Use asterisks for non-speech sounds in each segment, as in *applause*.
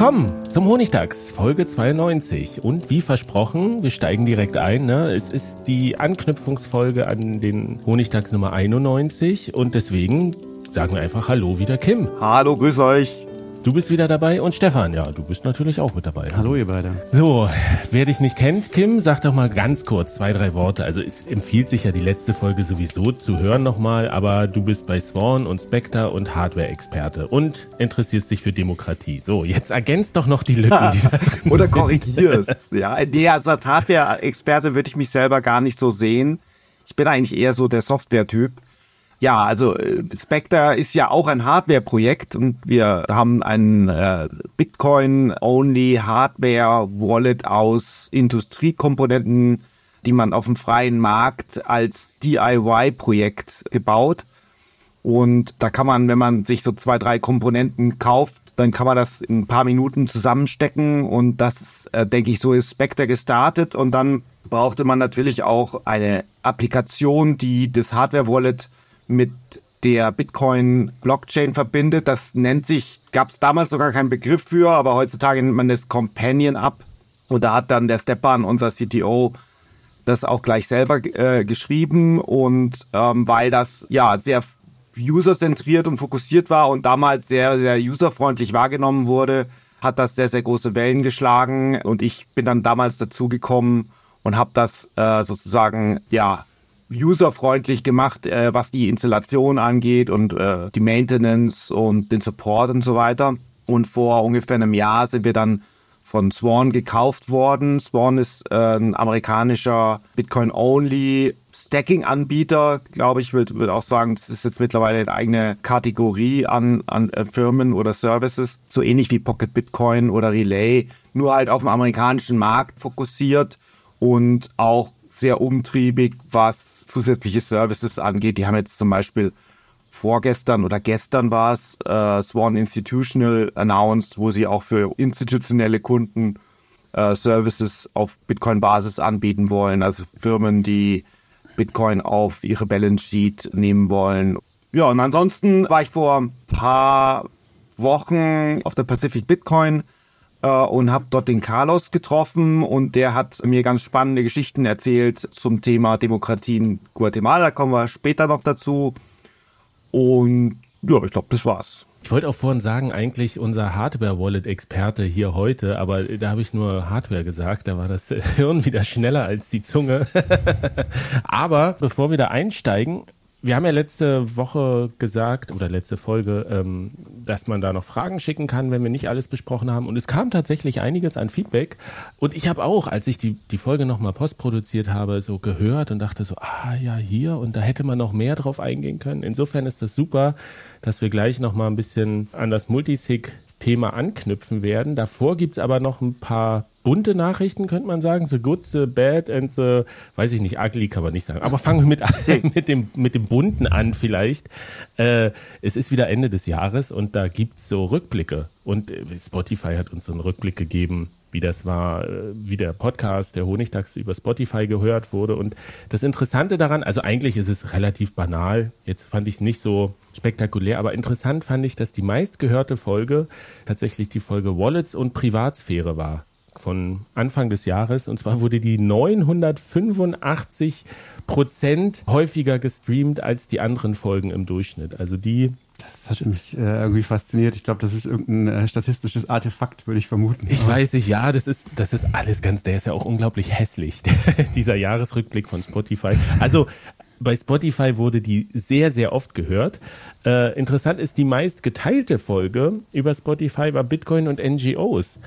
Willkommen zum Honigtags, Folge 92. Und wie versprochen, wir steigen direkt ein. Ne? Es ist die Anknüpfungsfolge an den Honigtags Nummer 91 und deswegen sagen wir einfach Hallo wieder Kim. Hallo, grüß euch. Du bist wieder dabei und Stefan, ja, du bist natürlich auch mit dabei. Hallo ihr beide. So, wer dich nicht kennt, Kim, sag doch mal ganz kurz zwei, drei Worte. Also es empfiehlt sich ja die letzte Folge sowieso zu hören nochmal, aber du bist bei Sworn und Spectre und Hardware-Experte und interessierst dich für Demokratie. So, jetzt ergänzt doch noch die Lücken, die da drin Oder korrigierst. *laughs* ja, nee, also als Hardware-Experte würde ich mich selber gar nicht so sehen. Ich bin eigentlich eher so der Software-Typ. Ja, also äh, Spectre ist ja auch ein Hardware-Projekt und wir haben ein äh, Bitcoin-only Hardware-Wallet aus Industriekomponenten, die man auf dem freien Markt als DIY-Projekt gebaut. Und da kann man, wenn man sich so zwei, drei Komponenten kauft, dann kann man das in ein paar Minuten zusammenstecken. Und das, äh, denke ich, so ist Spectre gestartet. Und dann brauchte man natürlich auch eine Applikation, die das Hardware-Wallet mit der Bitcoin-Blockchain verbindet. Das nennt sich, gab es damals sogar keinen Begriff für, aber heutzutage nennt man das Companion App. Und da hat dann der Stepan, unser CTO, das auch gleich selber äh, geschrieben und ähm, weil das ja sehr userzentriert und fokussiert war und damals sehr, sehr userfreundlich wahrgenommen wurde, hat das sehr, sehr große Wellen geschlagen und ich bin dann damals dazugekommen und habe das äh, sozusagen, ja, userfreundlich gemacht, äh, was die Installation angeht und äh, die Maintenance und den Support und so weiter. Und vor ungefähr einem Jahr sind wir dann von Swan gekauft worden. Swan ist äh, ein amerikanischer Bitcoin-only Stacking-Anbieter, glaube ich, würde würd auch sagen, das ist jetzt mittlerweile eine eigene Kategorie an, an äh, Firmen oder Services, so ähnlich wie Pocket Bitcoin oder Relay, nur halt auf dem amerikanischen Markt fokussiert und auch sehr umtriebig, was zusätzliche Services angeht. Die haben jetzt zum Beispiel vorgestern oder gestern war es äh, Swan Institutional announced, wo sie auch für institutionelle Kunden äh, Services auf Bitcoin-Basis anbieten wollen. Also Firmen, die Bitcoin auf ihre Balance Sheet nehmen wollen. Ja, und ansonsten war ich vor ein paar Wochen auf der Pacific Bitcoin und habe dort den Carlos getroffen und der hat mir ganz spannende Geschichten erzählt zum Thema Demokratie in Guatemala. Da kommen wir später noch dazu. Und ja, ich glaube, das war's. Ich wollte auch vorhin sagen, eigentlich unser Hardware-Wallet-Experte hier heute, aber da habe ich nur Hardware gesagt, da war das *laughs* Hirn wieder schneller als die Zunge. *laughs* aber bevor wir da einsteigen, wir haben ja letzte Woche gesagt oder letzte Folge, ähm, dass man da noch Fragen schicken kann, wenn wir nicht alles besprochen haben. Und es kam tatsächlich einiges an Feedback. Und ich habe auch, als ich die, die Folge nochmal postproduziert habe, so gehört und dachte so, ah ja, hier und da hätte man noch mehr drauf eingehen können. Insofern ist das super, dass wir gleich nochmal ein bisschen an das Multisig Thema anknüpfen werden. Davor gibt's aber noch ein paar bunte Nachrichten, könnte man sagen. The good, the bad and the, weiß ich nicht, ugly kann man nicht sagen. Aber fangen wir mit, *laughs* mit, dem, mit dem bunten an vielleicht. Äh, es ist wieder Ende des Jahres und da gibt's so Rückblicke. Und äh, Spotify hat uns so einen Rückblick gegeben, wie das war, äh, wie der Podcast, der Honigdachs über Spotify gehört wurde. Und das Interessante daran, also eigentlich ist es relativ banal. Jetzt fand ich es nicht so spektakulär, aber interessant fand ich, dass die meistgehörte Folge tatsächlich die Folge Wallets und Privatsphäre war von Anfang des Jahres. Und zwar wurde die 985 Prozent häufiger gestreamt als die anderen Folgen im Durchschnitt. Also die das hat mich äh, irgendwie fasziniert. Ich glaube, das ist irgendein äh, statistisches Artefakt, würde ich vermuten. Ich Aber weiß nicht, ja, das ist, das ist alles ganz, der ist ja auch unglaublich hässlich, *laughs* dieser Jahresrückblick von Spotify. Also bei Spotify wurde die sehr, sehr oft gehört. Äh, interessant ist, die meist geteilte Folge über Spotify war Bitcoin und NGOs.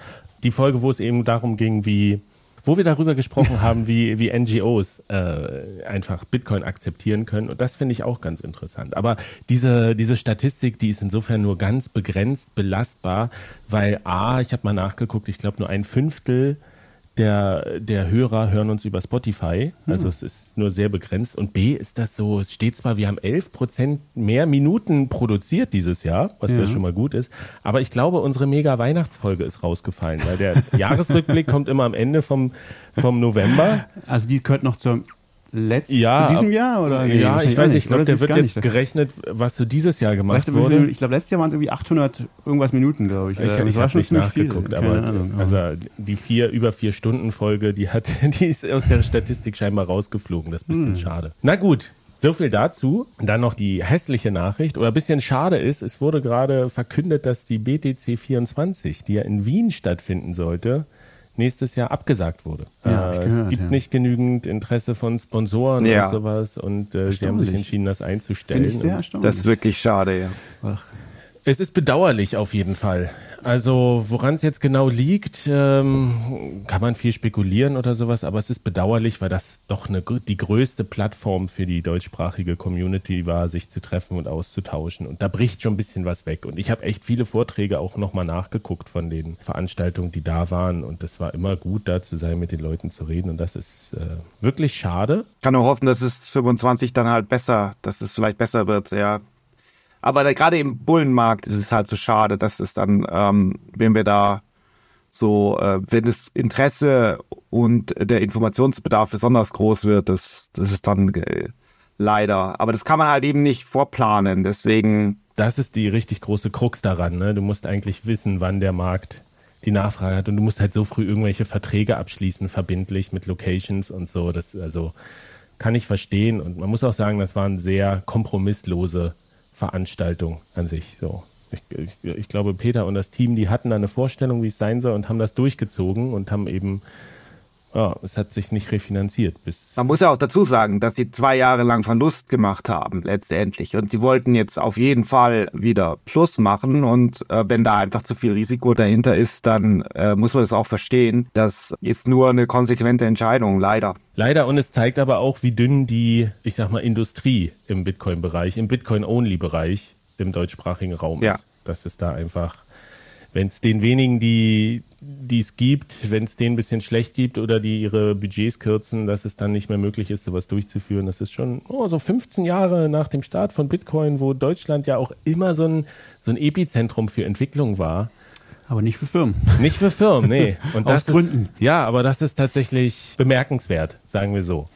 Die Folge, wo es eben darum ging, wie wo wir darüber gesprochen haben, wie, wie NGOs äh, einfach Bitcoin akzeptieren können. Und das finde ich auch ganz interessant. Aber diese, diese Statistik, die ist insofern nur ganz begrenzt belastbar, weil A, ich habe mal nachgeguckt, ich glaube nur ein Fünftel der, der Hörer hören uns über Spotify. Also hm. es ist nur sehr begrenzt. Und B ist das so, es steht zwar, wir haben 11 Prozent mehr Minuten produziert dieses Jahr, was ja. ja schon mal gut ist. Aber ich glaube, unsere mega Weihnachtsfolge ist rausgefallen, weil der *laughs* Jahresrückblick kommt immer am Ende vom, vom November. Also die gehört noch zur letzt, ja, zu diesem Jahr? Oder? Nee, ja, ich weiß nicht. Ich glaube, der wird jetzt gerechnet, was so dieses Jahr gemacht weißt du, wurde. Ich glaube, letztes Jahr waren es irgendwie 800 irgendwas Minuten, glaube ich. Ich, ich, ich habe nicht nachgeguckt, viel. aber also die vier, über vier Stunden Folge, die hat, *laughs* die ist aus der Statistik scheinbar rausgeflogen. Das ist ein bisschen hm. schade. Na gut. So viel dazu. Dann noch die hässliche Nachricht, oder ein bisschen schade ist, es wurde gerade verkündet, dass die BTC 24, die ja in Wien stattfinden sollte, nächstes Jahr abgesagt wurde. Ja, äh, gehört, es gibt ja. nicht genügend Interesse von Sponsoren ja. und sowas und äh, sie haben sich entschieden, das einzustellen. das ist wirklich schade, ja. Ach. Es ist bedauerlich auf jeden Fall. Also woran es jetzt genau liegt, ähm, kann man viel spekulieren oder sowas, aber es ist bedauerlich, weil das doch eine, die größte Plattform für die deutschsprachige Community war, sich zu treffen und auszutauschen. Und da bricht schon ein bisschen was weg. Und ich habe echt viele Vorträge auch nochmal nachgeguckt von den Veranstaltungen, die da waren. Und es war immer gut, da zu sein, mit den Leuten zu reden. Und das ist äh, wirklich schade. Kann nur hoffen, dass es 25 dann halt besser, dass es vielleicht besser wird, ja. Aber gerade im Bullenmarkt ist es halt so schade, dass es dann, ähm, wenn wir da so, äh, wenn das Interesse und der Informationsbedarf besonders groß wird, das, das ist dann äh, leider. Aber das kann man halt eben nicht vorplanen. Deswegen. Das ist die richtig große Krux daran. Ne? Du musst eigentlich wissen, wann der Markt die Nachfrage hat und du musst halt so früh irgendwelche Verträge abschließen, verbindlich mit Locations und so. Das also kann ich verstehen und man muss auch sagen, das waren sehr kompromisslose Veranstaltung an sich. So. Ich, ich, ich, glaube, Peter und das Team, die hatten da eine Vorstellung, wie es sein soll und haben das durchgezogen und haben eben, ja, es hat sich nicht refinanziert. Bis Man muss ja auch dazu sagen, dass sie zwei Jahre lang Verlust gemacht haben, letztendlich. Und sie wollten jetzt auf jeden Fall wieder Plus machen. Und äh, wenn da einfach zu viel Risiko dahinter ist, dann äh, muss man das auch verstehen. Das ist nur eine konsequente Entscheidung, leider. Leider und es zeigt aber auch, wie dünn die, ich sag mal, Industrie im Bitcoin-Bereich, im Bitcoin-Only-Bereich im deutschsprachigen Raum ja. ist. Das ist da einfach, wenn es den wenigen, die es gibt, wenn es denen ein bisschen schlecht gibt oder die ihre Budgets kürzen, dass es dann nicht mehr möglich ist, sowas durchzuführen. Das ist schon oh, so 15 Jahre nach dem Start von Bitcoin, wo Deutschland ja auch immer so ein, so ein Epizentrum für Entwicklung war. Aber nicht für Firmen. Nicht für Firmen, nee. *laughs* Und das Aus Gründen. Ist, ja, aber das ist tatsächlich bemerkenswert, sagen wir so.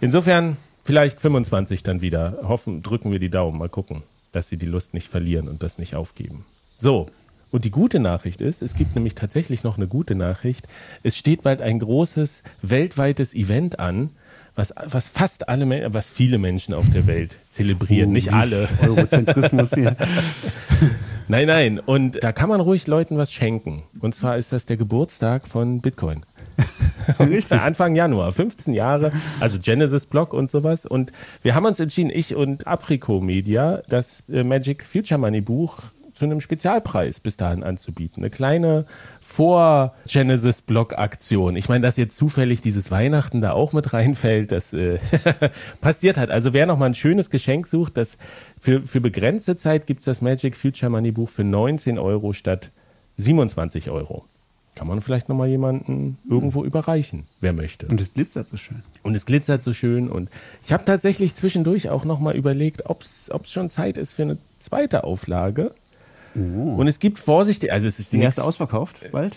Insofern vielleicht 25 dann wieder. Hoffen, drücken wir die Daumen, mal gucken, dass sie die Lust nicht verlieren und das nicht aufgeben. So. Und die gute Nachricht ist, es gibt nämlich tatsächlich noch eine gute Nachricht. Es steht bald ein großes weltweites Event an, was, was fast alle, was viele Menschen auf der Welt zelebrieren. Uh, nicht alle. *laughs* Eurozentrismus hier. *laughs* Nein, nein. Und da kann man ruhig Leuten was schenken. Und zwar ist das der Geburtstag von Bitcoin. *laughs* Anfang Januar, 15 Jahre, also Genesis Block und sowas. Und wir haben uns entschieden, ich und Aprico Media, das äh, Magic Future Money Buch zu einem Spezialpreis bis dahin anzubieten. Eine kleine Vor-Genesis-Block-Aktion. Ich meine, dass jetzt zufällig dieses Weihnachten da auch mit reinfällt, das äh, *laughs* passiert halt. Also wer noch mal ein schönes Geschenk sucht, das für, für begrenzte Zeit gibt es das Magic Future Money Buch für 19 Euro statt 27 Euro. Kann man vielleicht noch mal jemanden irgendwo überreichen, wer möchte. Und es glitzert so schön. Und es glitzert so schön. Und ich habe tatsächlich zwischendurch auch noch mal überlegt, ob es schon Zeit ist für eine zweite Auflage. Oh. Und es gibt vorsichtig, also es ist die erste ausverkauft bald?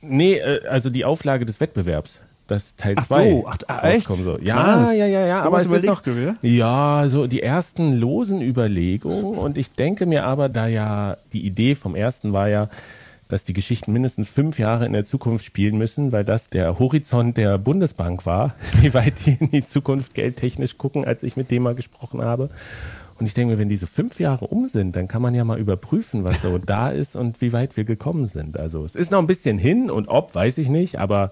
Nee, äh, also die Auflage des Wettbewerbs. Das Teil 2 so, ach, rauskommen soll. Ja, ja, ja, ja, aber es ist noch, du, ja, so die ersten losen Überlegungen und ich denke mir aber, da ja die Idee vom ersten war ja, dass die Geschichten mindestens fünf Jahre in der Zukunft spielen müssen, weil das der Horizont der Bundesbank war, *laughs* wie weit die in die Zukunft geldtechnisch gucken, als ich mit dem mal gesprochen habe. Und ich denke mir, wenn diese fünf Jahre um sind, dann kann man ja mal überprüfen, was so *laughs* da ist und wie weit wir gekommen sind. Also es ist noch ein bisschen hin und ob, weiß ich nicht, aber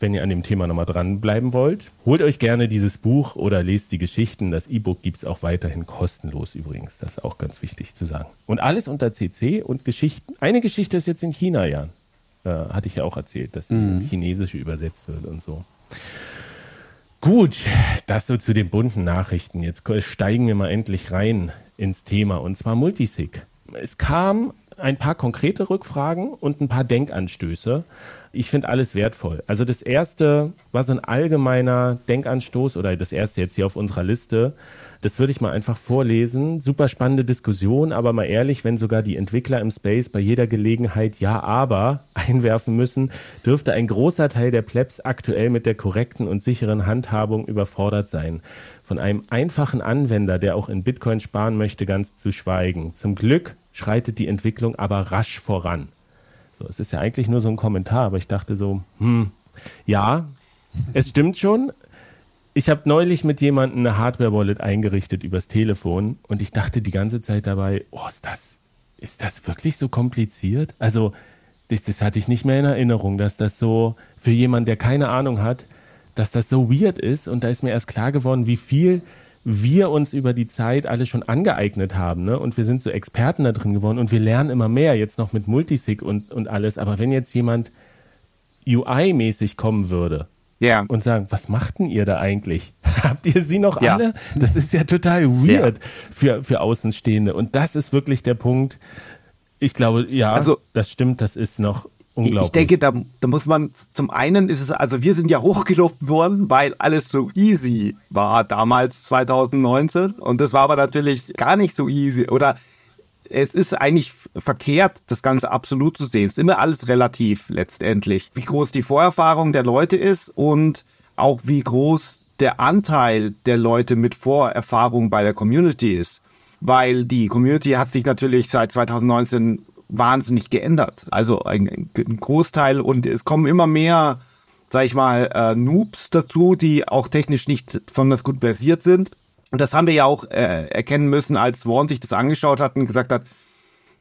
wenn ihr an dem Thema nochmal dranbleiben wollt, holt euch gerne dieses Buch oder lest die Geschichten. Das E-Book gibt es auch weiterhin kostenlos übrigens. Das ist auch ganz wichtig zu sagen. Und alles unter CC und Geschichten. Eine Geschichte ist jetzt in China, Jan. Äh, hatte ich ja auch erzählt, dass mhm. ins Chinesische übersetzt wird und so. Gut, das so zu den bunten Nachrichten. Jetzt steigen wir mal endlich rein ins Thema und zwar Multisig. Es kam ein paar konkrete Rückfragen und ein paar Denkanstöße ich finde alles wertvoll. Also das erste war so ein allgemeiner Denkanstoß oder das erste jetzt hier auf unserer Liste. Das würde ich mal einfach vorlesen. Super spannende Diskussion, aber mal ehrlich, wenn sogar die Entwickler im Space bei jeder Gelegenheit ja, aber *laughs* einwerfen müssen, dürfte ein großer Teil der Plebs aktuell mit der korrekten und sicheren Handhabung überfordert sein. Von einem einfachen Anwender, der auch in Bitcoin sparen möchte, ganz zu schweigen. Zum Glück schreitet die Entwicklung aber rasch voran. So, es ist ja eigentlich nur so ein Kommentar, aber ich dachte so, hm, ja, es stimmt schon. Ich habe neulich mit jemandem eine Hardware-Wallet eingerichtet übers Telefon und ich dachte die ganze Zeit dabei, oh, ist das, ist das wirklich so kompliziert? Also, das, das hatte ich nicht mehr in Erinnerung, dass das so für jemanden, der keine Ahnung hat, dass das so weird ist. Und da ist mir erst klar geworden, wie viel wir uns über die Zeit alle schon angeeignet haben. Ne? Und wir sind so Experten da drin geworden und wir lernen immer mehr, jetzt noch mit Multisig und, und alles. Aber wenn jetzt jemand UI-mäßig kommen würde yeah. und sagen, was machten ihr da eigentlich? *laughs* Habt ihr sie noch ja. alle? Das ist ja total weird ja. für, für Außenstehende. Und das ist wirklich der Punkt. Ich glaube, ja, also, das stimmt, das ist noch Unglaublich. Ich denke, da, da muss man, zum einen ist es, also wir sind ja *laughs* hochgelobt worden, weil alles so easy war damals 2019 und das war aber natürlich gar nicht so easy oder es ist eigentlich verkehrt, das Ganze absolut zu sehen. Es ist immer alles relativ letztendlich. Wie groß die Vorerfahrung der Leute ist und auch wie groß der Anteil der Leute mit Vorerfahrung bei der Community ist. Weil die Community hat sich natürlich seit 2019 wahnsinnig geändert. Also ein, ein Großteil und es kommen immer mehr, sag ich mal, äh, Noobs dazu, die auch technisch nicht besonders gut versiert sind. Und das haben wir ja auch äh, erkennen müssen, als Warren sich das angeschaut hat und gesagt hat,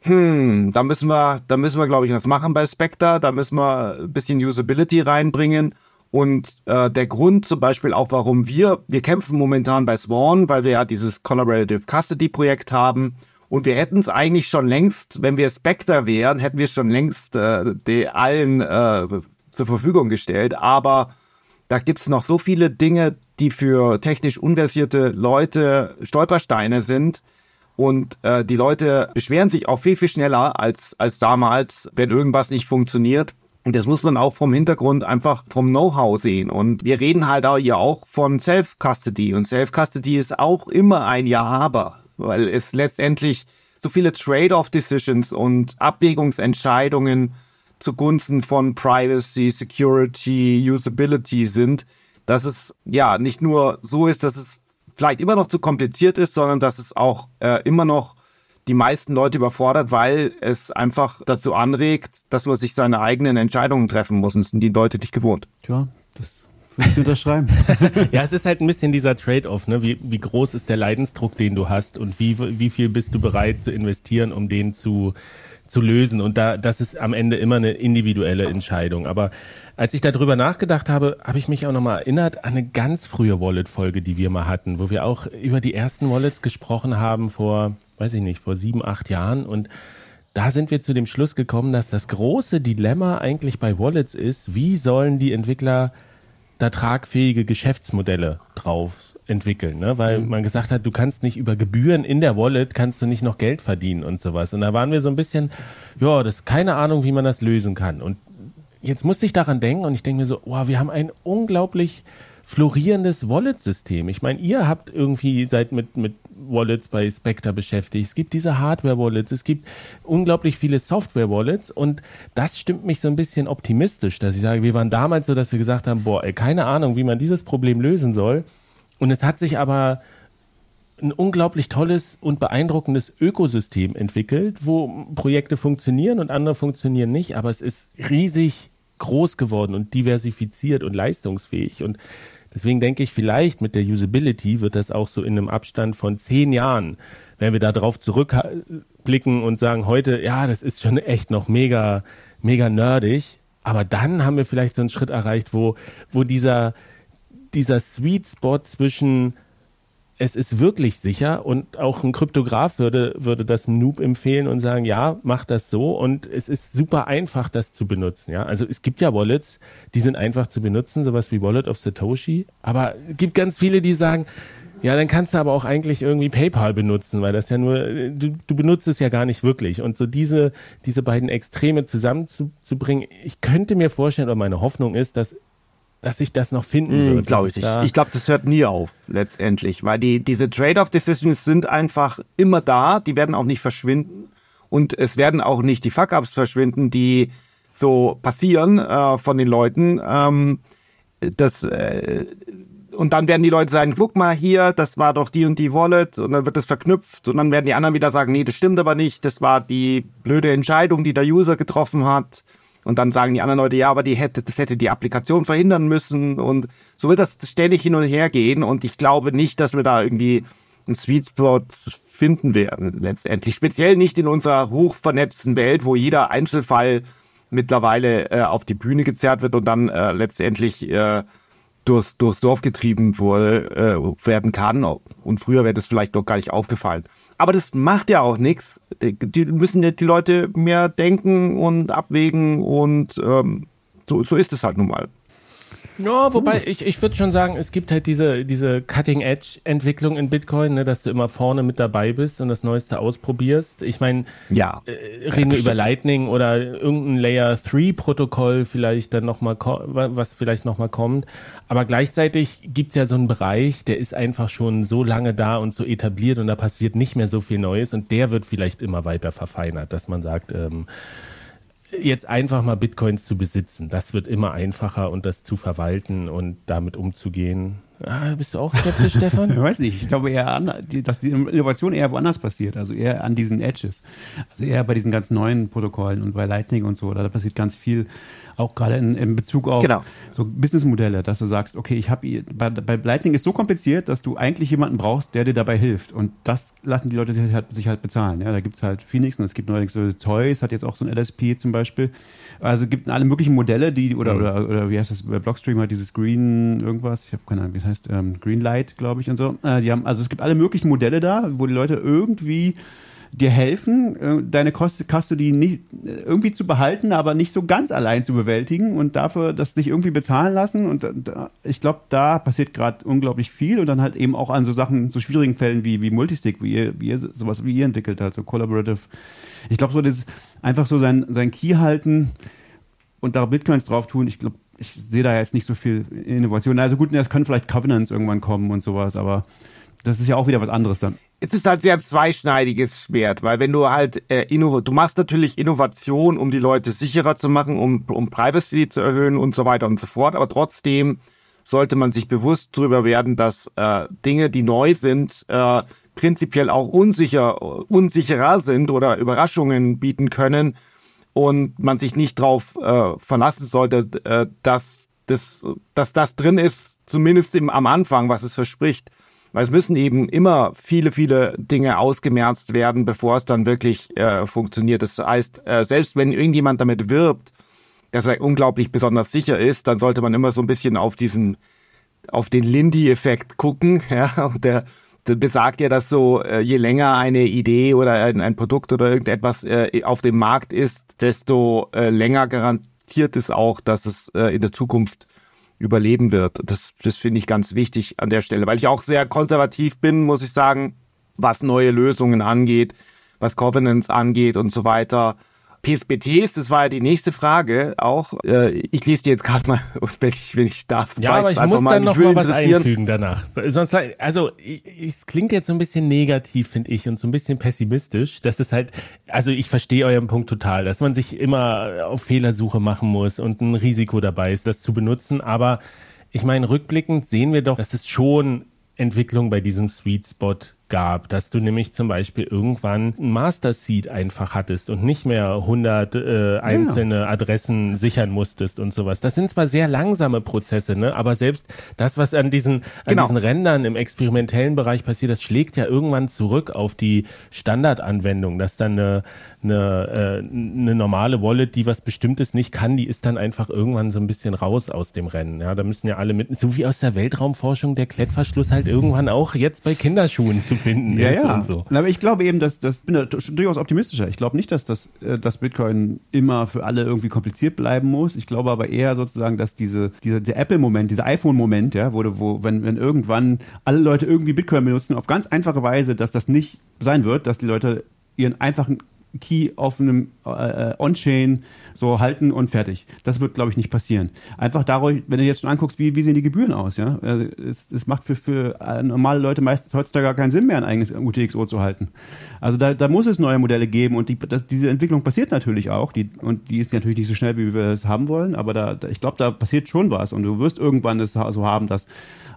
hm, da müssen wir, da müssen wir, glaube ich, was machen bei Spectre, da müssen wir ein bisschen Usability reinbringen. Und äh, der Grund zum Beispiel auch, warum wir, wir kämpfen momentan bei Swan, weil wir ja dieses Collaborative Custody Projekt haben und wir hätten es eigentlich schon längst, wenn wir Spectre wären, hätten wir es schon längst äh, die allen äh, zur Verfügung gestellt. Aber da gibt's noch so viele Dinge, die für technisch unversierte Leute Stolpersteine sind. Und äh, die Leute beschweren sich auch viel, viel schneller als, als damals, wenn irgendwas nicht funktioniert. Und das muss man auch vom Hintergrund einfach vom Know-how sehen. Und wir reden halt auch hier auch von Self-Custody. Und Self-Custody ist auch immer ein Ja-Aber weil es letztendlich so viele Trade-off-Decisions und Abwägungsentscheidungen zugunsten von Privacy, Security, Usability sind, dass es ja nicht nur so ist, dass es vielleicht immer noch zu kompliziert ist, sondern dass es auch äh, immer noch die meisten Leute überfordert, weil es einfach dazu anregt, dass man sich seine eigenen Entscheidungen treffen muss. Und das sind die Leute nicht gewohnt. Ja, würde ich unterschreiben. *laughs* ja, es ist halt ein bisschen dieser Trade-off, ne? Wie, wie groß ist der Leidensdruck, den du hast und wie, wie viel bist du bereit zu investieren, um den zu, zu lösen. Und da, das ist am Ende immer eine individuelle Entscheidung. Aber als ich darüber nachgedacht habe, habe ich mich auch nochmal erinnert an eine ganz frühe Wallet-Folge, die wir mal hatten, wo wir auch über die ersten Wallets gesprochen haben vor, weiß ich nicht, vor sieben, acht Jahren und da sind wir zu dem Schluss gekommen, dass das große Dilemma eigentlich bei Wallets ist, wie sollen die Entwickler da tragfähige Geschäftsmodelle drauf entwickeln, ne? weil mhm. man gesagt hat, du kannst nicht über Gebühren in der Wallet kannst du nicht noch Geld verdienen und sowas. Und da waren wir so ein bisschen, ja, das ist keine Ahnung, wie man das lösen kann. Und jetzt musste ich daran denken und ich denke mir so, wow, wir haben ein unglaublich florierendes Wallet-System. Ich meine, ihr habt irgendwie seid mit, mit Wallets bei Spectre beschäftigt. Es gibt diese Hardware-Wallets, es gibt unglaublich viele Software-Wallets und das stimmt mich so ein bisschen optimistisch, dass ich sage, wir waren damals so, dass wir gesagt haben, boah, ey, keine Ahnung, wie man dieses Problem lösen soll. Und es hat sich aber ein unglaublich tolles und beeindruckendes Ökosystem entwickelt, wo Projekte funktionieren und andere funktionieren nicht, aber es ist riesig groß geworden und diversifiziert und leistungsfähig und Deswegen denke ich, vielleicht mit der Usability wird das auch so in einem Abstand von zehn Jahren, wenn wir da drauf zurückblicken und sagen heute, ja, das ist schon echt noch mega, mega nerdig. Aber dann haben wir vielleicht so einen Schritt erreicht, wo, wo dieser, dieser Sweet Spot zwischen es ist wirklich sicher und auch ein Kryptograf würde, würde das Noob empfehlen und sagen, ja, mach das so und es ist super einfach, das zu benutzen, ja. Also es gibt ja Wallets, die sind einfach zu benutzen, sowas wie Wallet of Satoshi, aber es gibt ganz viele, die sagen, ja, dann kannst du aber auch eigentlich irgendwie PayPal benutzen, weil das ja nur, du, du benutzt es ja gar nicht wirklich. Und so diese, diese beiden Extreme zusammenzubringen, ich könnte mir vorstellen, oder meine Hoffnung ist, dass dass sich das noch finden mm, wird. Glaube ich nicht. Ich glaube, das hört nie auf, letztendlich, weil die, diese Trade-off-Decisions sind einfach immer da, die werden auch nicht verschwinden und es werden auch nicht die Fuck-ups verschwinden, die so passieren äh, von den Leuten. Ähm, das, äh, und dann werden die Leute sagen, guck mal hier, das war doch die und die Wallet und dann wird das verknüpft und dann werden die anderen wieder sagen, nee, das stimmt aber nicht, das war die blöde Entscheidung, die der User getroffen hat. Und dann sagen die anderen Leute, ja, aber die hätte, das hätte die Applikation verhindern müssen. Und so wird das ständig hin und her gehen. Und ich glaube nicht, dass wir da irgendwie einen Sweet Spot finden werden, letztendlich. Speziell nicht in unserer hochvernetzten Welt, wo jeder Einzelfall mittlerweile äh, auf die Bühne gezerrt wird und dann äh, letztendlich äh, durchs, durchs Dorf getrieben wurde, äh, werden kann. Und früher wäre das vielleicht doch gar nicht aufgefallen. Aber das macht ja auch nichts. Die müssen ja die Leute mehr denken und abwägen und ähm, so, so ist es halt nun mal. Ja, wobei ich, ich würde schon sagen, es gibt halt diese, diese Cutting-Edge-Entwicklung in Bitcoin, ne, dass du immer vorne mit dabei bist und das Neueste ausprobierst. Ich meine, ja, äh, reden wir über Lightning oder irgendein Layer 3-Protokoll vielleicht dann nochmal, was vielleicht nochmal kommt. Aber gleichzeitig gibt's ja so einen Bereich, der ist einfach schon so lange da und so etabliert und da passiert nicht mehr so viel Neues und der wird vielleicht immer weiter verfeinert, dass man sagt, ähm, jetzt einfach mal Bitcoins zu besitzen. Das wird immer einfacher und das zu verwalten und damit umzugehen. Ah, bist du auch skeptisch, *laughs* Stefan? Ich weiß nicht. Ich glaube eher, an, dass die Innovation eher woanders passiert. Also eher an diesen Edges. Also eher bei diesen ganz neuen Protokollen und bei Lightning und so. Da passiert ganz viel auch gerade in, in Bezug auf genau. so Businessmodelle, dass du sagst, okay, ich habe bei, bei Lightning ist so kompliziert, dass du eigentlich jemanden brauchst, der dir dabei hilft. Und das lassen die Leute sich halt, sich halt bezahlen. Ja, da gibt's halt Phoenix und es gibt neuerdings so Zeus, hat jetzt auch so ein LSP zum Beispiel. Also es gibt alle möglichen Modelle, die, oder, mhm. oder, oder wie heißt das, bei Blockstream hat dieses Green irgendwas, ich habe keine Ahnung, wie das heißt, ähm, Greenlight, glaube ich, und so. Äh, die haben, also es gibt alle möglichen Modelle da, wo die Leute irgendwie dir helfen, äh, deine Custody nicht äh, irgendwie zu behalten, aber nicht so ganz allein zu bewältigen und dafür das sich irgendwie bezahlen lassen. Und ich glaube, da passiert gerade unglaublich viel und dann halt eben auch an so Sachen, so schwierigen Fällen wie, wie Multistig, wie ihr, wie ihr, sowas wie ihr entwickelt halt, so Collaborative. Ich glaube, so das einfach so sein, sein Key halten und da Bitcoins drauf tun, ich glaube, ich sehe da jetzt nicht so viel Innovation. Also gut, es können vielleicht Covenants irgendwann kommen und sowas, aber das ist ja auch wieder was anderes dann es ist halt sehr zweischneidiges Schwert, weil wenn du halt äh, du machst natürlich Innovation, um die Leute sicherer zu machen, um, um Privacy zu erhöhen und so weiter und so fort, aber trotzdem sollte man sich bewusst darüber werden, dass äh, Dinge, die neu sind, äh, prinzipiell auch unsicher, unsicherer sind oder Überraschungen bieten können und man sich nicht darauf äh, verlassen sollte, äh, dass, das, dass das drin ist, zumindest im, am Anfang, was es verspricht. Weil es müssen eben immer viele, viele Dinge ausgemerzt werden, bevor es dann wirklich äh, funktioniert. Das heißt, äh, selbst wenn irgendjemand damit wirbt, dass er unglaublich besonders sicher ist, dann sollte man immer so ein bisschen auf diesen, auf den Lindy-Effekt gucken. *laughs* Ja, und der, der besagt ja, dass so, äh, je länger eine Idee oder ein, ein Produkt oder irgendetwas äh, auf dem Markt ist, desto äh, länger garantiert es auch, dass es äh, in der Zukunft überleben wird. Das, das finde ich ganz wichtig an der Stelle, weil ich auch sehr konservativ bin, muss ich sagen, was neue Lösungen angeht, was Covenants angeht und so weiter. PSBTs, das war ja die nächste Frage auch. Äh, ich lese die jetzt gerade mal, wenn ich, wenn ich darf. Ja, aber ich muss mal, dann noch mal was einfügen danach. Sonst, also, es klingt jetzt so ein bisschen negativ, finde ich, und so ein bisschen pessimistisch. Das ist halt, also ich verstehe euren Punkt total, dass man sich immer auf Fehlersuche machen muss und ein Risiko dabei ist, das zu benutzen. Aber ich meine, rückblickend sehen wir doch, dass es schon Entwicklung bei diesem Sweet Spot gab, dass du nämlich zum Beispiel irgendwann ein Master Seed einfach hattest und nicht mehr 100 äh, einzelne Adressen sichern musstest und sowas. Das sind zwar sehr langsame Prozesse, ne, aber selbst das, was an diesen, an Genau. diesen Rändern im experimentellen Bereich passiert, das schlägt ja irgendwann zurück auf die Standardanwendung, dass dann eine, eine, äh, eine normale Wallet, die was Bestimmtes nicht kann, die ist dann einfach irgendwann so ein bisschen raus aus dem Rennen. Ja, da müssen ja alle mit, so wie aus der Weltraumforschung der Klettverschluss halt irgendwann auch jetzt bei Kinderschuhen zu finden ist und so. Aber ich glaube eben, dass das bin da durchaus optimistischer. Ich glaube nicht, dass das äh, dass Bitcoin immer für alle irgendwie kompliziert bleiben muss. Ich glaube aber eher sozusagen, dass diese dieser, dieser Apple-Moment, dieser iPhone-Moment, ja, du- wo wenn wenn irgendwann alle Leute irgendwie Bitcoin benutzen auf ganz einfache Weise, dass das nicht sein wird, dass die Leute ihren einfachen Key auf einem äh, On-Chain so halten und fertig. Das wird, glaube ich, nicht passieren. Einfach dadurch, wenn du jetzt schon anguckst, wie, wie sehen die Gebühren aus, ja? Äh, Es, es macht für, für äh, normale Leute meistens heutzutage gar keinen Sinn mehr, ein eigenes UTXO zu halten. Also da, da muss es neue Modelle geben und die, das, diese Entwicklung passiert natürlich auch. Die, und die ist natürlich nicht so schnell, wie wir es haben wollen, aber da, da ich glaube, da passiert schon was und du wirst irgendwann es so haben, dass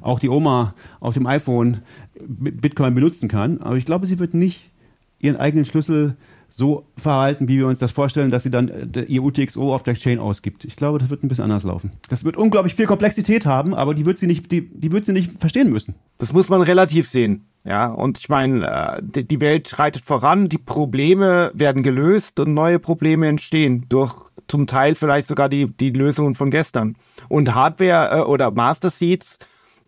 auch die Oma auf dem iPhone Bitcoin benutzen kann. Aber ich glaube, sie wird nicht ihren eigenen Schlüssel so verhalten, wie wir uns das vorstellen, dass sie dann äh, ihr UTXO auf der Chain ausgibt. Ich glaube, das wird ein bisschen anders laufen. Das wird unglaublich viel Komplexität haben, aber die wird sie nicht, die, die wird sie nicht verstehen müssen. Das muss man relativ sehen. Ja, und ich meine, äh, die Welt schreitet voran, die Probleme werden gelöst und neue Probleme entstehen durch zum Teil vielleicht sogar die, die Lösungen von gestern. Und Hardware äh, oder Master Seeds,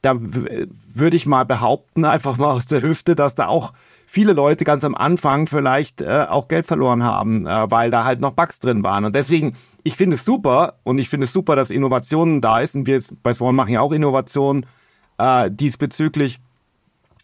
da würde ich mal behaupten, *laughs* einfach mal aus der Hüfte, dass da auch viele Leute ganz am Anfang vielleicht äh, auch Geld verloren haben, äh, weil da halt noch Bugs drin waren. Und deswegen, ich finde es super und ich finde es super, dass Innovationen da ist. Und wir bei Swan machen ja auch Innovationen äh, diesbezüglich.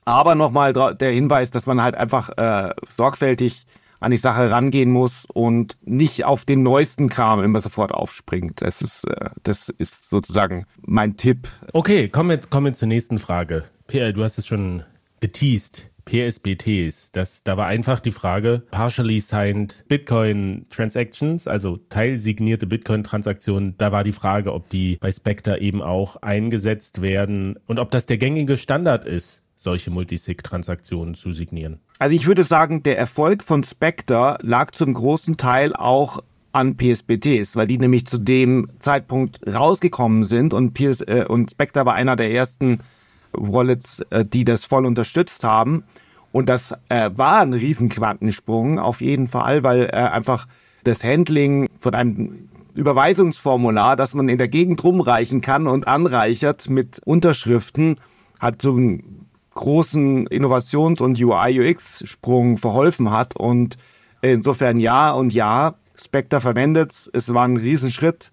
Aber nochmal der Hinweis, dass man halt einfach äh, sorgfältig an die Sache rangehen muss und nicht auf den neuesten Kram immer sofort aufspringt. Das ist, äh, das ist sozusagen mein Tipp. Okay, kommen wir, kommen wir zur nächsten Frage. PR, du hast es schon geteased. PSBTs, das, da war einfach die Frage, partially signed Bitcoin Transactions, also teilsignierte Bitcoin Transaktionen, da war die Frage, ob die bei Spectre eben auch eingesetzt werden und ob das der gängige Standard ist, solche Multisig-Transaktionen zu signieren. Also ich würde sagen, der Erfolg von Spectre lag zum großen Teil auch an PSBTs, weil die nämlich zu dem Zeitpunkt rausgekommen sind und, PS, äh, und Spectre war einer der ersten Wallets, äh, die das voll unterstützt haben. Und das äh, war ein Riesenquantensprung auf jeden Fall, weil äh, einfach das Handling von einem Überweisungsformular, das man in der Gegend rumreichen kann und anreichert mit Unterschriften, hat so einen großen Innovations- und UI-UX-Sprung verholfen hat. Und insofern ja und ja, Spectre verwendet es. war ein Riesenschritt.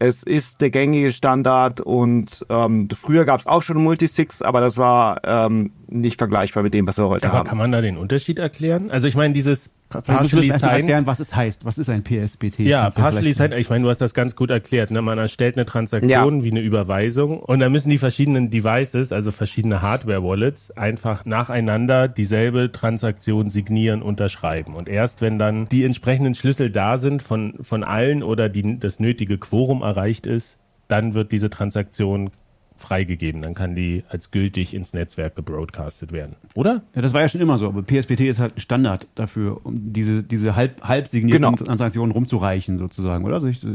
Es ist der gängige Standard und ähm, früher gab es auch schon Multisigs, aber das war ähm, nicht vergleichbar mit dem, was wir heute Aber haben. kann man da den Unterschied erklären? Also ich meine, dieses Partially signed erklären, was es heißt. Was ist ein PSBT? Ja, partially vielleicht- signed, ich meine, du hast das ganz gut erklärt. Ne? Man erstellt eine Transaktion wie eine Überweisung und dann müssen die verschiedenen Devices, also verschiedene Hardware-Wallets, einfach nacheinander dieselbe Transaktion signieren, unterschreiben. Und erst wenn dann die entsprechenden Schlüssel da sind von, von allen oder die, das nötige Quorum erreicht ist, dann wird diese Transaktion freigegeben. Dann kann die als gültig ins Netzwerk gebroadcastet werden. Oder? Ja, das war ja schon immer so, aber PSBT ist halt ein Standard dafür, um diese, diese halb, halb signierten Genau. Transaktionen rumzureichen, sozusagen, oder? Also ich, äh,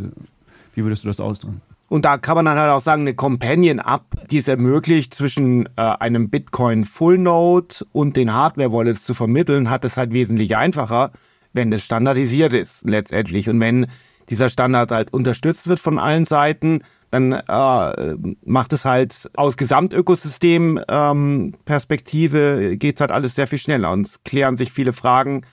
wie würdest du das ausdrücken? Und da kann man dann halt auch sagen, eine Companion-App, die es ermöglicht, zwischen äh, einem Bitcoin Full Node und den Hardware-Wallets zu vermitteln, hat es halt wesentlich einfacher, wenn das standardisiert ist, letztendlich. Und wenn dieser Standard halt unterstützt wird von allen Seiten, dann äh, macht es halt aus Gesamtökosystem-Perspektive ähm, geht halt alles sehr viel schneller und es klären sich viele Fragen.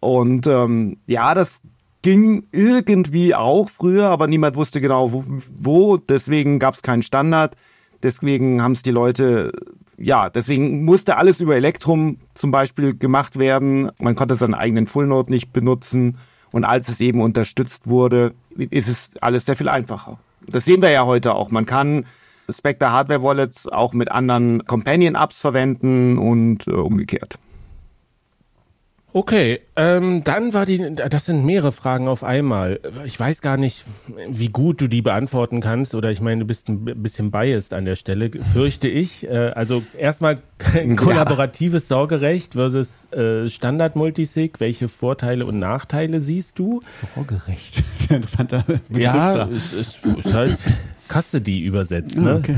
Und ähm, ja, das ging irgendwie auch früher, aber niemand wusste genau wo. wo. Deswegen gab es keinen Standard. Deswegen haben es die Leute, ja, deswegen musste alles über Electrum zum Beispiel gemacht werden. Man konnte seinen eigenen Fullnode nicht benutzen. Und als es eben unterstützt wurde, ist es alles sehr viel einfacher. Das sehen wir ja heute auch. Man kann Spectre Hardware Wallets auch mit anderen Companion Apps verwenden und äh, umgekehrt. Okay, ähm, dann war die, das sind mehrere Fragen auf einmal. Ich weiß gar nicht, wie gut du die beantworten kannst, oder ich meine, du bist ein bisschen biased an der Stelle, fürchte ich. Äh, also erstmal *laughs* kollaboratives Sorgerecht versus äh, Standard-Multisig. Welche Vorteile und Nachteile siehst du? Sorgerecht. *laughs* Sehr interessanter Begriff Ja, da. es ist, ist halt Custody übersetzt, Ah, ne? okay.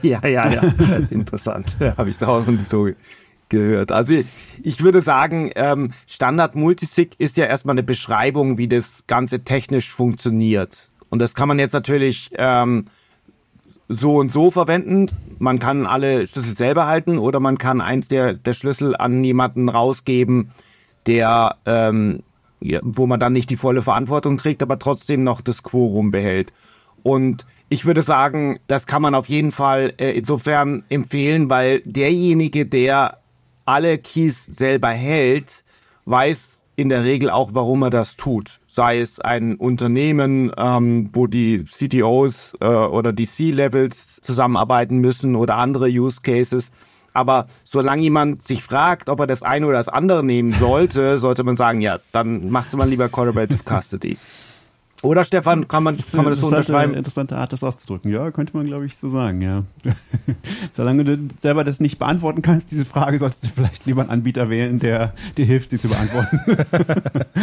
*laughs* ja, ja, ja. Interessant. Ja, Habe ich da auch noch nicht so gehört. Also ich würde sagen, ähm, Standard Multisig ist ja erstmal eine Beschreibung, wie das Ganze technisch funktioniert. Und das kann man jetzt natürlich ähm, so und so verwenden. Man kann alle Schlüssel selber halten oder man kann eins der, der Schlüssel an jemanden rausgeben, der ähm, ja, wo man dann nicht die volle Verantwortung trägt, aber trotzdem noch das Quorum behält. Und ich würde sagen, das kann man auf jeden Fall äh, insofern empfehlen, weil derjenige, der alle Keys selber hält, weiß in der Regel auch, warum er das tut. Sei es ein Unternehmen, ähm, wo die CTOs äh, oder die C-Levels zusammenarbeiten müssen oder andere Use Cases. Aber solange jemand sich fragt, ob er das eine oder das andere nehmen sollte, *laughs* sollte man sagen, ja, dann machst du mal lieber Collaborative Custody. Oder Stefan, kann man, kann man das so unterschreiben? Interessante Art, das auszudrücken. Ja, könnte man, glaube ich, so sagen, ja. *laughs* Solange du selber das nicht beantworten kannst, diese Frage, solltest du vielleicht lieber einen Anbieter wählen, der dir hilft, sie zu beantworten. *laughs*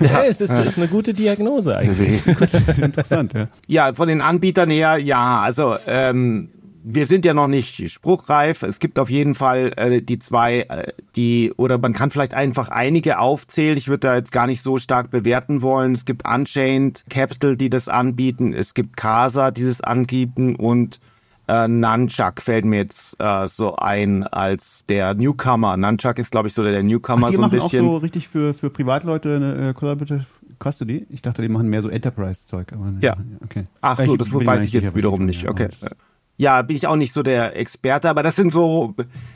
Ja, es ist, ist eine gute Diagnose eigentlich. *laughs* Interessant, ja. Ja, von den Anbietern her, ja, also ähm, wir sind ja noch nicht spruchreif. Es gibt auf jeden Fall äh, die zwei, äh, die, oder man kann vielleicht einfach einige aufzählen. Ich würde da jetzt gar nicht so stark bewerten wollen. Es gibt Unchained Capital, die das anbieten. Es gibt Casa, die das anbieten und äh, Nunchuck fällt mir jetzt äh, so ein als der Newcomer. Nunchuck ist, glaube ich, so der, der Newcomer Ach, die so ein machen auch bisschen. so richtig für, für Privatleute eine äh, Collaborative Custody. Ich dachte, die machen mehr so Enterprise-Zeug. ne, Ja. Okay. Ach so, das weiß ich jetzt wiederum nicht. Okay. machen, Ja, bin ich auch nicht so der Experte, aber das sind so,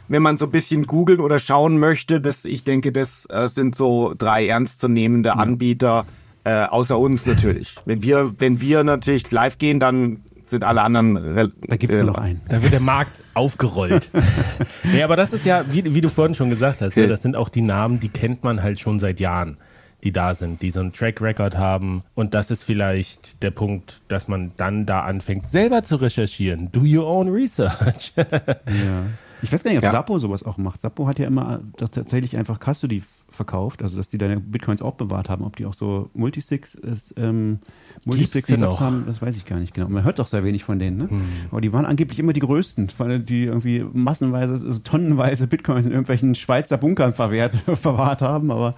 wenn man so ein bisschen googeln oder schauen möchte, das, ich denke, das äh, sind so drei ernstzunehmende Anbieter, äh, außer uns natürlich. Wenn wir, wenn wir natürlich live gehen, dann sind alle anderen. Da gibt es äh, noch einen. Da wird der Markt aufgerollt. *laughs* nee, aber das ist ja, wie, wie du vorhin schon gesagt hast, ne, das sind auch die Namen, die kennt man halt schon seit Jahren, die da sind, die so einen Track Record haben. Und das ist vielleicht der Punkt, dass man dann da anfängt, selber zu recherchieren. Do your own research. *laughs* Ja. Ich weiß gar nicht, ob Ja. Sappo sowas auch macht. Sappo hat ja immer das tatsächlich einfach Custody verkauft, also dass die deine Bitcoins auch bewahrt haben. Ob die auch so Multisigs ähm, Multisig haben, das weiß ich gar nicht genau. Man hört doch sehr wenig von denen, ne? Hm. Aber die waren angeblich immer die größten, weil die irgendwie massenweise, also tonnenweise Bitcoins in irgendwelchen Schweizer Bunkern verwehrt, *laughs* verwahrt haben, aber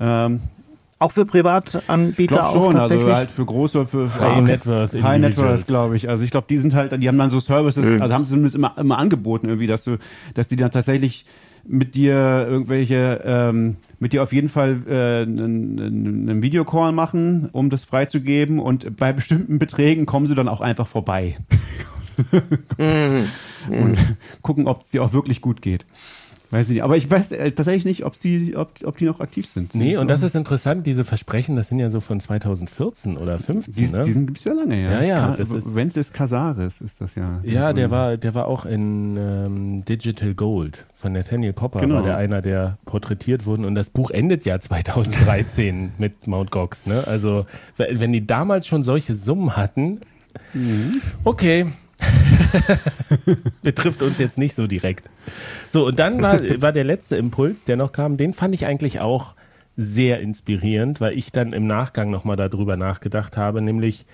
ähm, Auch für ich Privatanbieter glaube auch schon, tatsächlich. also halt für große, für, für High Net Worth High Net Individuals. Worth, glaube ich. Also ich glaube, die sind halt, die haben dann so Services, also haben sie zumindest immer, immer angeboten irgendwie, dass du, dass die dann tatsächlich mit dir irgendwelche, ähm, mit dir auf jeden Fall äh, einen, einen Videocall machen, um das freizugeben und bei bestimmten Beträgen kommen sie dann auch einfach vorbei. *laughs* und gucken, ob es dir auch wirklich gut geht. Weiß ich nicht. Aber ich weiß äh, tatsächlich nicht, ob die, ob, ob die noch aktiv sind. nee, und das ist interessant, diese Versprechen, das sind ja so von 2014 oder 15, Die, ne? Diesen gibt's ja lange, ja. Ja, ja, Ka- das ist- Wences Casares ist das ja. Ja, der war, der war auch in ähm, Digital Gold von Nathaniel Popper, Genau. war der einer, der porträtiert wurden. Und das Buch endet ja *laughs* 2013 mit Mount Gox. Ne? Also wenn die damals schon solche Summen hatten, okay. *laughs* Betrifft uns jetzt nicht so direkt. So, und dann war, *laughs* war der letzte Impuls, der noch kam, den fand ich eigentlich auch sehr inspirierend, weil ich dann im Nachgang nochmal darüber nachgedacht habe, nämlich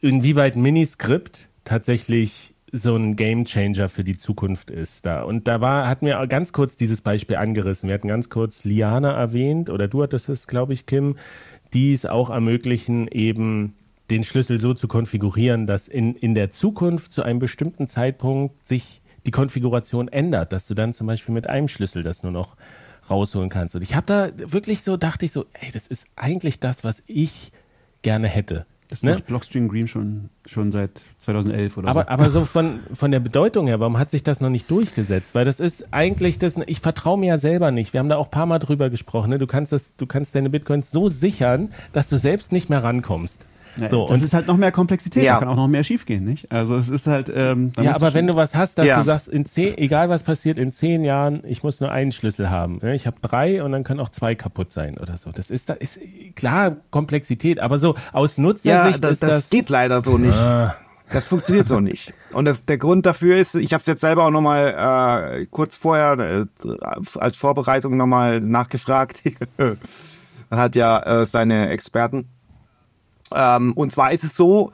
inwieweit Miniscript tatsächlich so ein Gamechanger für die Zukunft ist da. Und da war, hatten wir ganz kurz dieses Beispiel angerissen. Wir hatten ganz kurz Liana erwähnt, oder du hattest es, glaube ich, Kim, die es auch ermöglichen, eben den Schlüssel so zu konfigurieren, dass in, in der Zukunft zu einem bestimmten Zeitpunkt sich die Konfiguration ändert, dass du dann zum Beispiel mit einem Schlüssel das nur noch rausholen kannst. Und ich habe da wirklich so, dachte ich so, ey, das ist eigentlich das, was ich gerne hätte. Das Ne? macht Blockstream Green schon, schon seit 2011 oder Aber, so. aber so *laughs* von, von der Bedeutung her, warum hat sich das noch nicht durchgesetzt? Weil das ist eigentlich das, ich vertraue mir ja selber nicht. Wir haben da auch ein paar Mal drüber gesprochen. Ne? Du kannst das, du kannst deine Bitcoins so sichern, dass du selbst nicht mehr rankommst. So, das ist halt noch mehr Komplexität, ja. da kann auch noch mehr schiefgehen, nicht? Also es ist halt. Ähm, ja, aber wenn du was hast, dass ja. du sagst, in zehn, egal was passiert, in zehn Jahren, ich muss nur einen Schlüssel haben. Ne? Ich habe drei und dann können auch zwei kaputt sein oder so. Das ist da ist klar Komplexität, aber so aus Nutzersicht ja, das, ist das. Das geht leider so nicht. Ah. Das funktioniert so nicht. Und das, der Grund dafür ist, ich habe es jetzt selber auch nochmal äh, kurz vorher äh, als Vorbereitung nochmal nachgefragt. Man *laughs* hat ja äh, seine Experten. Ähm, und zwar ist es so,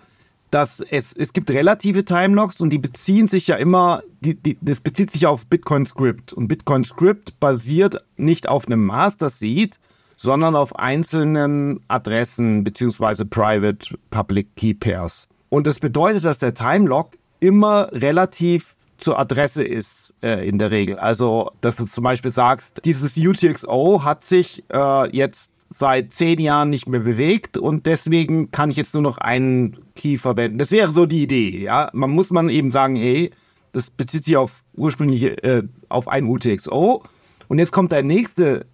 dass es, es gibt relative Timelocks und die beziehen sich ja immer, die, die, das bezieht sich auf Bitcoin Script. Und Bitcoin Script basiert nicht auf einem Master Seed, sondern auf einzelnen Adressen beziehungsweise Private Public Key Pairs. Und das bedeutet, dass der Timelock immer relativ zur Adresse ist äh, in der Regel. Also, dass du zum Beispiel sagst, dieses UTXO hat sich äh, jetzt seit zehn Jahren nicht mehr bewegt und deswegen kann ich jetzt nur noch einen Key verwenden. Das wäre so die Idee, ja. Man muss man eben sagen, hey, das bezieht sich auf ursprünglich äh, auf ein UTXO und jetzt kommt der nächste,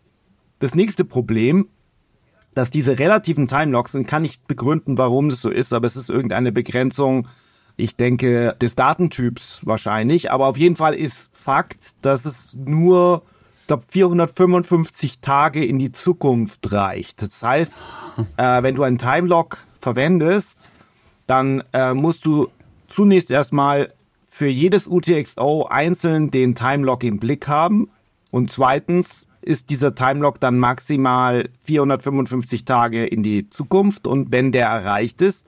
das nächste Problem, dass diese relativen Timelocks sind, kann ich begründen, warum das so ist, aber es ist irgendeine Begrenzung, ich denke, des Datentyps wahrscheinlich. Aber auf jeden Fall ist Fakt, dass es nur glaube, 455 Tage in die Zukunft reicht. Das heißt, *laughs* äh, wenn du einen Timelock verwendest, dann äh, musst du zunächst erstmal für jedes UTXO einzeln den Timelock im Blick haben. Und zweitens ist dieser Timelock dann maximal 455 Tage in die Zukunft. Und wenn der erreicht ist,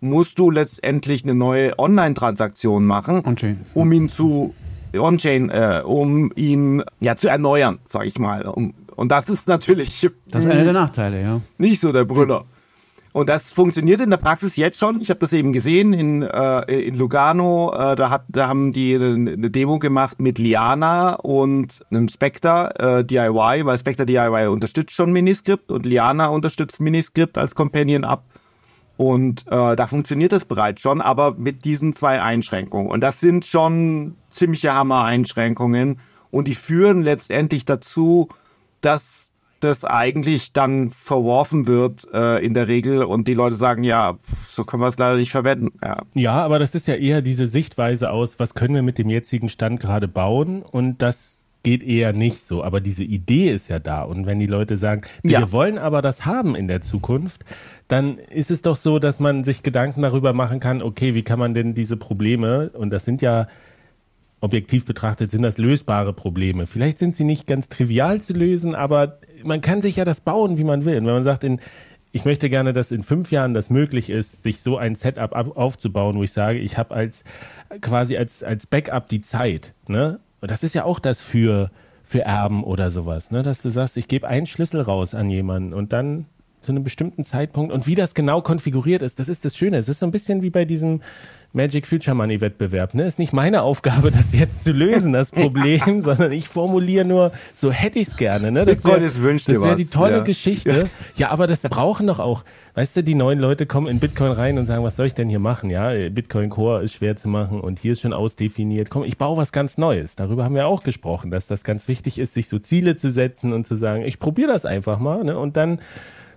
musst du letztendlich eine neue Online-Transaktion machen, okay. um ihn zu On-Chain, äh, um ihn ja zu erneuern, sag ich mal. Um, und das ist natürlich. Das ist einer der Nachteile, ja. Nicht so der Brüller. Und das funktioniert in der Praxis jetzt schon. Ich habe das eben gesehen in, äh, in Lugano. Äh, da, hat, da haben die eine Demo gemacht mit Liana und einem Spectre äh, DIY, weil Spectre DIY unterstützt schon Miniscript und Liana unterstützt Miniscript als Companion ab. Und äh, da funktioniert das bereits schon, aber mit diesen zwei Einschränkungen. Und das sind schon ziemliche Hammer-Einschränkungen. Und die führen letztendlich dazu, dass das eigentlich dann verworfen wird äh, in der Regel und die Leute sagen, ja, so können wir es leider nicht verwenden. Ja. ja, aber das ist ja eher diese Sichtweise aus, was können wir mit dem jetzigen Stand gerade bauen und das geht eher nicht so. Aber diese Idee ist ja da. Und wenn die Leute sagen, ja. wir wollen aber das haben in der Zukunft, dann ist es doch so, dass man sich Gedanken darüber machen kann, okay, wie kann man denn diese Probleme, und das sind ja objektiv betrachtet, sind das lösbare Probleme. Vielleicht sind sie nicht ganz trivial zu lösen, aber man kann sich ja das bauen, wie man will. Und wenn man sagt, in, ich möchte gerne, dass in fünf Jahren das möglich ist, sich so ein Setup aufzubauen, wo ich sage, ich habe als quasi als, als Backup die Zeit. Ne? Und das ist ja auch das für, für Erben oder sowas, ne? dass du sagst, ich gebe einen Schlüssel raus an jemanden und dann zu einem bestimmten Zeitpunkt und wie das genau konfiguriert ist, das ist das Schöne. Es ist so ein bisschen wie bei diesem Magic Future Money Wettbewerb. Ne? Ist nicht meine Aufgabe, *laughs* das jetzt zu lösen, das *laughs* Problem, sondern ich formuliere nur, so hätte ich es gerne. Ne? Das wäre wär die tolle ja. Geschichte. Ja. ja, aber das brauchen doch auch, weißt du, die neuen Leute kommen in Bitcoin rein und sagen, was soll ich denn hier machen? Ja, Bitcoin Core ist schwer zu machen und hier ist schon ausdefiniert. Komm, ich baue was ganz Neues. Darüber haben wir auch gesprochen, dass das ganz wichtig ist, sich so Ziele zu setzen und zu sagen, ich probiere das einfach mal. Ne? Und dann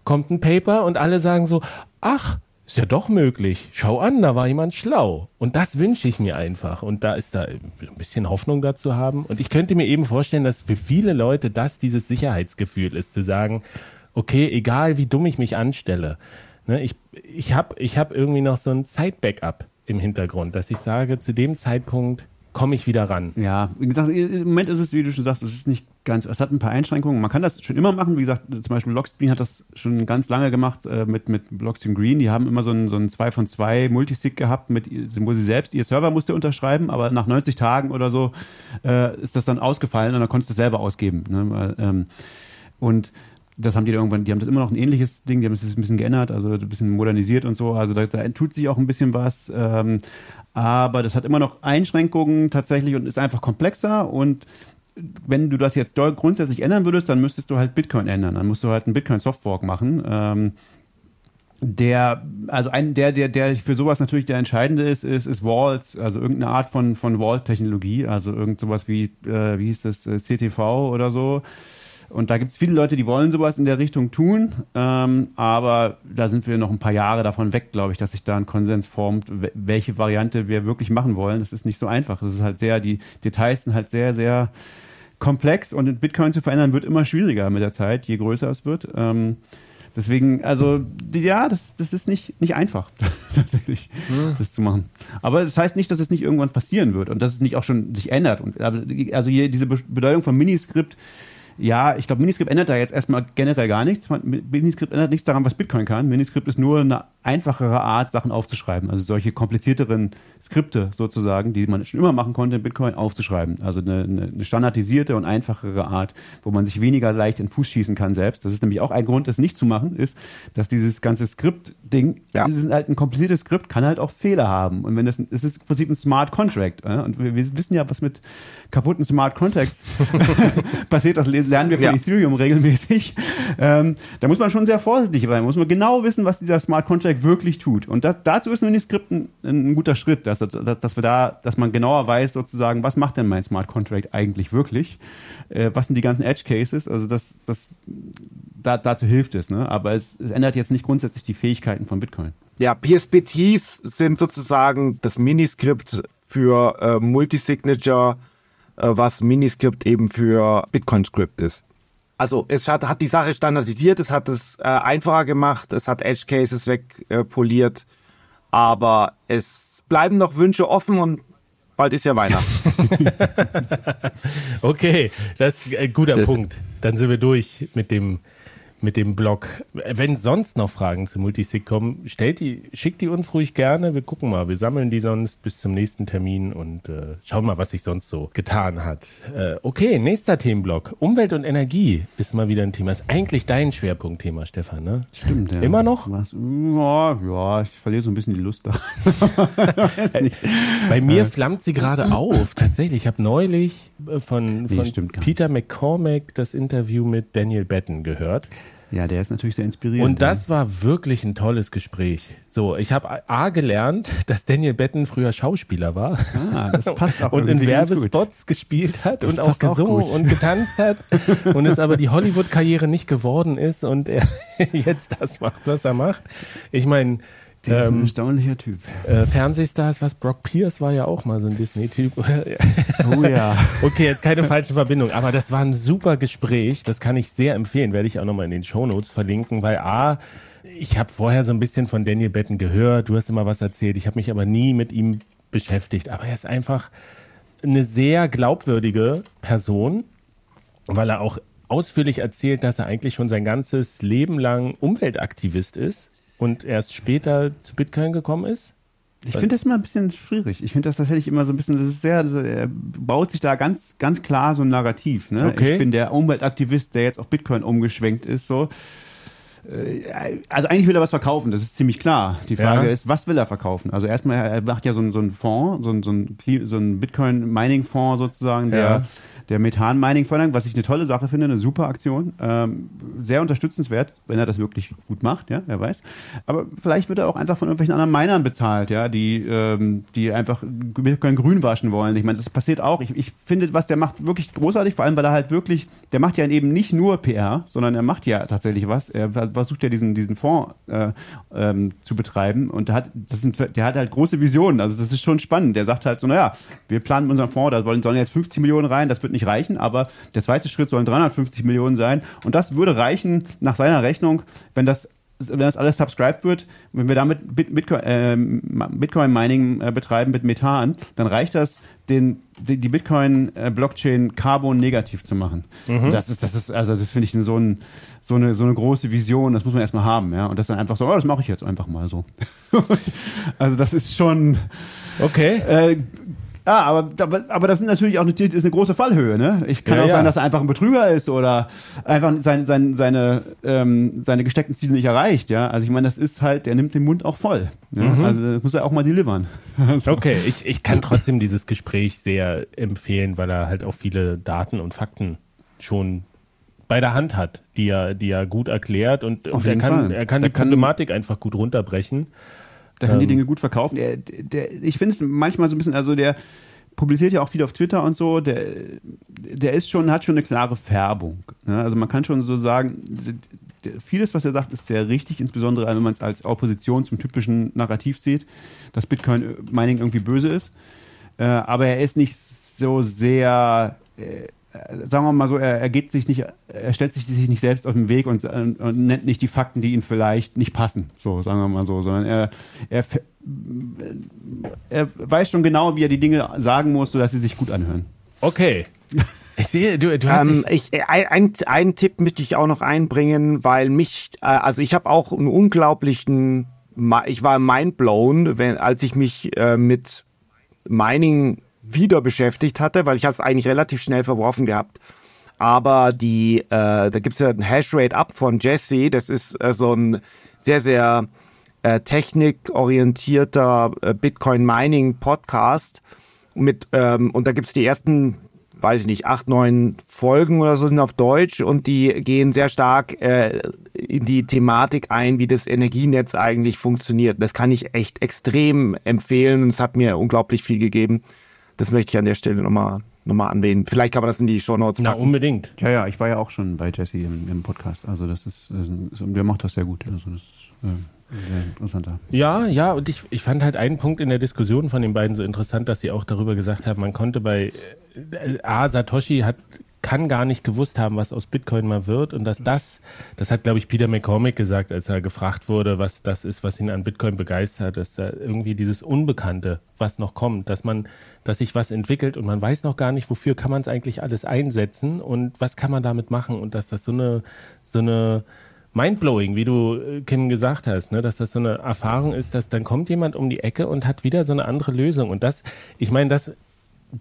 kommt ein Paper und alle sagen so, ach, ist ja doch möglich. Schau an, da war jemand schlau. Und das wünsche ich mir einfach. Und da ist da ein bisschen Hoffnung dazu haben. Und ich könnte mir eben vorstellen, dass für viele Leute das dieses Sicherheitsgefühl ist, zu sagen, okay, egal wie dumm ich mich anstelle, ne, ich, ich habe ich hab irgendwie noch so ein Zeitbackup im Hintergrund, dass ich sage, zu dem Zeitpunkt komme ich wieder ran. Ja, wie gesagt, im Moment ist es, wie du schon sagst, es ist nicht ganz, es hat ein paar Einschränkungen. Man kann das schon immer machen. Wie gesagt, zum Beispiel Blockstream hat das schon ganz lange gemacht äh, mit, mit Blockstream Green. Die haben immer so ein, so ein 2 von 2 Multisig gehabt, mit, wo sie selbst, ihr Server musste unterschreiben, aber nach 90 Tagen oder so äh, ist das dann ausgefallen und dann konntest du es selber ausgeben. Ne? Ähm, und das haben die irgendwann, die haben das immer noch ein ähnliches Ding, die haben es ein bisschen geändert, also ein bisschen modernisiert und so. Also da, da tut sich auch ein bisschen was. Ähm, aber das hat immer noch Einschränkungen tatsächlich und ist einfach komplexer und wenn du das jetzt grundsätzlich ändern würdest, dann müsstest du halt Bitcoin ändern. Dann musst du halt einen Bitcoin Softfork machen. Ähm, der, also ein, der, der, der für sowas natürlich der entscheidende ist, ist, ist Walls, also irgendeine Art von, von Vault-Technologie, also irgend sowas wie, äh, wie hieß das, CTV oder so. Und da gibt es viele Leute, die wollen sowas in der Richtung tun, ähm, aber da sind wir noch ein paar Jahre davon weg, glaube ich, dass sich da ein Konsens formt, welche Variante wir wirklich machen wollen. Das ist nicht so einfach. Es ist halt sehr, die Details sind halt sehr, sehr komplex und Bitcoin zu verändern wird immer schwieriger mit der Zeit, je größer es wird. Ähm, Deswegen, also ja, das, das ist nicht, nicht einfach, *laughs* tatsächlich, hm. das zu machen. Aber das heißt nicht, dass es nicht irgendwann passieren wird und dass es nicht auch schon sich ändert. Und, also hier diese Bedeutung von Miniskript, ja, ich glaube, Miniscript ändert da jetzt erstmal generell gar nichts. Miniscript ändert nichts daran, was Bitcoin kann. Miniscript ist nur eine einfachere Art, Sachen aufzuschreiben. Also solche komplizierteren Skripte sozusagen, die man schon immer machen konnte in Bitcoin, aufzuschreiben. Also eine, eine standardisierte und einfachere Art, wo man sich weniger leicht in den Fuß schießen kann selbst. Das ist nämlich auch ein Grund, das nicht zu machen, ist, dass dieses ganze Skript-Ding, ja. dieses ist halt ein kompliziertes Skript, kann halt auch Fehler haben. Und wenn das, es ist im Prinzip ein Smart Contract. Und wir, wir wissen ja, was mit kaputten Smart Contracts *laughs* passiert. Das lernen wir von ja. Ethereum regelmäßig. Ähm, da muss man schon sehr vorsichtig sein. Da muss man genau wissen, was dieser Smart Contract wirklich tut. Und das, dazu ist Miniscript ein, ein guter Schritt, dass, dass, dass wir da, dass man genauer weiß, sozusagen, was macht denn mein Smart Contract eigentlich wirklich? Äh, was sind die ganzen Edge Cases? Also das, das, da, dazu hilft es. Ne? Aber es, es ändert jetzt nicht grundsätzlich die Fähigkeiten von Bitcoin. Ja, PSBTs sind sozusagen das Miniskript für äh, Multisignature was Miniscript eben für Bitcoin-Script ist. Also es hat, hat die Sache standardisiert, es hat es äh, einfacher gemacht, es hat Edge Cases wegpoliert, äh, aber es bleiben noch Wünsche offen und bald ist ja Weihnachten. *laughs* okay, das ist ein guter Punkt. Dann sind wir durch mit dem mit dem Blog. Wenn sonst noch Fragen zu Multisig kommen, stellt die, schickt die uns ruhig gerne. Wir gucken mal. Wir sammeln die sonst bis zum nächsten Termin und äh, schauen mal, was sich sonst so getan hat. Äh, okay, nächster Themenblock. Umwelt und Energie ist mal wieder ein Thema. Ist eigentlich dein Schwerpunktthema, Stefan, ne? Stimmt, ja. Immer noch? Was? Ja, ja, ich verliere so ein bisschen die Lust daran. *laughs* Bei mir äh. flammt sie gerade auf. Tatsächlich, ich habe neulich äh, von, von nee, Peter McCormack das Interview mit Daniel Batten gehört. Ja, der ist natürlich sehr inspirierend. Und das ja. war wirklich ein tolles Gespräch. So, ich habe A gelernt, *laughs* dass Daniel Betten früher Schauspieler war. Ah, das passt auch. *laughs* und in Werbespots gespielt hat das und auch gesungen auch und getanzt hat. *laughs* und es aber die Hollywood-Karriere nicht geworden ist und er jetzt das macht, was er macht. Ich meine, der ist ein ähm, erstaunlicher Typ. Äh, Fernsehstars, was Brock Pierce war ja auch mal so ein Disney-Typ. *laughs* oh ja. Okay, jetzt keine falsche Verbindung, aber das war ein super Gespräch. Das kann ich sehr empfehlen, werde ich auch nochmal in den Shownotes verlinken, weil A, ich habe vorher so ein bisschen von Daniel Betten gehört, du hast immer was erzählt, ich habe mich aber nie mit ihm beschäftigt. Aber er ist einfach eine sehr glaubwürdige Person, weil er auch ausführlich erzählt, dass er eigentlich schon sein ganzes Leben lang Umweltaktivist ist und erst später zu Bitcoin gekommen ist? Ich finde das immer ein bisschen schwierig. Ich finde das tatsächlich immer so ein bisschen, das ist sehr, er baut sich da ganz, ganz klar so ein Narrativ. Ne? Okay. Ich bin der Umweltaktivist, der jetzt auf Bitcoin umgeschwenkt ist. So. Äh, also eigentlich will er was verkaufen, das ist ziemlich klar. Die Frage ja. ist, was will er verkaufen? Also erstmal, er macht ja so, so einen Fonds, so, so einen, so einen Bitcoin-Mining-Fonds sozusagen, der ja der Methan-Mining fördern, was ich eine tolle Sache finde, eine super Aktion. Ähm, sehr unterstützenswert, wenn er das wirklich gut macht, ja, wer weiß. Aber vielleicht wird er auch einfach von irgendwelchen anderen Minern bezahlt, ja, die, ähm, die einfach Bitcoin grün waschen wollen. Ich meine, das passiert auch. Ich, ich finde, was der macht, wirklich großartig, vor allem, weil er halt wirklich, der macht ja eben nicht nur PR, sondern er macht ja tatsächlich was. Er versucht ja diesen, diesen Fonds äh, ähm, zu betreiben und der hat, das sind, der hat halt große Visionen. Also das ist schon spannend. Der sagt halt so, naja, wir planen unseren Fonds, da sollen, sollen jetzt 50 Millionen rein, das wird nicht reichen, aber der zweite Schritt sollen 350 Millionen sein. Und das würde reichen nach seiner Rechnung, wenn das wenn das alles subscribed wird, wenn wir damit Bitcoin, äh, Bitcoin Mining äh, betreiben mit Methan, dann reicht das, den, die, die Bitcoin äh, Blockchain Carbon negativ zu machen. Mhm. Das ist, das ist, also das finde ich so, ein, so, eine, so eine große Vision, das muss man erstmal haben, ja. Und das dann einfach so, oh, das mache ich jetzt einfach mal so. *laughs* also das ist schon okay. Äh, ja, aber, aber, das ist natürlich auch eine, ist eine große Fallhöhe. Ne? Ich kann ja, auch ja. sein, dass er einfach ein Betrüger ist oder einfach sein, sein, seine, ähm, seine gesteckten Ziele nicht erreicht. Ja, also ich meine, das ist halt, der nimmt den Mund auch voll. Ja? Mhm. Also muss er auch mal delivern. *laughs* so. Okay, ich, ich kann trotzdem dieses Gespräch sehr empfehlen, weil er halt auch viele Daten und Fakten schon bei der Hand hat, die er, die er gut erklärt und, und er, kann, er kann die Problematik einfach gut runterbrechen. Da kann ähm, die Dinge gut verkaufen. Der, der, ich finde es manchmal so ein bisschen, also der, publiziert ja auch viel auf Twitter und so, der, der ist schon, hat schon eine klare Färbung. Ne? Also man kann schon so sagen, vieles, was er sagt, ist sehr richtig, insbesondere wenn man es als Opposition zum typischen Narrativ sieht, dass Bitcoin-Mining irgendwie böse ist. Äh, aber er ist nicht so sehr, äh, sagen wir mal so, er, er geht sich nicht, er stellt sich sich nicht selbst auf den Weg und, und, nennt nicht die Fakten, die ihm vielleicht nicht passen, so sagen wir mal so, sondern er, er, er weiß schon genau, wie er die Dinge sagen muss, sodass sie sich gut anhören. Okay. *laughs* Ich sehe, du, du hast ähm, ich, ein, ein Tipp möchte ich auch noch einbringen, weil mich, äh, also ich habe auch einen unglaublichen, ich war mindblown, wenn, als ich mich äh, mit Mining wieder beschäftigt hatte, weil ich es eigentlich relativ schnell verworfen gehabt. Aber die, äh, da gibt's ja ein Hashrate Up von Jesse, das ist äh, so ein sehr, sehr äh, technikorientierter äh, Bitcoin Mining Podcast mit ähm, und da gibt's die ersten weiß ich nicht, acht, neun Folgen oder so sind auf Deutsch und die gehen sehr stark äh, in die Thematik ein, wie das Energienetz eigentlich funktioniert. Das kann ich echt extrem empfehlen und es hat mir unglaublich viel gegeben. Das möchte ich an der Stelle nochmal nochmal anwählen. Vielleicht kann man das in die Show Notes Na, unbedingt. Ja, ja, ich war ja auch schon bei Jesse im, im Podcast. Also das ist, äh, der macht das sehr gut. Also das ist, äh, sehr interessanter. Ja, ja, und ich, ich fand halt einen Punkt in der Diskussion von den beiden so interessant, dass sie auch darüber gesagt haben, man konnte bei äh, A, Satoshi hat kann gar nicht gewusst haben, was aus Bitcoin mal wird. Und dass das, das hat glaube ich Peter McCormick gesagt, als er gefragt wurde, was das ist, was ihn an Bitcoin begeistert, dass da irgendwie dieses Unbekannte, was noch kommt, dass man, dass sich was entwickelt und man weiß noch gar nicht, wofür kann man es eigentlich alles einsetzen und was kann man damit machen? Und dass das so eine, so eine mindblowing, wie du, äh, Kim, gesagt hast, ne, dass das so eine Erfahrung ist, dass dann kommt jemand um die Ecke und hat wieder so eine andere Lösung. Und das, ich meine, dass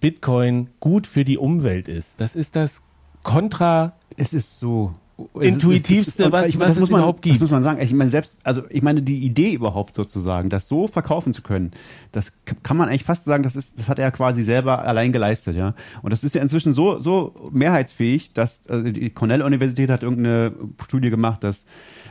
Bitcoin gut für die Umwelt ist, das ist das Kontra. Es ist so intuitivste, was, ich, was es man, überhaupt gibt. Das muss man sagen. Ich meine, selbst, also ich meine, die Idee überhaupt sozusagen, das so verkaufen zu können, das kann man eigentlich fast sagen, das ist, das hat er quasi selber allein geleistet, ja. Und das ist ja inzwischen so, so mehrheitsfähig, dass also die Cornell-Universität hat irgendeine Studie gemacht, dass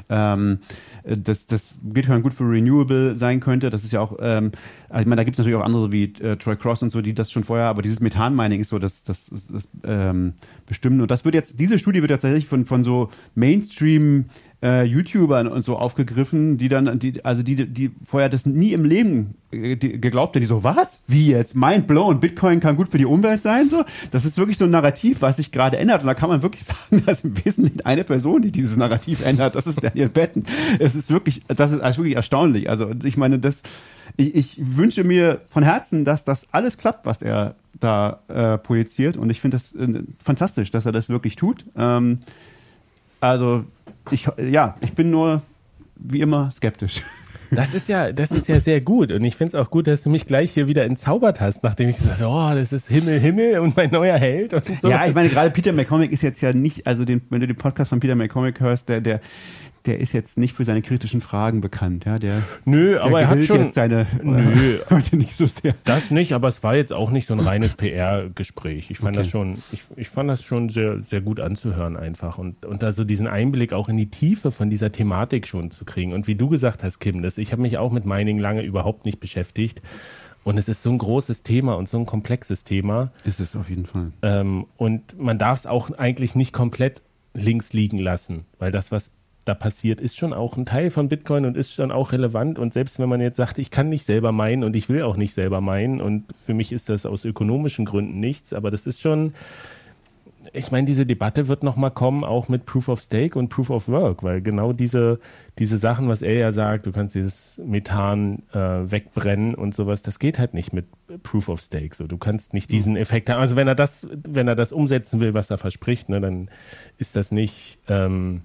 ähm, dass das Bitcoin gut für Renewable sein könnte. Das ist ja auch, ähm, also ich meine, da gibt es natürlich auch andere wie äh, Troy Cross und so, die das schon vorher, aber dieses Methan-Mining ist so das, das, das, das ähm, Bestimmen. Und das wird jetzt, diese Studie wird tatsächlich von, von so Mainstream äh, YouTubern und so aufgegriffen, die dann, die, also die, die vorher das nie im Leben äh, geglaubt haben, die so, was? Wie jetzt? Mind blown, Bitcoin kann gut für die Umwelt sein? So, das ist wirklich so ein Narrativ, was sich gerade ändert. Und da kann man wirklich *laughs* sagen, dass im Wesentlichen eine Person, die dieses Narrativ ändert, das ist Daniel Betten. Es ist wirklich, das ist also wirklich erstaunlich. Also ich meine, das, ich, ich wünsche mir von Herzen, dass das alles klappt, was er da äh, projiziert. Und ich finde das äh, fantastisch, dass er das wirklich tut. Ähm, also ich, ja, ich bin nur wie immer skeptisch. Das ist ja, das ist ja sehr gut. Und ich finde es auch gut, dass du mich gleich hier wieder entzaubert hast, nachdem ich gesagt habe, oh, das ist Himmel, Himmel und mein neuer Held und so. Ja, ich meine, gerade Peter McCormick ist jetzt ja nicht, also den, wenn du den Podcast von Peter McCormick hörst, der, der, der ist jetzt nicht für seine kritischen Fragen bekannt, ja. Der, nö, der aber er hat schon jetzt seine nö, *laughs* heute nicht so sehr. Das nicht, aber es war jetzt auch nicht so ein reines PR-Gespräch. Ich fand okay. das schon, ich, ich fand das schon sehr, sehr gut anzuhören einfach und und da so diesen Einblick auch in die Tiefe von dieser Thematik schon zu kriegen. Und wie du gesagt hast, Kim, das, ich habe mich auch mit Mining lange überhaupt nicht beschäftigt. Und es ist so ein großes Thema und so ein komplexes Thema. Ist es auf jeden Fall. Ähm, und man darf es auch eigentlich nicht komplett links liegen lassen, weil das, was da passiert, ist schon auch ein Teil von Bitcoin und ist schon auch relevant. Und selbst wenn man jetzt sagt, ich kann nicht selber meinen und ich will auch nicht selber meinen und für mich ist das aus ökonomischen Gründen nichts, aber das ist schon, ich meine, diese Debatte wird nochmal kommen, auch mit Proof of Stake und Proof of Work, weil genau diese, diese Sachen, was er ja sagt, du kannst dieses Methan äh, wegbrennen und sowas, das geht halt nicht mit Proof of Stake. So, du kannst nicht diesen Effekt haben. Also wenn er das, wenn er das umsetzen will, was er verspricht, ne, dann ist das nicht, ähm,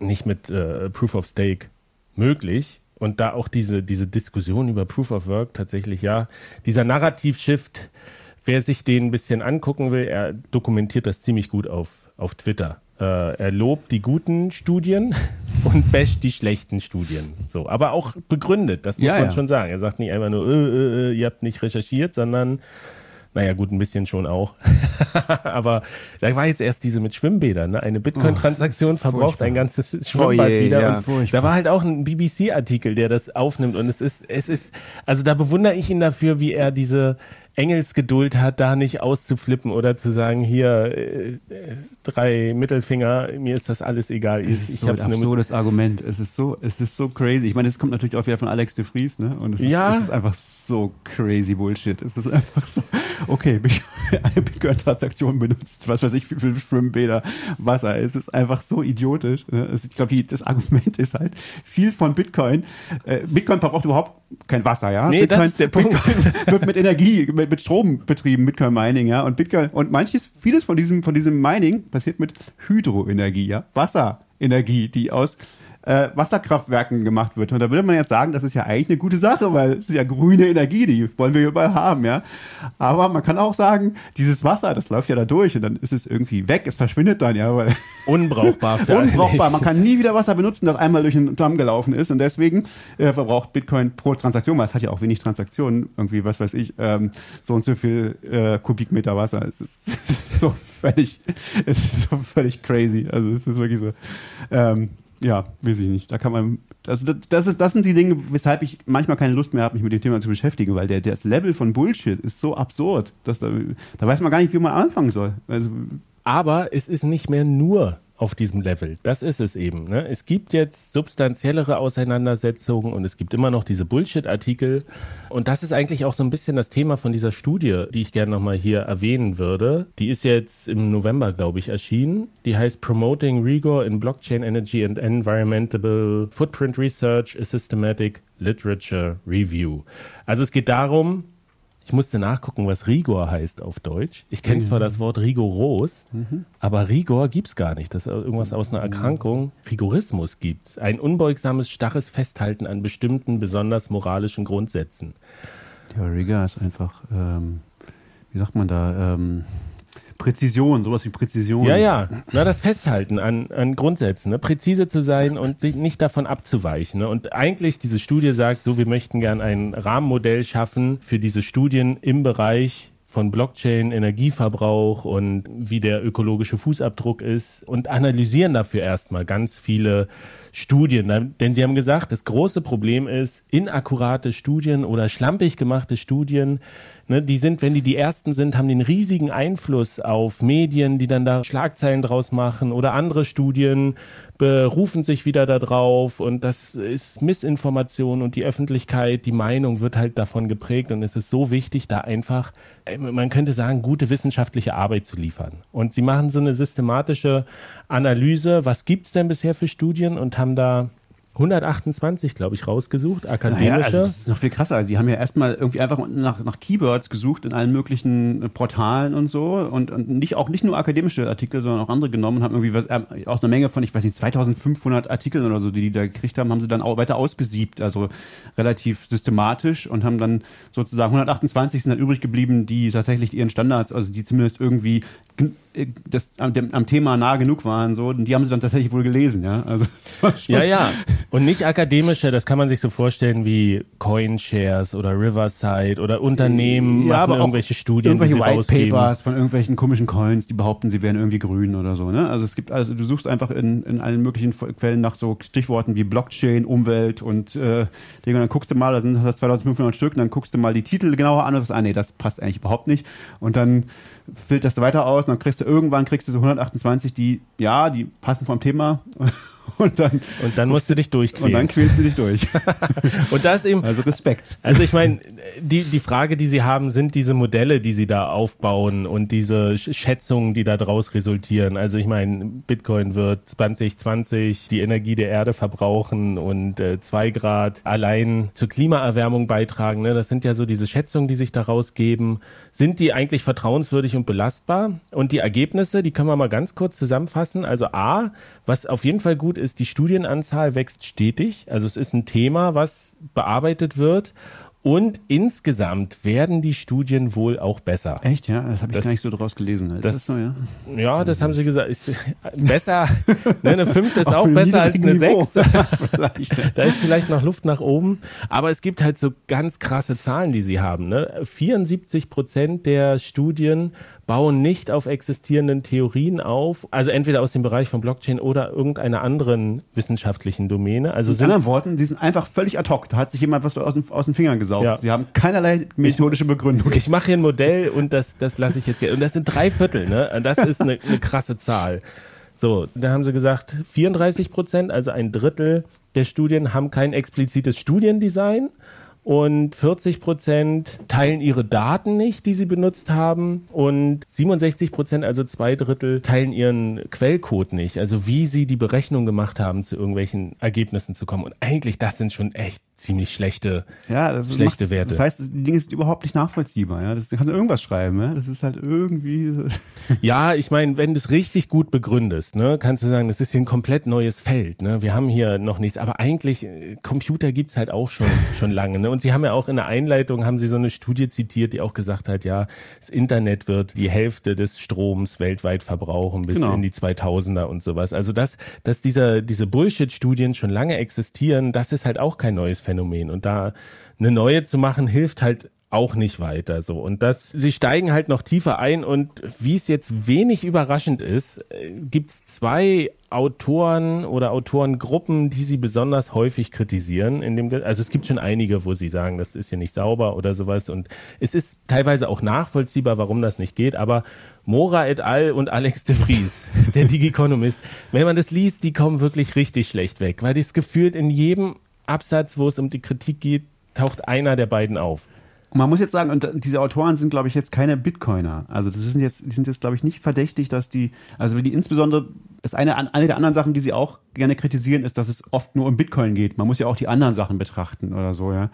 nicht mit äh, Proof of Stake möglich. Und da auch diese, diese Diskussion über Proof of Work tatsächlich, ja, dieser Narrativ-Shift, wer sich den ein bisschen angucken will, er dokumentiert das ziemlich gut auf, auf Twitter. Äh, er lobt die guten Studien *laughs* und basht die schlechten Studien. So, aber auch begründet, das muss ja, man ja. schon sagen. Er sagt nicht einfach nur, äh, äh, äh ihr habt nicht recherchiert, sondern naja, gut, ein bisschen schon auch. *laughs* Aber da war jetzt erst diese mit Schwimmbädern. Ne? Eine Bitcoin-Transaktion oh, verbraucht furchtbar. ein ganzes Schwimmbad oh je, wieder. Ja, da war halt auch ein BBC-Artikel, der das aufnimmt. Und es ist, es ist, also da bewundere ich ihn dafür, wie er diese Engelsgeduld hat, da nicht auszuflippen oder zu sagen, hier äh, drei Mittelfinger, mir ist das alles egal. Ich, ich so habe ein absurdes Argument. Es ist so, es ist so crazy. Ich meine, es kommt natürlich auch wieder von Alex de Vries, ne? Und es ist, ja. es ist einfach so crazy Bullshit. Es ist einfach so, okay, *laughs* eine Bitcoin-Transaktion benutzt, was weiß ich, wie viel Schwimmbäder, Wasser. Es ist einfach so idiotisch. Ne? Ich glaube, das Argument ist halt, viel von Bitcoin, äh, Bitcoin braucht überhaupt kein Wasser, ja? Nee, Bitcoin, das ist der *laughs* Punkt. Bitcoin wird mit Energie, mit, mit Strom betrieben, Bitcoin Mining, ja? Und Bitcoin, und manches, vieles von diesem, von diesem Mining passiert mit Hydroenergie, ja? Wasserenergie, die aus äh, Wasserkraftwerken gemacht wird. Und da würde man jetzt sagen, das ist ja eigentlich eine gute Sache, weil es ist ja grüne Energie, die wollen wir überall haben, ja. Aber man kann auch sagen, dieses Wasser, das läuft ja da durch und dann ist es irgendwie weg, es verschwindet dann, ja, weil *laughs* unbrauchbar. Unbrauchbar. Man kann nie wieder Wasser benutzen, das einmal durch den Damm gelaufen ist und deswegen äh, verbraucht Bitcoin pro Transaktion, weil es hat ja auch wenig Transaktionen, irgendwie, was weiß ich, ähm, so und so viel äh, Kubikmeter Wasser. Es ist, *laughs* es ist so völlig, es ist so völlig crazy. Also es ist wirklich so. Ähm, ja, weiß ich nicht. Da kann man, also das, das, ist, das sind die Dinge, weshalb ich manchmal keine Lust mehr habe, mich mit dem Thema zu beschäftigen, weil der, das Level von Bullshit ist so absurd, dass da, da weiß man gar nicht, wie man anfangen soll. Also, Aber es ist nicht mehr nur auf diesem Level. Das ist es eben. Ne? Es gibt jetzt substanziellere Auseinandersetzungen und es gibt immer noch diese Bullshit-Artikel. Und das ist eigentlich auch so ein bisschen das Thema von dieser Studie, die ich gerne nochmal hier erwähnen würde. Die ist jetzt im November, glaube ich, erschienen. Die heißt Promoting Rigor in Blockchain Energy and Environmental Footprint Research, a Systematic Literature Review. Also es geht darum, ich musste nachgucken, was Rigor heißt auf Deutsch. Ich kenne mhm. zwar das Wort rigoros, mhm. aber Rigor gibt es gar nicht. Das ist irgendwas aus einer Erkrankung. Rigorismus gibt es. Ein unbeugsames, starres Festhalten an bestimmten, besonders moralischen Grundsätzen. Ja, Rigor ist einfach, ähm, wie sagt man da, ähm, Präzision, sowas wie Präzision. Ja, ja. Na, das Festhalten an, an Grundsätzen, ne? präzise zu sein und sich nicht davon abzuweichen. Ne? Und eigentlich, diese Studie sagt so, wir möchten gern ein Rahmenmodell schaffen für diese Studien im Bereich von Blockchain, Energieverbrauch und wie der ökologische Fußabdruck ist und analysieren dafür erstmal ganz viele Studien. Denn sie haben gesagt, das große Problem ist, inakkurate Studien oder schlampig gemachte Studien Ne, die sind, wenn die die ersten sind, haben den riesigen Einfluss auf Medien, die dann da Schlagzeilen draus machen oder andere Studien berufen sich wieder darauf und das ist Missinformation und die Öffentlichkeit, die Meinung wird halt davon geprägt und es ist so wichtig, da einfach, äh, man könnte sagen, gute wissenschaftliche Arbeit zu liefern. Und sie machen so eine systematische Analyse, was gibt's denn bisher für Studien und haben da 128, glaube ich, rausgesucht, akademische. Naja, also das ist noch viel krasser. Also die haben ja erstmal irgendwie einfach nach, nach Keywords gesucht in allen möglichen Portalen und so und, und nicht auch nicht nur akademische Artikel, sondern auch andere genommen und haben irgendwie was, äh, aus einer Menge von, ich weiß nicht, 2500 Artikeln oder so, die die da gekriegt haben, haben sie dann auch weiter ausgesiebt, also relativ systematisch und haben dann sozusagen 128 sind dann übrig geblieben, die tatsächlich ihren Standards, also die zumindest irgendwie das am, am, Thema nah genug waren, so, und die haben sie dann tatsächlich wohl gelesen, ja. Also, ja, ja. Und nicht akademische, das kann man sich so vorstellen wie Coinshares oder Riverside oder Unternehmen ja, machen irgendwelche Studien, irgendwelche die sie White rausgeben. Papers von irgendwelchen komischen Coins, die behaupten, sie wären irgendwie grün oder so, ne? Also es gibt also du suchst einfach in, in allen möglichen Quellen nach so Stichworten wie Blockchain, Umwelt und äh, Dinge, und dann guckst du mal, da sind das 2500 Stück, und dann guckst du mal die Titel genauer an und sagst, ah nee, das passt eigentlich überhaupt nicht. Und dann filterst du weiter aus und dann kriegst du irgendwann kriegst du so 128, die, ja, die passen vom Thema. Und dann, und dann musst du dich durchquälen. Und dann quälst du dich durch. *laughs* und das eben. Also Respekt. Also ich meine, die, die Frage, die sie haben, sind diese Modelle, die sie da aufbauen und diese Schätzungen, die da draus resultieren. Also ich meine, Bitcoin wird 2020 die Energie der Erde verbrauchen und äh, zwei Grad allein zur Klimaerwärmung beitragen. Ne? Das sind ja so diese Schätzungen, die sich daraus geben. Sind die eigentlich vertrauenswürdig und belastbar? Und die Ergebnisse, die können wir mal ganz kurz zusammenfassen. Also A, was auf jeden Fall gut ist, die Studienanzahl wächst stetig. Also es ist ein Thema, was bearbeitet wird. Und insgesamt werden die Studien wohl auch besser. Echt, ja? Das habe ich das, gar nicht so draus gelesen. Ist das, das so, ja? Ja, das haben sie gesagt. Ist besser, *laughs* ne, eine 5 ist auch besser als eine 6. *laughs* *laughs* da ist vielleicht noch Luft nach oben. Aber es gibt halt so ganz krasse Zahlen, die sie haben. Ne? 74 Prozent der Studien bauen nicht auf existierenden Theorien auf, also entweder aus dem Bereich von Blockchain oder irgendeiner anderen wissenschaftlichen Domäne. Also Mit anderen Worten, die sind einfach völlig ad hoc. Da hat sich jemand was aus den, aus den Fingern rausgesaugt. Ja. Sie haben keinerlei methodische Begründung. Ich mache hier ein Modell und das, das lasse ich jetzt. Und das sind drei Viertel, ne? Das ist eine, eine krasse Zahl. So, da haben sie gesagt, 34 Prozent, also ein Drittel der Studien haben kein explizites Studiendesign und 40 Prozent teilen ihre Daten nicht, die sie benutzt haben und 67 Prozent, also zwei Drittel, teilen ihren Quellcode nicht, also wie sie die Berechnung gemacht haben, zu irgendwelchen Ergebnissen zu kommen. Und eigentlich, das sind schon echt ziemlich schlechte, Ja, das schlechte Werte. Das heißt, das Ding ist überhaupt nicht nachvollziehbar. Ja, das du kannst irgendwas schreiben. Ja, das ist halt irgendwie. Ja, *laughs* ich meine, wenn du es richtig gut begründest, ne, kannst du sagen, das ist hier ein komplett neues Feld. Ne? Wir haben hier noch nichts, aber eigentlich äh, Computer gibt's halt auch schon *laughs* schon lange. Ne? Und sie haben ja auch in der Einleitung haben sie so eine Studie zitiert, die auch gesagt hat, ja, das Internet wird die Hälfte des Stroms weltweit verbrauchen bis Genau. in die 2000er und sowas. Also dass dass dieser diese Bullshit-Studien schon lange existieren, das ist halt auch kein neues Phänomen. Und da eine neue zu machen hilft halt auch nicht weiter so. Und das sie steigen halt noch tiefer ein und wie es jetzt wenig überraschend ist äh, gibt's zwei Autoren oder Autorengruppen die sie besonders häufig kritisieren in dem also es gibt schon einige wo sie sagen das ist hier nicht sauber oder sowas. Und es ist teilweise auch nachvollziehbar warum das nicht geht. Aber Mora et al. und Alex de Vries der *laughs* Digiconomist wenn man das liest die kommen wirklich richtig schlecht weg weil das gefühlt in jedem Absatz wo es um die Kritik geht taucht einer der beiden auf Man muss jetzt sagen, und diese Autoren sind, glaube ich, jetzt keine Bitcoiner. Also das sind jetzt, die sind jetzt, glaube ich, nicht verdächtig, dass die, also die insbesondere, das eine, eine der anderen Sachen, die sie auch gerne kritisieren, ist, dass es oft nur um Bitcoin geht. Man muss ja auch die anderen Sachen betrachten oder so, ja.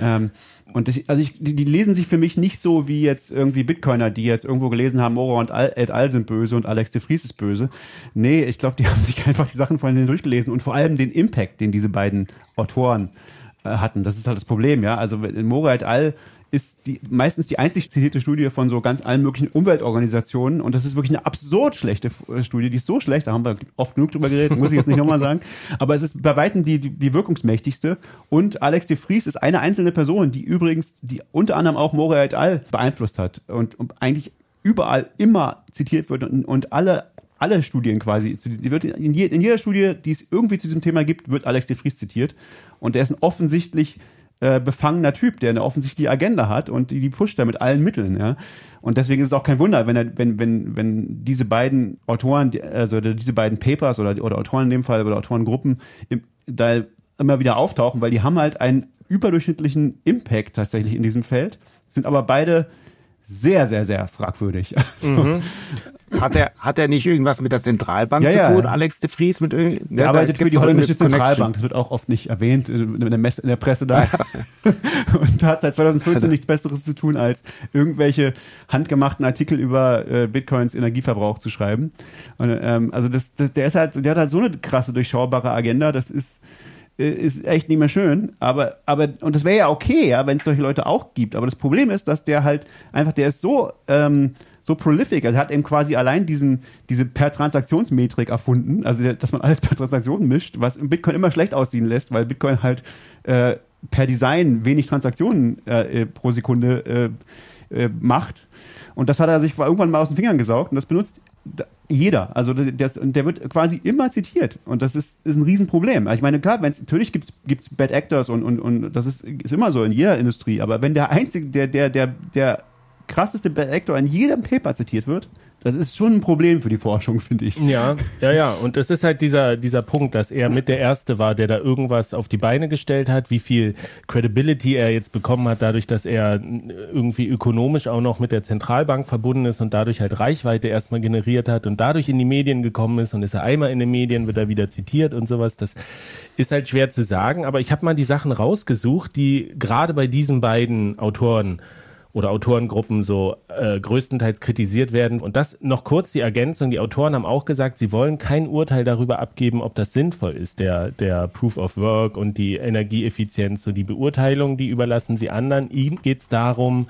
Ähm, und ich, also ich, die, die lesen sich für mich nicht so wie jetzt irgendwie Bitcoiner, die jetzt irgendwo gelesen haben, Mora und Al, et al. sind böse und Alex de Vries ist böse. Nee, ich glaube, die *laughs* haben sich einfach die Sachen denen durchgelesen und vor allem den Impact, den diese beiden Autoren äh, hatten. Das ist halt das Problem, ja. Also Mora et al. Ist die, meistens die einzig zitierte Studie von so ganz allen möglichen Umweltorganisationen und das ist wirklich eine absurd schlechte äh, Studie, die ist so schlecht, da haben wir oft genug drüber geredet, muss ich jetzt nicht nochmal sagen, *laughs* aber es ist bei Weitem die, die, die wirkungsmächtigste und Alex de Vries ist eine einzelne Person, die übrigens, die unter anderem auch Mora et al. beeinflusst hat und, und eigentlich überall immer zitiert wird und, und alle alle Studien quasi, die wird in jeder Studie, die es irgendwie zu diesem Thema gibt, wird Alex de Vries zitiert. Und der ist ein offensichtlich äh, befangener Typ, der eine offensichtliche Agenda hat und die, die pusht er mit allen Mitteln, ja. Und deswegen ist es auch kein Wunder, wenn er, wenn, wenn, wenn diese beiden Autoren, also diese beiden Papers oder, oder Autoren in dem Fall oder Autorengruppen im, da immer wieder auftauchen, weil die haben halt einen überdurchschnittlichen Impact tatsächlich in diesem Feld, sind aber beide sehr, sehr, sehr fragwürdig. Also, Hat er, hat er nicht irgendwas mit der Zentralbank Ja, zu ja. tun, Alex de Vries? Mit irgend- Der da arbeitet für die holländische Zentralbank. Das wird auch oft nicht erwähnt äh, in der, Messe, in der Presse da. *laughs* Und hat seit 2014 nichts Besseres zu tun, als irgendwelche handgemachten Artikel über äh, Bitcoins Energieverbrauch zu schreiben. Und, ähm, also das, das, der ist halt, der hat halt so eine krasse durchschaubare Agenda. Das ist ist echt nicht mehr schön, aber aber und das wäre ja okay, ja, wenn es solche Leute auch gibt. Aber das Problem ist, dass der halt einfach, der ist so ähm, so prolific, also er hat eben quasi allein diesen diese per Transaktionsmetrik erfunden, also der, dass man alles *laughs* per Transaktion mischt, was im Bitcoin immer schlecht aussehen lässt, weil Bitcoin halt äh, per Design wenig Transaktionen äh, äh, pro Sekunde äh, äh, macht. Und das hat er sich irgendwann mal aus den Fingern gesaugt und das benutzt jeder. Also das, der wird quasi immer zitiert und das ist, ist ein Riesenproblem. Ich meine, klar, wenn's, natürlich gibt's gibt's Bad Actors und, und, und das ist, ist immer so in jeder Industrie, aber wenn der einzige, der, der, der, der krasseste Bad Actor in jedem Paper zitiert wird, das ist schon ein Problem für die Forschung, finde ich. Ja, ja, ja. Und es ist halt dieser, dieser Punkt, dass er mit der Erste war, der da irgendwas auf die Beine gestellt hat, wie viel Credibility er jetzt bekommen hat, dadurch, dass er irgendwie ökonomisch auch noch mit der Zentralbank verbunden ist und dadurch halt Reichweite erstmal generiert hat und dadurch in die Medien gekommen ist und ist er einmal in den Medien, wird er wieder zitiert und sowas. Das ist halt schwer zu sagen, aber ich habe mal die Sachen rausgesucht, die gerade bei diesen beiden Autoren oder Autorengruppen so äh, größtenteils kritisiert werden. Und das noch kurz die Ergänzung. Die Autoren haben auch gesagt, sie wollen kein Urteil darüber abgeben, ob das sinnvoll ist, der, der Proof of Work und die Energieeffizienz. So die Beurteilung, die überlassen sie anderen. Ihm geht es darum,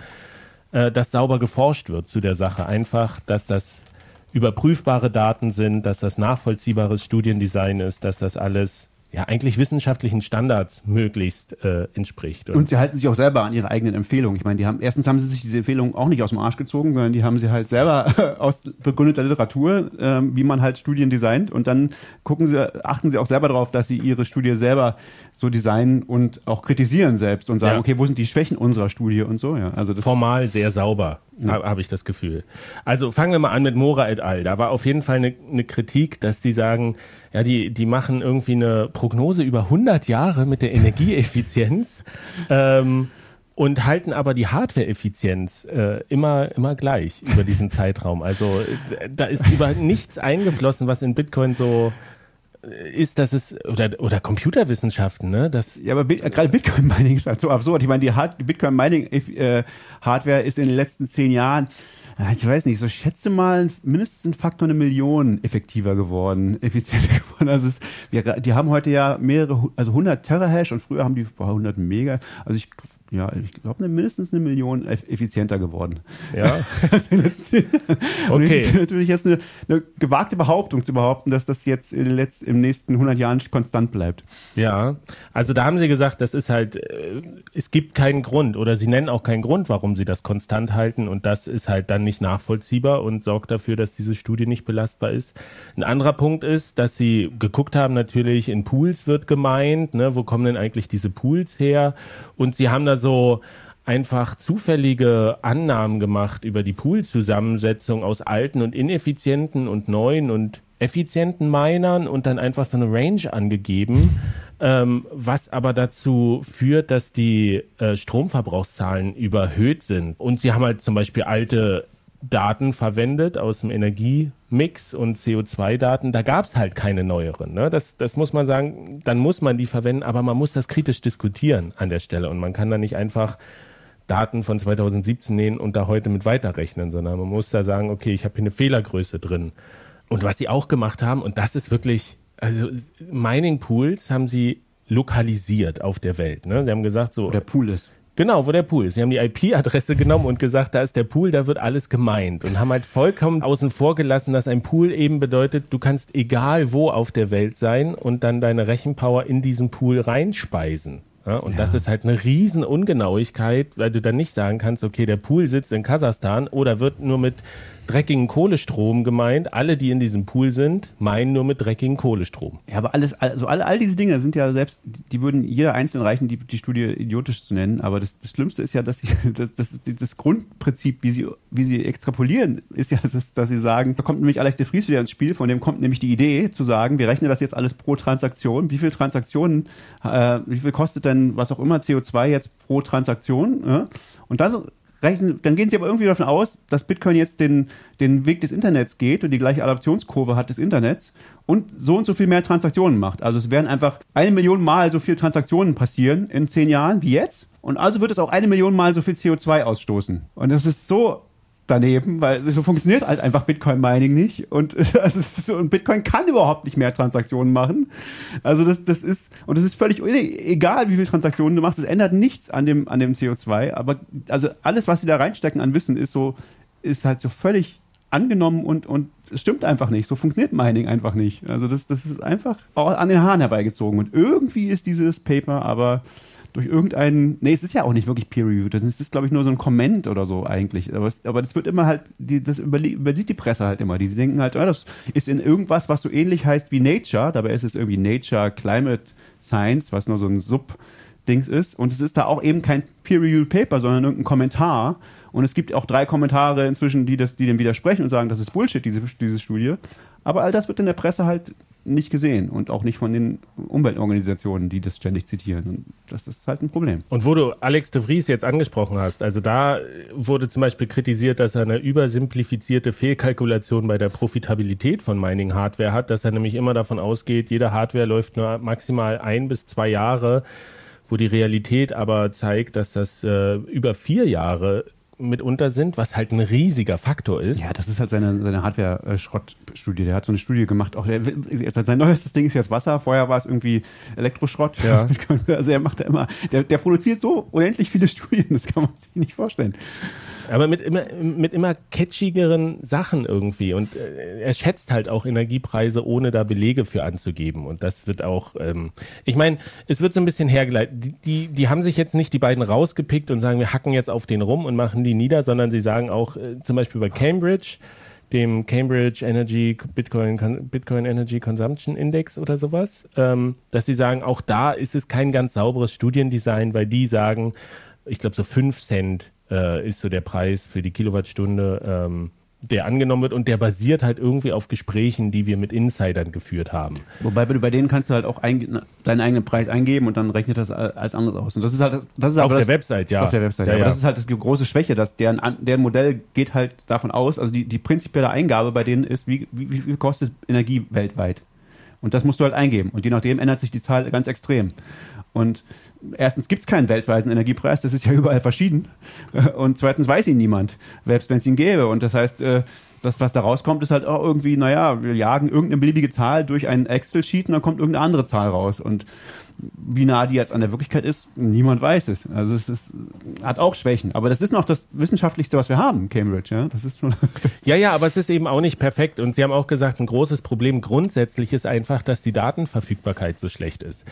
äh, dass sauber geforscht wird zu der Sache. Einfach, dass das überprüfbare Daten sind, dass das nachvollziehbares Studiendesign ist, dass das alles ja eigentlich wissenschaftlichen Standards möglichst äh, entspricht. Und, und, sie halten sich auch selber an ihre eigenen Empfehlungen. Ich meine, die haben erstens haben sie sich diese Empfehlungen auch nicht aus dem Arsch gezogen, sondern die haben sie halt selber *laughs* aus begründeter Literatur, äh, wie man halt Studien designt. Und dann gucken sie, achten sie auch selber darauf, dass sie ihre Studie selber so designen und auch kritisieren selbst und sagen, ja. okay, wo sind die Schwächen unserer Studie und so. Ja, also das formal sehr sauber ja. habe ich das Gefühl. Also fangen wir mal an mit Mora et al. Da war auf jeden Fall eine, eine Kritik, dass die sagen, ja, die, die machen irgendwie eine Prognose über 100 Jahre mit der Energieeffizienz *laughs* ähm, und halten aber die Hardware-Effizienz äh, immer, immer gleich über diesen Zeitraum. Also da ist über nichts eingeflossen, was in Bitcoin so ist, dass es oder oder Computerwissenschaften, ne? Das ja, aber Bit, gerade Bitcoin Mining ist halt so absurd. Ich meine, die, Hard, die Bitcoin Mining äh, Hardware ist in den letzten zehn Jahren ich weiß nicht, so schätze mal mindestens ein Faktor eine Million effektiver geworden, *laughs* effizienter geworden. Also es, wir, die haben heute ja mehrere, also 100 Terahash und früher haben die 100 Mega. Also ich ja, ich glaube, mindestens eine Million effizienter geworden. Ja. *laughs* *laughs* okay. ist natürlich jetzt eine, eine, gewagte Behauptung zu behaupten, dass das jetzt in Letz-, im nächsten 100 Jahren konstant bleibt. Ja, also da haben Sie gesagt, das ist halt, äh, es gibt keinen Grund oder Sie nennen auch keinen Grund, warum Sie das konstant halten und das ist halt dann nicht nachvollziehbar und sorgt dafür, dass diese Studie nicht belastbar ist. Ein anderer Punkt ist, dass Sie geguckt haben, natürlich in Pools wird gemeint, ne, wo kommen denn eigentlich diese Pools her? Und Sie haben da so einfach zufällige Annahmen gemacht über die Poolzusammensetzung aus alten und ineffizienten und neuen und effizienten Minern und dann einfach so eine Range angegeben, ähm, was aber dazu führt, dass die äh, Stromverbrauchszahlen überhöht sind. Und sie haben halt zum Beispiel alte Daten verwendet aus dem Energiemix und CO2-Daten. Da gab es halt keine neueren. Ne? Das, das muss man sagen, dann muss man die verwenden, aber man muss das kritisch diskutieren an der Stelle. Und man kann da nicht einfach Daten von 2017 nehmen und da heute mit weiterrechnen, sondern man muss da sagen, okay, ich habe hier eine Fehlergröße drin. Und was sie auch gemacht haben, und das ist wirklich, also Mining Pools haben sie lokalisiert auf der Welt. Ne? Sie haben gesagt, so. Der Pool ist. Genau, wo der Pool ist. Sie haben die IP-Adresse genommen und gesagt, da ist der Pool, da wird alles gemeint. Und haben halt vollkommen außen vor gelassen, dass ein Pool eben bedeutet, du kannst egal wo auf der Welt sein und dann deine Rechenpower in diesen Pool reinspeisen. Ja, und ja. das ist halt eine riesen Ungenauigkeit, weil du dann nicht sagen kannst, okay, der Pool sitzt in Kasachstan oder wird nur mit dreckigen Kohlestrom gemeint. Alle, die in diesem Pool sind, meinen nur mit dreckigen Kohlestrom. Ja, aber alles, also all, all diese Dinge sind ja selbst, die würden jeder einzeln reichen, die, die Studie idiotisch zu nennen. Aber das, das Schlimmste ist ja, dass sie, *laughs* das, das, das Grundprinzip, wie sie, wie sie extrapolieren, ist ja, dass, dass sie sagen, da kommt nämlich Alex de Vries wieder ins Spiel, von dem kommt nämlich die Idee zu sagen, wir rechnen das jetzt alles pro Transaktion. Wie viel Transaktionen, äh, wie viel kostet denn, was auch immer, CO2 jetzt pro Transaktion? Äh? Und dann rechnen, dann gehen sie aber irgendwie davon aus, dass Bitcoin jetzt den, den Weg des Internets geht und die gleiche Adaptionskurve hat des Internets und so und so viel mehr Transaktionen macht. Also es werden einfach eine Million Mal so viele Transaktionen passieren in zehn Jahren wie jetzt. Und also wird es auch eine Million Mal so viel CO2 ausstoßen. Und das ist so daneben, weil so funktioniert halt einfach Bitcoin Mining nicht und *laughs* also so, und Bitcoin kann überhaupt nicht mehr Transaktionen machen. Also das das ist und das ist völlig egal, wie viele Transaktionen du machst, es ändert nichts an dem an dem CO2, aber also alles was sie da reinstecken an Wissen ist so ist halt so völlig angenommen und und es stimmt einfach nicht. So funktioniert Mining einfach nicht. Also das das ist einfach an den Haaren herbeigezogen und irgendwie ist dieses Paper aber durch irgendeinen, nee, es ist ja auch nicht wirklich peer-reviewed, das ist, glaube ich, nur so ein Comment oder so eigentlich, aber, es, aber das wird immer halt, die, das übersieht die Presse halt immer, die denken halt, oh, das ist in irgendwas, was so ähnlich heißt wie Nature, dabei ist es irgendwie Nature Climate Science, was nur so ein Sub-Dings ist. Und es ist da auch eben kein peer-reviewed Paper, sondern irgendein Kommentar. Und es gibt auch drei Kommentare inzwischen, die das, die dem widersprechen und sagen, das ist Bullshit, diese, diese Studie, aber all das wird in der Presse halt nicht gesehen und auch nicht von den Umweltorganisationen, die das ständig zitieren. Und das ist halt ein Problem. Und wo du Alex de Vries jetzt angesprochen hast, also da wurde zum Beispiel kritisiert, dass er eine übersimplifizierte Fehlkalkulation bei der Profitabilität von Mining-Hardware hat, dass er nämlich immer davon ausgeht, jede Hardware läuft nur maximal ein bis zwei Jahre wo die Realität aber zeigt, dass das äh, über vier Jahre mitunter sind, was halt ein riesiger Faktor ist. Ja, das ist halt seine, seine Hardware-Schrottstudie. Der hat so eine Studie gemacht. Auch der, sein neuestes Ding ist jetzt Wasser. Vorher war es irgendwie Elektroschrott. Ja. *laughs* Also er macht da immer, der, der produziert so unendlich viele Studien. Das kann man sich nicht vorstellen. Aber mit immer, mit immer catchigeren Sachen irgendwie. Und äh, er schätzt halt auch Energiepreise, ohne da Belege für anzugeben. Und das wird auch, ähm, ich meine, es wird so ein bisschen hergeleitet. Die, die, die haben sich jetzt nicht die beiden rausgepickt und sagen, wir hacken jetzt auf den rum und machen die nieder, sondern sie sagen auch, äh, zum Beispiel bei Cambridge, dem Cambridge Energy Bitcoin, Bitcoin Energy Consumption Index oder sowas, ähm, dass sie sagen, auch da ist es kein ganz sauberes Studiendesign, weil die sagen, ich glaube so fünf Cent äh, ist so der Preis für die Kilowattstunde, ähm, der angenommen wird und der basiert halt irgendwie auf Gesprächen, die wir mit Insidern geführt haben. Wobei bei denen kannst du halt auch ein, deinen eigenen Preis eingeben und dann rechnet das als anderes aus. Und das ist halt, das ist auf der das, Website, ja. Auf der Website, ja, aber ja. das ist halt das große Schwäche, dass deren, deren Modell geht halt davon aus, also die, die prinzipielle Eingabe bei denen ist, wie, wie, wie viel kostet Energie weltweit? Und das musst du halt eingeben. Und je nachdem ändert sich die Zahl ganz extrem. Und erstens gibt es keinen weltweiten Energiepreis, das ist ja überall verschieden. *laughs* Und zweitens weiß ihn niemand, selbst wenn es ihn gäbe. Und das heißt, äh, das, was da rauskommt, ist halt auch irgendwie, naja, wir jagen irgendeine beliebige Zahl durch einen Excel-Sheet und dann kommt irgendeine andere Zahl raus. Und wie nah die jetzt an der Wirklichkeit ist, niemand weiß es. Also es ist, hat auch Schwächen. Aber das ist noch das Wissenschaftlichste, was wir haben, Cambridge. Ja, das ist schon *laughs* ja, ja, aber es ist eben auch nicht perfekt. Und Sie haben auch gesagt, ein großes Problem grundsätzlich ist einfach, dass die Datenverfügbarkeit so schlecht ist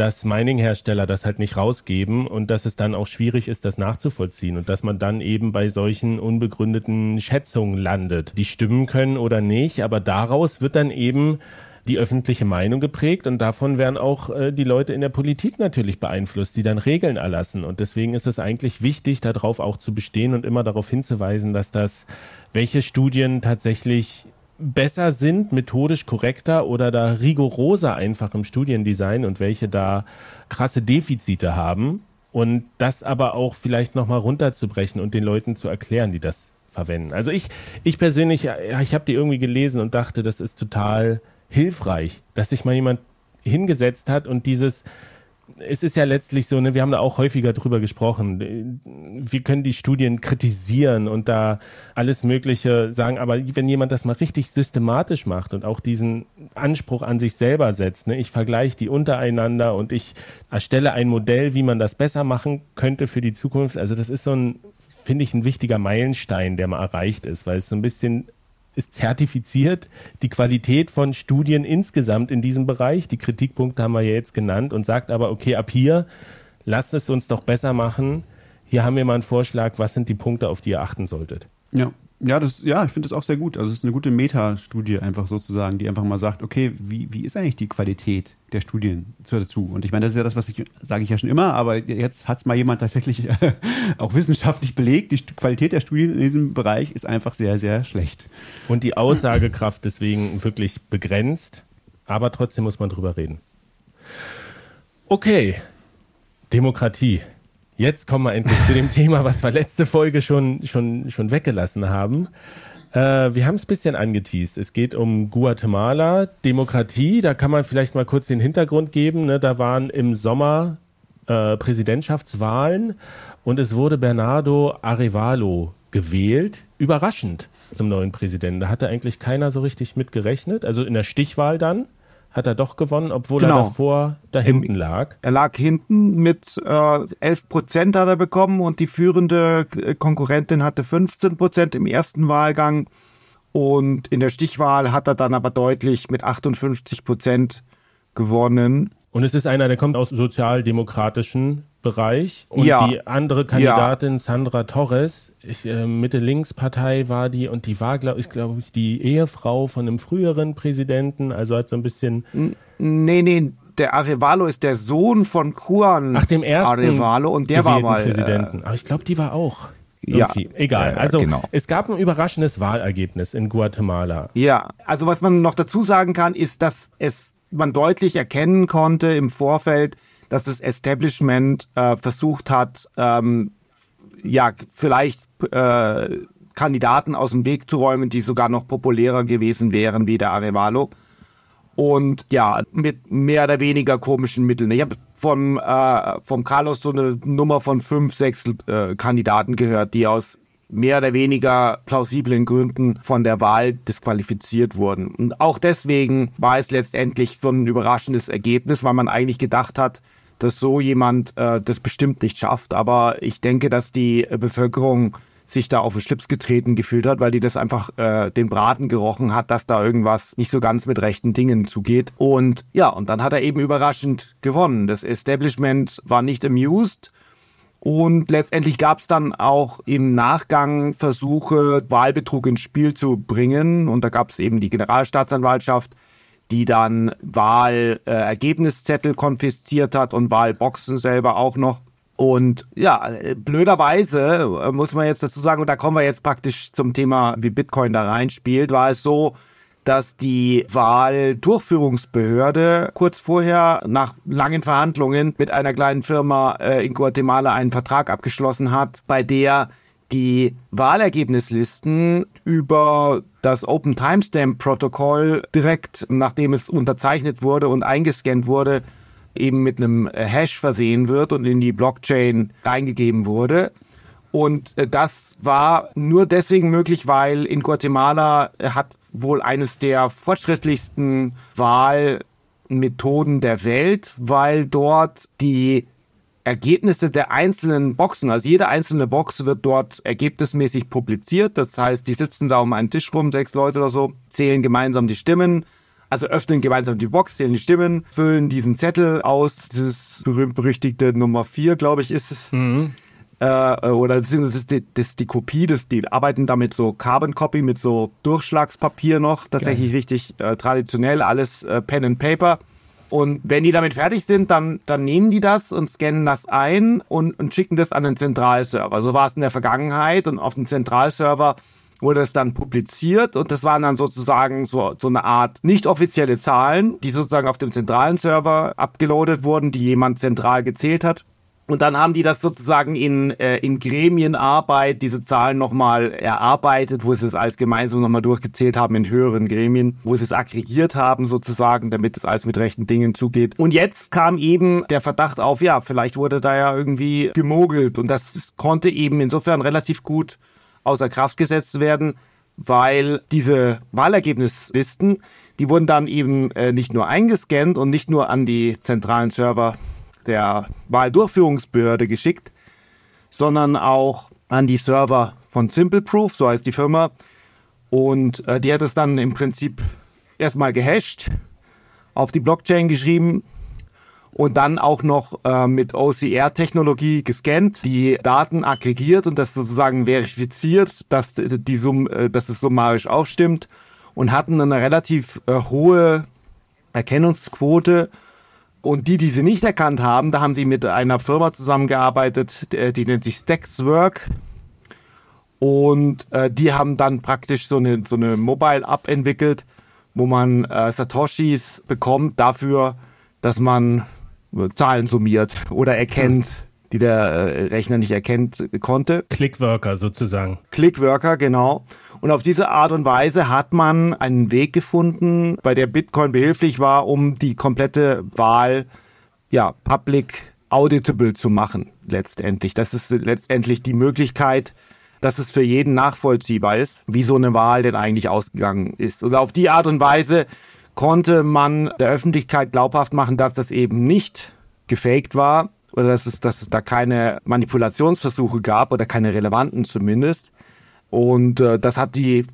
dass Mining-Hersteller das halt nicht rausgeben und dass es dann auch schwierig ist, das nachzuvollziehen und dass man dann eben bei solchen unbegründeten Schätzungen landet, die stimmen können oder nicht, aber daraus wird dann eben die öffentliche Meinung geprägt und davon werden auch äh, die Leute in der Politik natürlich beeinflusst, die dann Regeln erlassen. Und deswegen ist es eigentlich wichtig, darauf auch zu bestehen und immer darauf hinzuweisen, dass das, welche Studien tatsächlich besser sind, methodisch korrekter oder da rigoroser einfach im Studiendesign und welche da krasse Defizite haben und das aber auch vielleicht nochmal runterzubrechen und den Leuten zu erklären, die das verwenden. Also ich, ich persönlich, ich habe die irgendwie gelesen und dachte, das ist total hilfreich, dass sich mal jemand hingesetzt hat und dieses es ist ja letztlich so, ne, wir haben da auch häufiger drüber gesprochen. Wir können die Studien kritisieren und da alles Mögliche sagen, aber wenn jemand das mal richtig systematisch macht und auch diesen Anspruch an sich selber setzt, ne, ich vergleiche die untereinander und ich erstelle ein Modell, wie man das besser machen könnte für die Zukunft. Also das ist so ein, finde ich, ein wichtiger Meilenstein, der mal erreicht ist, weil es so ein bisschen ist zertifiziert die Qualität von Studien insgesamt in diesem Bereich. Die Kritikpunkte haben wir ja jetzt genannt und sagt aber, okay, ab hier lasst es uns doch besser machen. Hier haben wir mal einen Vorschlag, was sind die Punkte, auf die ihr achten solltet. Ja. Ja, das, ja, ich finde das auch sehr gut. Also es ist eine gute Metastudie einfach sozusagen, die einfach mal sagt, okay, wie, wie ist eigentlich die Qualität der Studien dazu? Und ich meine, das ist ja das, was ich, sage ich ja schon immer, aber jetzt hat es mal jemand tatsächlich auch wissenschaftlich belegt. Die Qualität der Studien in diesem Bereich ist einfach sehr, sehr schlecht. Und die Aussagekraft deswegen wirklich begrenzt, aber trotzdem muss man drüber reden. Okay, Demokratie. Jetzt kommen wir endlich zu dem *laughs* Thema, was wir letzte Folge schon, schon, schon weggelassen haben. Äh, wir haben es ein bisschen angeteased. Es geht um Guatemala, Demokratie. Da kann man vielleicht mal kurz den Hintergrund geben. Ne? Da waren im Sommer äh, Präsidentschaftswahlen und es wurde Bernardo Arevalo gewählt. Überraschend zum neuen Präsidenten. Da hatte eigentlich keiner so richtig mit gerechnet. Also in der Stichwahl dann hat er doch gewonnen, obwohl genau. er davor da hinten lag. Er lag hinten mit äh, 11 Prozent hat er bekommen und die führende Konkurrentin hatte 15 Prozent im ersten Wahlgang. Und in der Stichwahl hat er dann aber deutlich mit 58 Prozent gewonnen. Und es ist einer, der kommt aus sozialdemokratischen Bereich. Und ja. die andere Kandidatin, ja. Sandra Torres, äh, Mitte-Links-Partei war die und die war, glaube ich, glaube ich, die Ehefrau von einem früheren Präsidenten, also hat so ein bisschen. Nee, nee, der Arevalo ist der Sohn von Juan Ach, dem ersten Arevalo und der war mal. Präsidenten. Aber ich glaube, die war auch. Irgendwie. Ja, egal. also genau. es gab ein überraschendes Wahlergebnis in Guatemala. Ja, also was man noch dazu sagen kann, ist, dass es man deutlich erkennen konnte im Vorfeld, dass das Establishment äh, versucht hat, ähm, ja, vielleicht äh, Kandidaten aus dem Weg zu räumen, die sogar noch populärer gewesen wären wie der Arevalo. Und ja, mit mehr oder weniger komischen Mitteln. Ich habe vom, äh, vom Carlos so eine Nummer von fünf, sechs äh, Kandidaten gehört, die aus mehr oder weniger plausiblen Gründen von der Wahl disqualifiziert wurden. Und auch deswegen war es letztendlich so ein überraschendes Ergebnis, weil man eigentlich gedacht hat, dass so jemand äh, das bestimmt nicht schafft. Aber ich denke, dass die Bevölkerung sich da auf den Schlips getreten gefühlt hat, weil die das einfach äh, den Braten gerochen hat, dass da irgendwas nicht so ganz mit rechten Dingen zugeht. Und ja, und dann hat er eben überraschend gewonnen. Das Establishment war nicht amused. Und letztendlich gab es dann auch im Nachgang Versuche, Wahlbetrug ins Spiel zu bringen. Und da gab es eben die Generalstaatsanwaltschaft, die dann Wahlergebniszettel konfisziert hat und Wahlboxen selber auch noch. Und ja, blöderweise äh, muss man jetzt dazu sagen, und da kommen wir jetzt praktisch zum Thema, wie Bitcoin da reinspielt, war es so, dass die Wahldurchführungsbehörde kurz vorher nach langen Verhandlungen mit einer kleinen Firma äh, in Guatemala einen Vertrag abgeschlossen hat, bei der die Wahlergebnislisten über das Open Timestamp Protokoll direkt, nachdem es unterzeichnet wurde und eingescannt wurde, eben mit einem Hash versehen wird und in die Blockchain reingegeben wurde. Und äh, das war nur deswegen möglich, weil in Guatemala hat wohl eines der fortschrittlichsten Wahlmethoden der Welt, weil dort die Ergebnisse der einzelnen Boxen, also jede einzelne Box wird dort ergebnismäßig publiziert. Das heißt, die sitzen da um einen Tisch rum, sechs Leute oder so, zählen gemeinsam die Stimmen, also öffnen gemeinsam die Box, zählen die Stimmen, füllen diesen Zettel aus, dieses berühmt-berüchtigte Nummer vier, glaube ich, ist es. Mhm. Äh, oder das ist, die, das ist die Kopie, das, die arbeiten damit so Carbon Copy mit so Durchschlagspapier noch, tatsächlich Geil. richtig äh, traditionell, alles äh, Pen and Paper. Und wenn die damit fertig sind, dann, dann nehmen die das und scannen das ein und, und schicken das an den Zentralserver. So war es in der Vergangenheit und auf dem Zentralserver wurde es dann publiziert und das waren dann sozusagen so, so eine Art nicht offizielle Zahlen, die sozusagen auf dem zentralen Server abgeloadet wurden, die jemand zentral gezählt hat. Und dann haben die das sozusagen in, äh, in Gremienarbeit, diese Zahlen nochmal erarbeitet, wo sie es als gemeinsam nochmal durchgezählt haben in höheren Gremien, wo sie es aggregiert haben sozusagen, damit es alles mit rechten Dingen zugeht. Und jetzt kam eben der Verdacht auf, ja, vielleicht wurde da ja irgendwie gemogelt. Und das konnte eben insofern relativ gut außer Kraft gesetzt werden, weil diese Wahlergebnislisten, die wurden dann eben äh, nicht nur eingescannt und nicht nur an die zentralen Server der Wahldurchführungsbehörde geschickt, sondern auch an die Server von SimpleProof, so heißt die Firma. Und äh, die hat es dann im Prinzip erstmal gehasht, auf die Blockchain geschrieben und dann auch noch äh, mit OCR-Technologie gescannt, die Daten aggregiert und das sozusagen verifiziert, dass, die Sum äh, dass es summarisch auch stimmt und hatten eine relativ äh, hohe Erkennungsquote und die, die sie nicht erkannt haben, da haben sie mit einer Firma zusammengearbeitet, die nennt sich Stackswork. Und äh, die haben dann praktisch so eine, so eine Mobile-App entwickelt, wo man äh, Satoshis bekommt dafür, dass man Zahlen summiert oder erkennt, hm. die der äh, Rechner nicht erkennt konnte. Clickworker sozusagen. Clickworker, genau. Und auf diese Art und Weise hat man einen Weg gefunden, bei der Bitcoin behilflich war, um die komplette Wahl ja, public auditable zu machen, letztendlich. Das ist letztendlich die Möglichkeit, dass es für jeden nachvollziehbar ist, wie so eine Wahl denn eigentlich ausgegangen ist. Und auf die Art und Weise konnte man der Öffentlichkeit glaubhaft machen, dass das eben nicht gefaked war oder dass es, dass es da keine Manipulationsversuche gab oder keine relevanten zumindest. Und äh, das hat die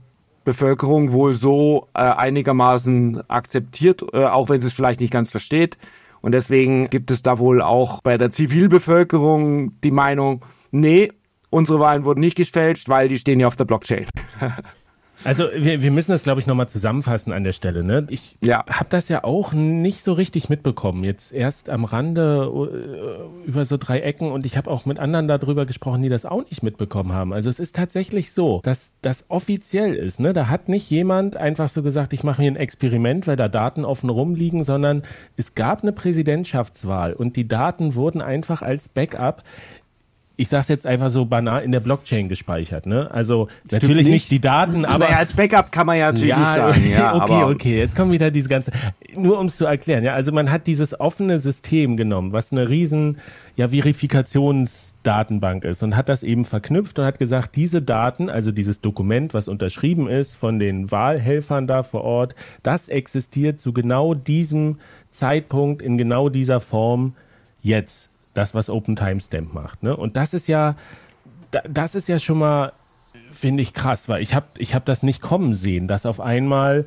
Bevölkerung wohl so äh, einigermaßen akzeptiert, äh, auch wenn sie es vielleicht nicht ganz versteht. Und deswegen gibt es da wohl auch bei der Zivilbevölkerung die Meinung, nee, unsere Wahlen wurden nicht gefälscht, weil die stehen ja auf der Blockchain. *laughs* Also wir, wir müssen das, glaube ich, nochmal zusammenfassen an der Stelle. Ne? Ich ja. habe das ja auch nicht so richtig mitbekommen. Jetzt erst am Rande äh, über so drei Ecken und ich habe auch mit anderen darüber gesprochen, die das auch nicht mitbekommen haben. Also es ist tatsächlich so, dass das offiziell ist. Ne? Da hat nicht jemand einfach so gesagt, ich mache hier ein Experiment, weil da Daten offen rumliegen, sondern es gab eine Präsidentschaftswahl und die Daten wurden einfach als Backup ich sag's jetzt einfach so banal in der Blockchain gespeichert, ne? Also Stimmt natürlich nicht. nicht. die Daten, aber naja, als Backup kann man ja natürlich ja, sagen. Ja, *laughs* okay, aber okay, jetzt kommen wieder diese ganze nur um es zu erklären, ja, also man hat dieses offene System genommen, was eine riesen ja Verifikationsdatenbank ist und hat das eben verknüpft und hat gesagt, diese Daten, also dieses Dokument, was unterschrieben ist von den Wahlhelfern da vor Ort, das existiert zu genau diesem Zeitpunkt in genau dieser Form jetzt das, was Open Timestamp macht. Ne? Und das ist ja, das ist ja schon mal finde ich krass, weil ich habe ich hab das nicht kommen sehen, dass auf einmal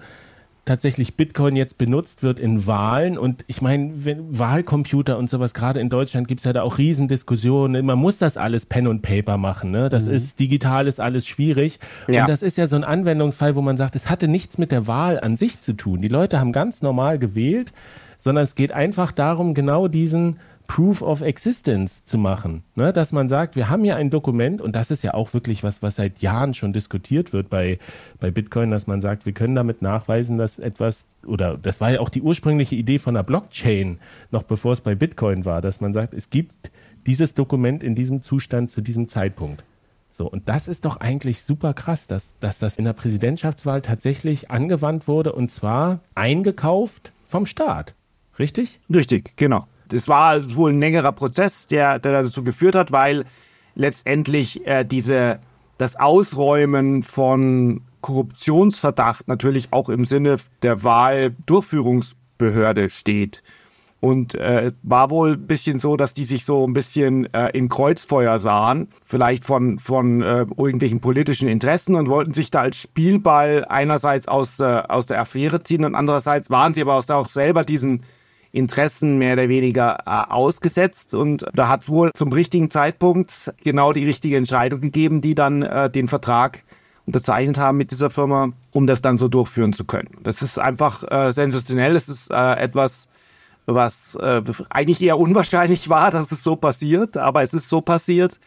tatsächlich Bitcoin jetzt benutzt wird in Wahlen. Und ich meine, Wahlcomputer und sowas, gerade in Deutschland gibt es ja da auch Riesendiskussionen. Man muss das alles Pen und Paper machen. Ne? Das mhm. ist digital ist alles schwierig. Ja. Und das ist ja so ein Anwendungsfall, wo man sagt, es hatte nichts mit der Wahl an sich zu tun. Die Leute haben ganz normal gewählt, sondern es geht einfach darum, genau diesen Proof of Existence zu machen. Ne? Dass man sagt, wir haben hier ein Dokument und das ist ja auch wirklich was, was seit Jahren schon diskutiert wird bei, bei Bitcoin, dass man sagt, wir können damit nachweisen, dass etwas, oder das war ja auch die ursprüngliche Idee von der Blockchain, noch bevor es bei Bitcoin war, dass man sagt, es gibt dieses Dokument in diesem Zustand zu diesem Zeitpunkt. So, und das ist doch eigentlich super krass, dass, dass das in der Präsidentschaftswahl tatsächlich angewandt wurde und zwar eingekauft vom Staat. Richtig? Richtig, genau das war wohl ein längerer Prozess, der, der dazu geführt hat, weil letztendlich äh, diese, das Ausräumen von Korruptionsverdacht natürlich auch im Sinne der Wahldurchführungsbehörde steht. Und äh, war wohl ein bisschen so, dass die sich so ein bisschen äh, in Kreuzfeuer sahen, vielleicht von, von äh, irgendwelchen politischen Interessen und wollten sich da als Spielball einerseits aus, äh, aus der Affäre ziehen und andererseits waren sie aber auch selber diesen Interessen mehr oder weniger äh, ausgesetzt und da hat wohl zum richtigen Zeitpunkt genau die richtige Entscheidung gegeben, die dann äh, den Vertrag unterzeichnet haben mit dieser Firma, um das dann so durchführen zu können. Das ist einfach äh, sensationell. Es ist äh, etwas, was äh, eigentlich eher unwahrscheinlich war, *laughs* dass es so passiert, aber es ist so passiert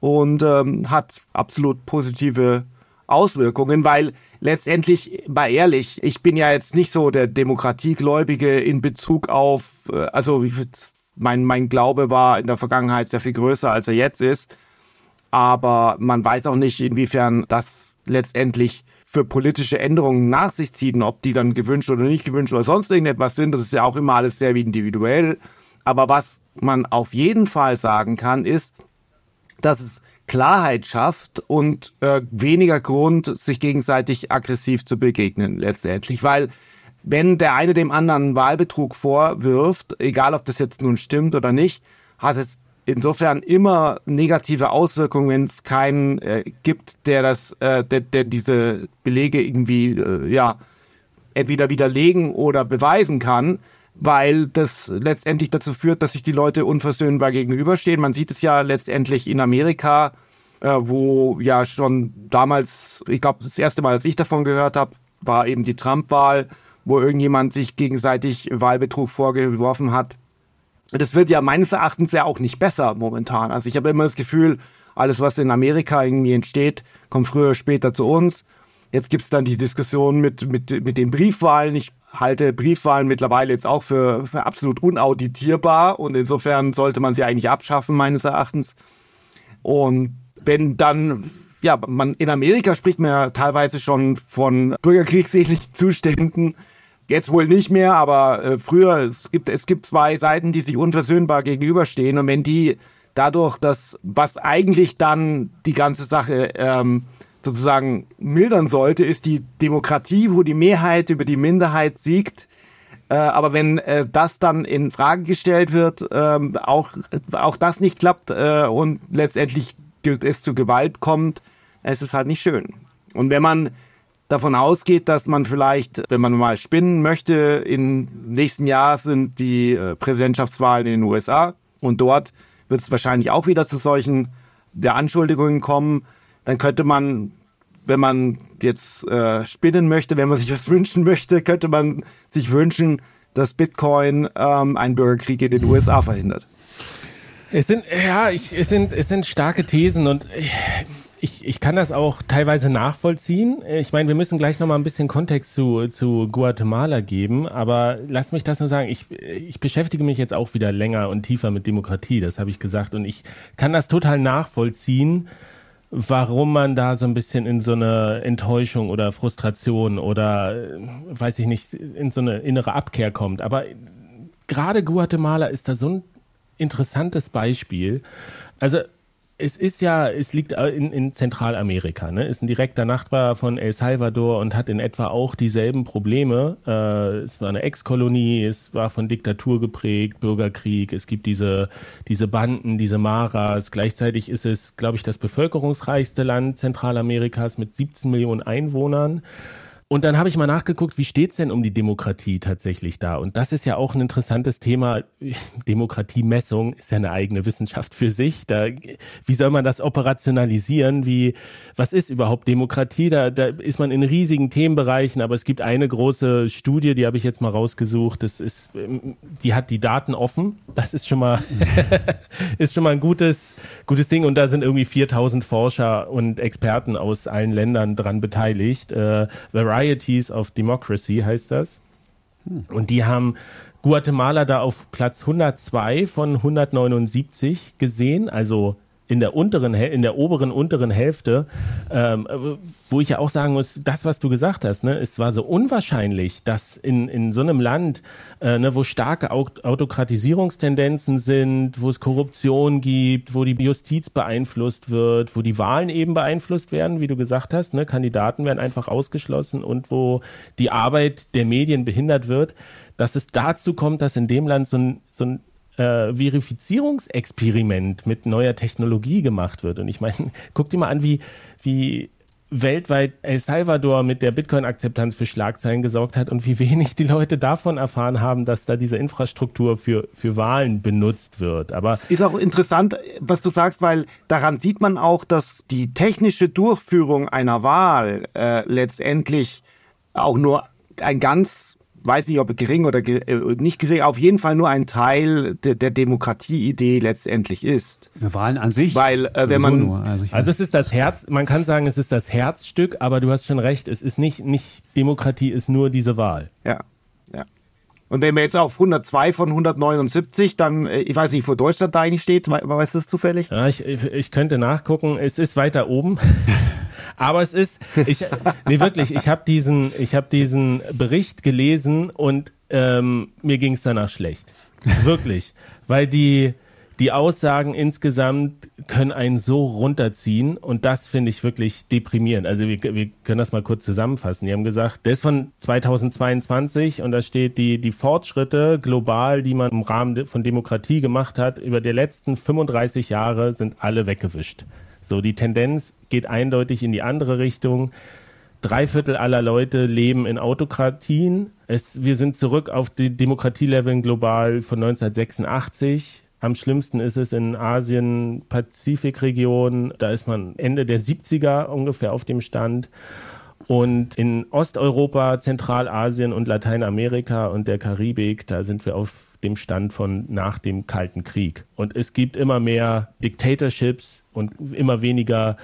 und ähm, hat absolut positive Auswirkungen, weil letztendlich, mal ehrlich, ich bin ja jetzt nicht so der Demokratiegläubige in Bezug auf, äh, also mein, mein Glaube war in der Vergangenheit sehr viel größer, als er jetzt ist. Aber man weiß auch nicht, inwiefern das letztendlich für politische Änderungen nach sich zieht ob die dann gewünscht oder nicht gewünscht oder sonst irgendetwas sind. Das ist ja auch immer alles sehr individuell. Aber was man auf jeden Fall sagen kann, ist, dass es Klarheit schafft und äh, weniger Grund, sich gegenseitig aggressiv zu begegnen letztendlich. Weil wenn der eine dem anderen Wahlbetrug vorwirft, egal ob das jetzt nun stimmt oder nicht, hat es insofern immer negative Auswirkungen, wenn es keinen äh, gibt, der das, äh, der, der diese Belege irgendwie äh, ja entweder widerlegen oder beweisen kann weil das letztendlich dazu führt, dass sich die Leute unversöhnbar gegenüberstehen. Man sieht es ja letztendlich in Amerika, äh, wo ja schon damals, ich glaube, das erste Mal, als ich davon gehört habe, war eben die Trump-Wahl, wo irgendjemand sich gegenseitig Wahlbetrug vorgeworfen hat. Das wird ja meines Erachtens ja auch nicht besser momentan. Also ich habe immer das Gefühl, alles, was in Amerika irgendwie entsteht, kommt früher oder später zu uns. Jetzt gibt's dann die Diskussion mit, mit, mit den Briefwahlen. Ich halte Briefwahlen mittlerweile jetzt auch für, für absolut unauditierbar und insofern sollte man sie eigentlich abschaffen, meines Erachtens. Und wenn dann, ja, man in Amerika spricht man ja teilweise schon von bürgerkriegsähnlichen Zuständen. Jetzt wohl nicht mehr, aber äh, früher, es gibt, es gibt zwei Seiten, die sich unversöhnbar gegenüberstehen und wenn die dadurch, dass was eigentlich dann die ganze Sache ähm, sozusagen mildern sollte, ist die Demokratie, wo die Mehrheit über die Minderheit siegt. Äh, aber wenn äh, das dann in Frage gestellt wird, ähm, auch, auch das nicht klappt äh, und letztendlich es zu Gewalt kommt, es ist halt nicht schön. Und wenn man davon ausgeht, dass man vielleicht, wenn man mal spinnen möchte, im nächsten Jahr sind die äh, Präsidentschaftswahlen in den USA und dort wird es wahrscheinlich auch wieder zu solchen der Anschuldigungen kommen dann könnte man, wenn man jetzt äh, spinnen möchte, wenn man sich was *laughs* wünschen möchte, könnte man sich wünschen, dass Bitcoin ähm, einen Bürgerkrieg in den USA verhindert. Es sind, ja, ich, es sind, es sind starke Thesen und ich, ich kann das auch teilweise nachvollziehen. Ich meine, wir müssen gleich nochmal ein bisschen Kontext zu, zu Guatemala geben, aber lass mich das nur sagen. Ich, ich beschäftige mich jetzt auch wieder länger und tiefer mit Demokratie, das habe ich gesagt. Und ich kann das total nachvollziehen, warum man da so ein bisschen in so eine Enttäuschung oder Frustration oder äh, weiß ich nicht, in so eine innere Abkehr kommt. Aber gerade Guatemala ist da so ein interessantes Beispiel. Also es ist ja, es liegt in, in Zentralamerika, ne? Ist ein direkter Nachbar von El Salvador und hat in etwa auch dieselben Probleme. Äh, es war eine Ex-Kolonie, es war von Diktatur geprägt, Bürgerkrieg, es gibt diese, diese Banden, diese Maras. Gleichzeitig ist es, glaube ich, das bevölkerungsreichste Land Zentralamerikas mit 17 Millionen Einwohnern. Und dann habe ich mal nachgeguckt, wie steht's denn um die Demokratie tatsächlich da? Und das ist ja auch ein interessantes Thema. *laughs* Demokratiemessung ist ja eine eigene Wissenschaft für sich. Da, wie soll man das operationalisieren? Wie, was ist überhaupt Demokratie? Da, da ist man in riesigen Themenbereichen, aber es gibt eine große Studie, die habe ich jetzt mal rausgesucht. Das ist, die hat die Daten offen. Das ist schon mal, *laughs* ist schon mal ein gutes, gutes Ding. Und da sind irgendwie 4000 Forscher und Experten aus allen Ländern dran beteiligt. Äh, Varieties of Democracy heißt das. Und die haben Guatemala da auf Platz 102 von 179 gesehen, also in der unteren, in der oberen unteren Hälfte, ähm, wo ich ja auch sagen muss, das, was du gesagt hast, ne, es war so unwahrscheinlich, dass in, in so einem Land, äh, ne, wo starke Autokratisierungstendenzen sind, wo es Korruption gibt, wo die Justiz beeinflusst wird, wo die Wahlen eben beeinflusst werden, wie du gesagt hast, ne, Kandidaten werden einfach ausgeschlossen und wo die Arbeit der Medien behindert wird, dass es dazu kommt, dass in dem Land so ein, so ein äh, Verifizierungsexperiment mit neuer Technologie gemacht wird. Und ich meine, *laughs* guck dir mal an, wie, wie weltweit El Salvador mit der Bitcoin-Akzeptanz für Schlagzeilen gesorgt hat und wie wenig die Leute davon erfahren haben, dass da diese Infrastruktur für, für Wahlen benutzt wird. Aber ist auch interessant, was du sagst, weil daran sieht man auch, dass die technische Durchführung einer Wahl äh, letztendlich auch nur ein ganz weiß nicht, ob gering oder äh, nicht gering, auf jeden Fall nur ein Teil de, der Demokratieidee letztendlich ist. Wahlen an sich. Weil äh, wenn man nur, also, also, es ist das Herz, man kann sagen, es ist das Herzstück, aber du hast schon recht, es ist nicht nicht Demokratie ist nur diese Wahl. Ja. Ja. Und wenn wir jetzt auf 102 von 179, dann, äh, ich weiß nicht, wo Deutschland da eigentlich steht, weißt du das zufällig? Ja, ich, ich könnte nachgucken, es ist weiter oben. *laughs* Aber es ist, ich, nee, wirklich, ich habe diesen, ich habe diesen Bericht gelesen und ähm, mir ging es danach schlecht. Wirklich. Weil die, die Aussagen insgesamt können einen so runterziehen und das finde ich wirklich deprimierend. Also wir, wir können das mal kurz zusammenfassen. Die haben gesagt, der ist von 2022 und da steht die, die Fortschritte global, die man im Rahmen von Demokratie gemacht hat, über die letzten 35 Jahre sind alle weggewischt. So, die Tendenz geht eindeutig in die andere Richtung. Drei Viertel aller Leute leben in Autokratien. Es, wir sind zurück auf die Demokratieleveln global von 1986. Am schlimmsten ist es in Asien, Pazifikregion. Da ist man Ende der 70er ungefähr auf dem Stand. Und in Osteuropa, Zentralasien und Lateinamerika und der Karibik, da sind wir auf dem Stand von nach dem Kalten Krieg. Und es gibt immer mehr Dictatorships und immer weniger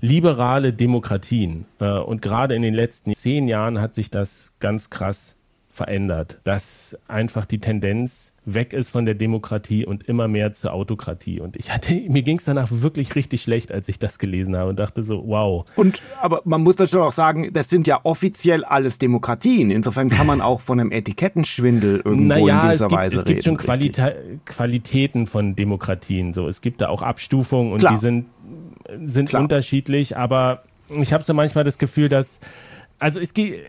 liberale Demokratien. Äh, und gerade in den letzten zehn Jahren hat sich das ganz krass verändert, dass einfach die Tendenz weg ist von der Demokratie und immer mehr zur Autokratie. Und ich hatte, mir ging es danach wirklich richtig schlecht, als ich das gelesen habe und dachte so, wow. Und aber man muss schon auch sagen, das sind ja offiziell alles Demokratien. Insofern kann man auch von einem Etikettenschwindel irgendwo naja, in dieser es gibt, Weise es gibt reden, schon Qualita Qualitäten von Demokratien. So, es gibt da auch Abstufungen und Klar. die sind sind Klar. unterschiedlich. Aber ich habe so manchmal das Gefühl, dass also es geht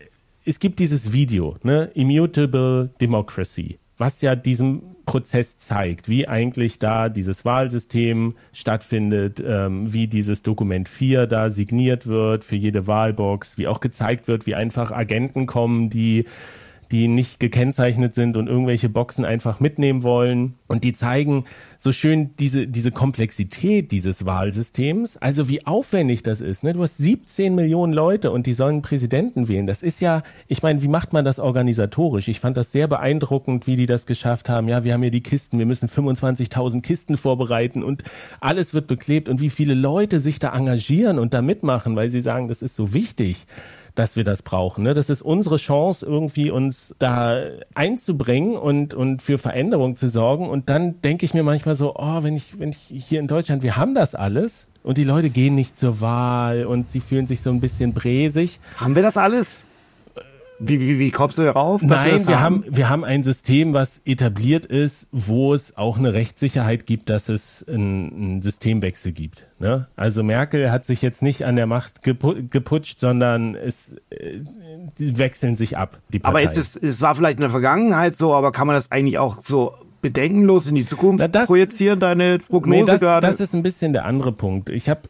es gibt dieses Video, ne, Immutable Democracy, was ja diesen Prozess zeigt, wie eigentlich da dieses Wahlsystem stattfindet, ähm, wie dieses Dokument 4 da signiert wird für jede Wahlbox, wie auch gezeigt wird, wie einfach Agenten kommen, die die nicht gekennzeichnet sind und irgendwelche Boxen einfach mitnehmen wollen. Und die zeigen so schön diese, diese Komplexität dieses Wahlsystems, also wie aufwendig das ist. Ne? Du hast 17 Millionen Leute und die sollen Präsidenten wählen. Das ist ja, ich meine, wie macht man das organisatorisch? Ich fand das sehr beeindruckend, wie die das geschafft haben. Ja, wir haben hier die Kisten, wir müssen 25.000 Kisten vorbereiten und alles wird beklebt und wie viele Leute sich da engagieren und da mitmachen, weil sie sagen, das ist so wichtig dass wir das brauchen. Ne? Das ist unsere Chance, irgendwie uns da einzubringen und, und für Veränderung zu sorgen. Und dann denke ich mir manchmal so, oh, wenn ich, wenn ich hier in Deutschland, wir haben das alles und die Leute gehen nicht zur Wahl und sie fühlen sich so ein bisschen bräsig. Haben wir das alles? Wie, wie, wie kommst du darauf? Nein, wir, wir haben, wir haben ein System, was etabliert ist, wo es auch eine Rechtssicherheit gibt, dass es einen, Systemwechsel gibt. Ne? Also Merkel hat sich jetzt nicht an der Macht geputscht, sondern es äh, die wechseln sich ab. Aber ist es, es war vielleicht in der Vergangenheit so, aber kann man das eigentlich auch so bedenkenlos in die Zukunft Na das, projizieren, deine Prognose nee, das, gerade? Das ist ein bisschen der andere Punkt. Ich habe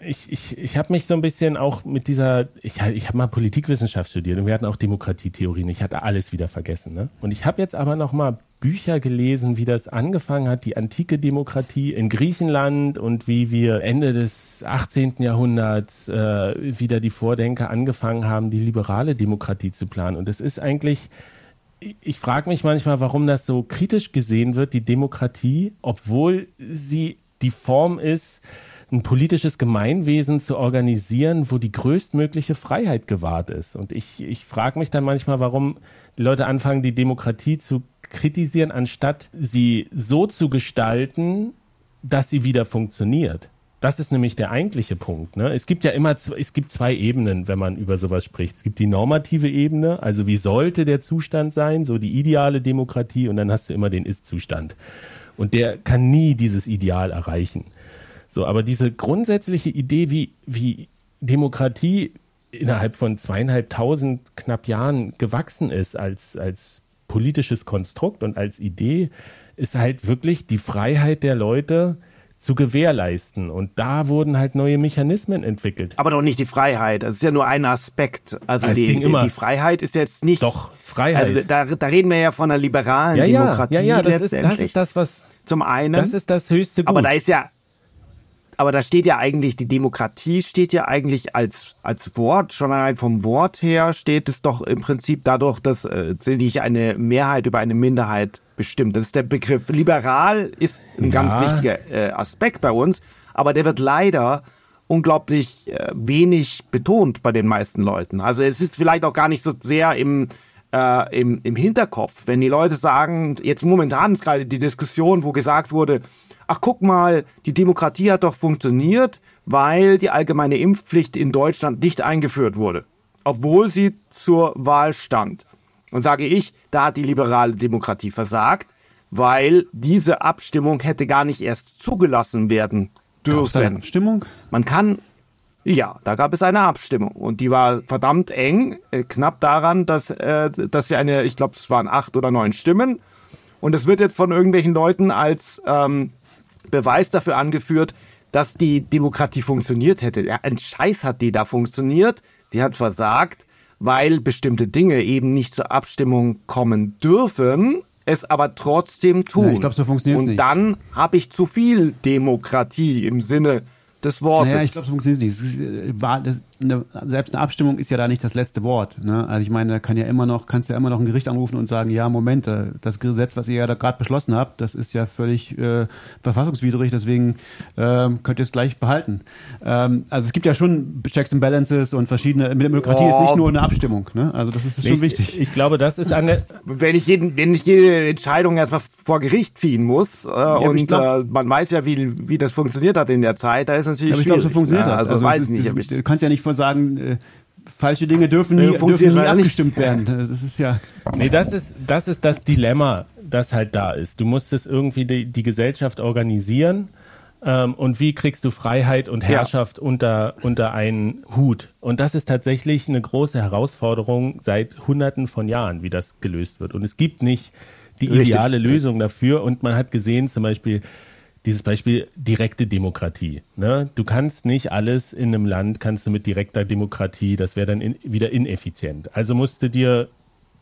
ich, ich, ich habe mich so ein bisschen auch mit dieser, ich, ich habe mal Politikwissenschaft studiert und wir hatten auch Demokratietheorien. Ich hatte alles wieder vergessen. Ne? Und ich habe jetzt aber noch mal Bücher gelesen, wie das angefangen hat, die antike Demokratie in Griechenland und wie wir Ende des 18. Jahrhunderts äh, wieder die Vordenker angefangen haben, die liberale Demokratie zu planen. Und es ist eigentlich, ich frage mich manchmal, warum das so kritisch gesehen wird, die Demokratie, obwohl sie die Form ist, ein politisches Gemeinwesen zu organisieren, wo die größtmögliche Freiheit gewahrt ist. Und ich, ich frage mich dann manchmal, warum die Leute anfangen, die Demokratie zu kritisieren, anstatt sie so zu gestalten, dass sie wieder funktioniert. Das ist nämlich der eigentliche Punkt. Ne? Es gibt ja immer, es gibt zwei Ebenen, wenn man über sowas spricht. Es gibt die normative Ebene, also wie sollte der Zustand sein, so die ideale Demokratie, und dann hast du immer den Ist-Zustand. Und der kann nie dieses Ideal erreichen. So, aber diese grundsätzliche Idee, wie, wie Demokratie innerhalb von zweieinhalbtausend knapp Jahren gewachsen ist als, als politisches Konstrukt und als Idee, ist halt wirklich die Freiheit der Leute zu gewährleisten. Und da wurden halt neue Mechanismen entwickelt. Aber doch nicht die Freiheit. Das ist ja nur ein Aspekt. Also die, die, die, Freiheit ist jetzt nicht. Doch, Freiheit. Also da, da reden wir ja von einer liberalen ja, Demokratie. Ja, ja, das ist, das ist das, was. Zum einen. Das ist das höchste Gut. Aber da ist ja aber da steht ja eigentlich, die Demokratie steht ja eigentlich als, als Wort, schon allein vom Wort her steht es doch im Prinzip dadurch, dass äh, nicht eine Mehrheit über eine Minderheit bestimmt. Das ist der Begriff. Liberal ist ein ja. ganz wichtiger äh, Aspekt bei uns, aber der wird leider unglaublich äh, wenig betont bei den meisten Leuten. Also es ist vielleicht auch gar nicht so sehr im, äh, im, im Hinterkopf, wenn die Leute sagen, jetzt momentan ist gerade die Diskussion, wo gesagt wurde, ach guck mal, die Demokratie hat doch funktioniert, weil die allgemeine Impfpflicht in Deutschland nicht eingeführt wurde, obwohl sie zur Wahl stand. Und sage ich, da hat die liberale Demokratie versagt, weil diese Abstimmung hätte gar nicht erst zugelassen werden dürfen. Eine Abstimmung? Man kann ja, da gab es eine Abstimmung und die war verdammt eng, äh, knapp daran, dass, äh, dass wir eine, ich glaube, es waren acht oder neun Stimmen und es wird jetzt von irgendwelchen Leuten als ähm, Beweis dafür angeführt, dass die Demokratie funktioniert hätte. Ja, ein Scheiß hat die da funktioniert. Sie hat versagt, weil bestimmte Dinge eben nicht zur Abstimmung kommen dürfen, es aber trotzdem tun. Ja, ich glaube, so funktioniert es nicht. Und dann habe ich zu viel Demokratie im Sinne des Wortes. Naja, ich glaube, so funktioniert es nicht. Äh, das, eine, selbst eine Abstimmung ist ja da nicht das letzte Wort. Ne? Also ich meine, da kann ja immer noch, kannst ja immer noch ein Gericht anrufen und sagen, ja, Moment, äh, das Gesetz, was ihr ja da gerade beschlossen habt, das ist ja völlig äh, verfassungswidrig, deswegen ähm, könnt ihr es gleich behalten. Ähm, also es gibt ja schon Checks and Balances und verschiedene, mit Demokratie oh. ist nicht nur eine Abstimmung. Ne? Also das ist, ist schon ich, wichtig. Ich glaube, das ist eine... wenn ich, jeden, wenn ich jede Entscheidung erstmal vor Gericht ziehen muss äh, ja, und glaub, äh, man weiß ja, wie, wie das funktioniert hat in der Zeit, da ist natürlich ja, aber ich glaube, so funktioniert ja, das. Also, also weiß ist, nicht. Das, du kannst ja nicht von sagen, äh, falsche Dinge dürfen nie, äh, dürfen nie abgestimmt *laughs* werden. Das ist ja. Nee, das ist, das ist das Dilemma, das halt da ist. Du musst es irgendwie die, die Gesellschaft organisieren. Ähm, und wie kriegst du Freiheit und Herrschaft ja. unter, unter einen Hut? Und das ist tatsächlich eine große Herausforderung seit Hunderten von Jahren, wie das gelöst wird. Und es gibt nicht die ideale Richtig. Lösung dafür. Und man hat gesehen, zum Beispiel, dieses Beispiel direkte Demokratie. Ne? Du kannst nicht alles in einem Land, kannst du mit direkter Demokratie, das wäre dann in, wieder ineffizient. Also musst du dir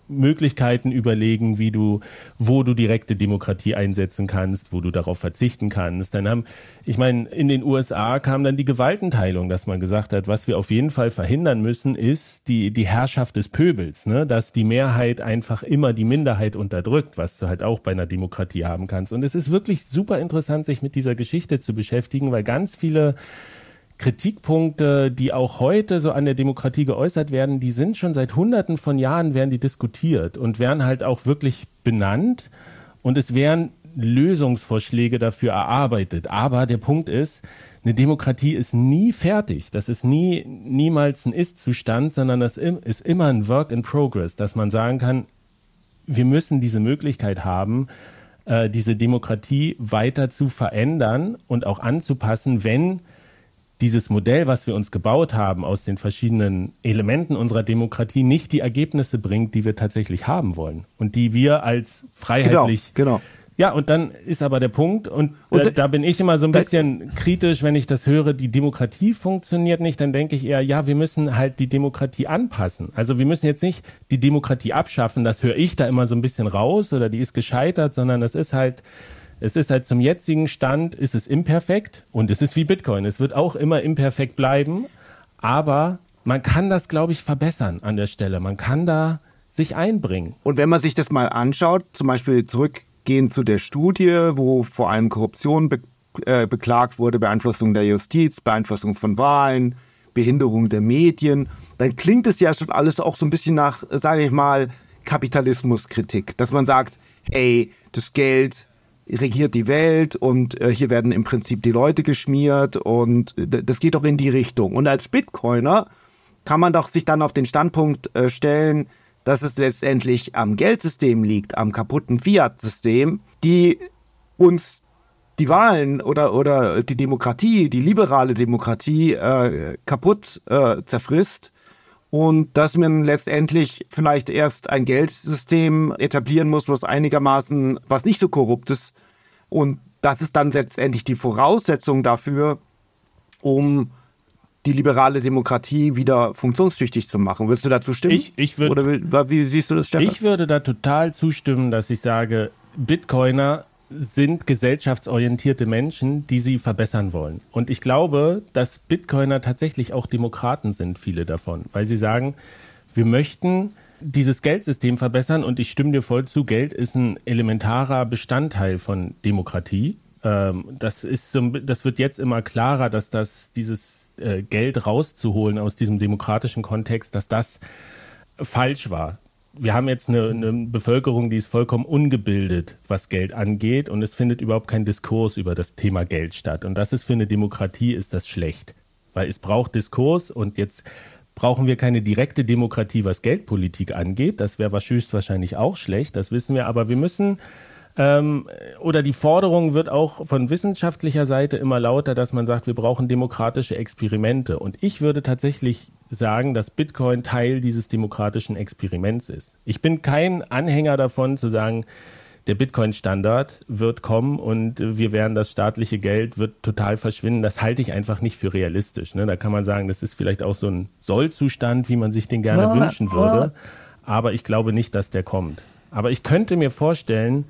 Möglichkeiten überlegen, wie du, wo du direkte Demokratie einsetzen kannst, wo du darauf verzichten kannst. Dann haben, ich meine, in den USA kam dann die Gewaltenteilung, dass man gesagt hat, was wir auf jeden Fall verhindern müssen, ist die, die Herrschaft des Pöbels, ne? dass die Mehrheit einfach immer die Minderheit unterdrückt, was du halt auch bei einer Demokratie haben kannst. Und es ist wirklich super interessant, sich mit dieser Geschichte zu beschäftigen, weil ganz viele Kritikpunkte, die auch heute so an der Demokratie geäußert werden, die sind schon seit Hunderten von Jahren werden die diskutiert und werden halt auch wirklich benannt und es werden Lösungsvorschläge dafür erarbeitet. Aber der Punkt ist, eine Demokratie ist nie fertig. Das ist nie, niemals ein Ist-Zustand, sondern das ist immer ein Work in Progress, dass man sagen kann, wir müssen diese Möglichkeit haben, äh, diese Demokratie weiter zu verändern und auch anzupassen, wenn dieses Modell, was wir uns gebaut haben aus den verschiedenen Elementen unserer Demokratie, nicht die Ergebnisse bringt, die wir tatsächlich haben wollen und die wir als freiheitlich genau, genau. Ja, und dann ist aber der Punkt, und, und da, da, bin ich immer so ein bisschen kritisch, wenn ich das höre, die Demokratie funktioniert nicht, dann denke ich eher, ja, wir müssen halt die Demokratie anpassen. Also wir müssen jetzt nicht die Demokratie abschaffen, das höre ich da immer so ein bisschen raus oder die ist gescheitert, sondern es ist halt, es ist halt zum jetzigen Stand, ist es imperfekt und es ist wie Bitcoin. Es wird auch immer imperfekt bleiben, aber man kann das, glaube ich, verbessern an der Stelle. Man kann da sich einbringen. Und wenn man sich das mal anschaut, zum Beispiel zurück gehen zu der Studie, wo vor allem Korruption be äh, beklagt wurde, Beeinflussung der Justiz, Beeinflussung von Wahlen, Behinderung der Medien, dann klingt es ja schon alles auch so ein bisschen nach, sage ich mal, Kapitalismuskritik, dass man sagt, ey, das Geld regiert die Welt und äh, hier werden im Prinzip die Leute geschmiert und das geht doch in die Richtung. Und als Bitcoiner kann man doch sich dann auf den Standpunkt äh, stellen, dass es letztendlich am Geldsystem liegt, am kaputten Fiat-System, die uns die Wahlen oder, oder die Demokratie, die liberale Demokratie äh, kaputt äh, zerfrisst und dass man letztendlich vielleicht erst ein Geldsystem etablieren muss, was einigermaßen, was nicht so korrupt ist und das ist dann letztendlich die Voraussetzung dafür, um die liberale Demokratie wieder funktionstüchtig zu machen. Würdest du dazu stimmen? Ich, ich würd, Oder wie siehst du das, Stefan? Ich würde da total zustimmen, dass ich sage, Bitcoiner sind gesellschaftsorientierte Menschen, die sie verbessern wollen. Und ich glaube, dass Bitcoiner tatsächlich auch Demokraten sind, viele davon, weil sie sagen, wir möchten dieses Geldsystem verbessern und ich stimme dir voll zu, Geld ist ein elementarer Bestandteil von Demokratie. Ähm, das ist so, das wird jetzt immer klarer, dass das dieses äh, Geld rauszuholen aus diesem demokratischen Kontext, dass das falsch war. Wir haben jetzt eine, eine, Bevölkerung, die ist vollkommen ungebildet, was Geld angeht, und es findet überhaupt kein Diskurs über das Thema Geld statt. Und das ist für eine Demokratie ist das schlecht, weil es braucht Diskurs und jetzt brauchen wir keine direkte Demokratie, was Geldpolitik angeht. Das wäre höchstwahrscheinlich auch schlecht, das wissen wir, aber wir müssen ähm, oder die Forderung wird auch von wissenschaftlicher Seite immer lauter, dass man sagt, wir brauchen demokratische Experimente. Und ich würde tatsächlich sagen, dass Bitcoin Teil dieses demokratischen Experiments ist. Ich bin kein Anhänger davon zu sagen, der Bitcoin-Standard wird kommen und wir werden das staatliche Geld wird total verschwinden. Das halte ich einfach nicht für realistisch. Ne? Da kann man sagen, das ist vielleicht auch so ein Sollzustand, wie man sich den gerne ja, wünschen würde. Aber ich glaube nicht, dass der kommt. Aber ich könnte mir vorstellen,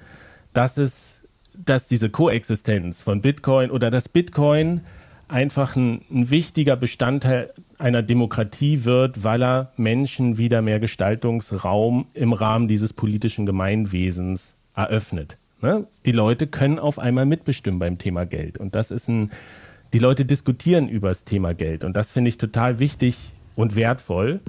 dass es, dass diese Koexistenz von Bitcoin oder dass Bitcoin einfach ein, ein, wichtiger Bestandteil einer Demokratie wird, weil er Menschen wieder mehr Gestaltungsraum im Rahmen dieses politischen Gemeinwesens eröffnet. Ne? Die Leute können auf einmal mitbestimmen beim Thema Geld. Und das ist ein, die Leute diskutieren über das Thema Geld. Und das finde ich total wichtig und wertvoll.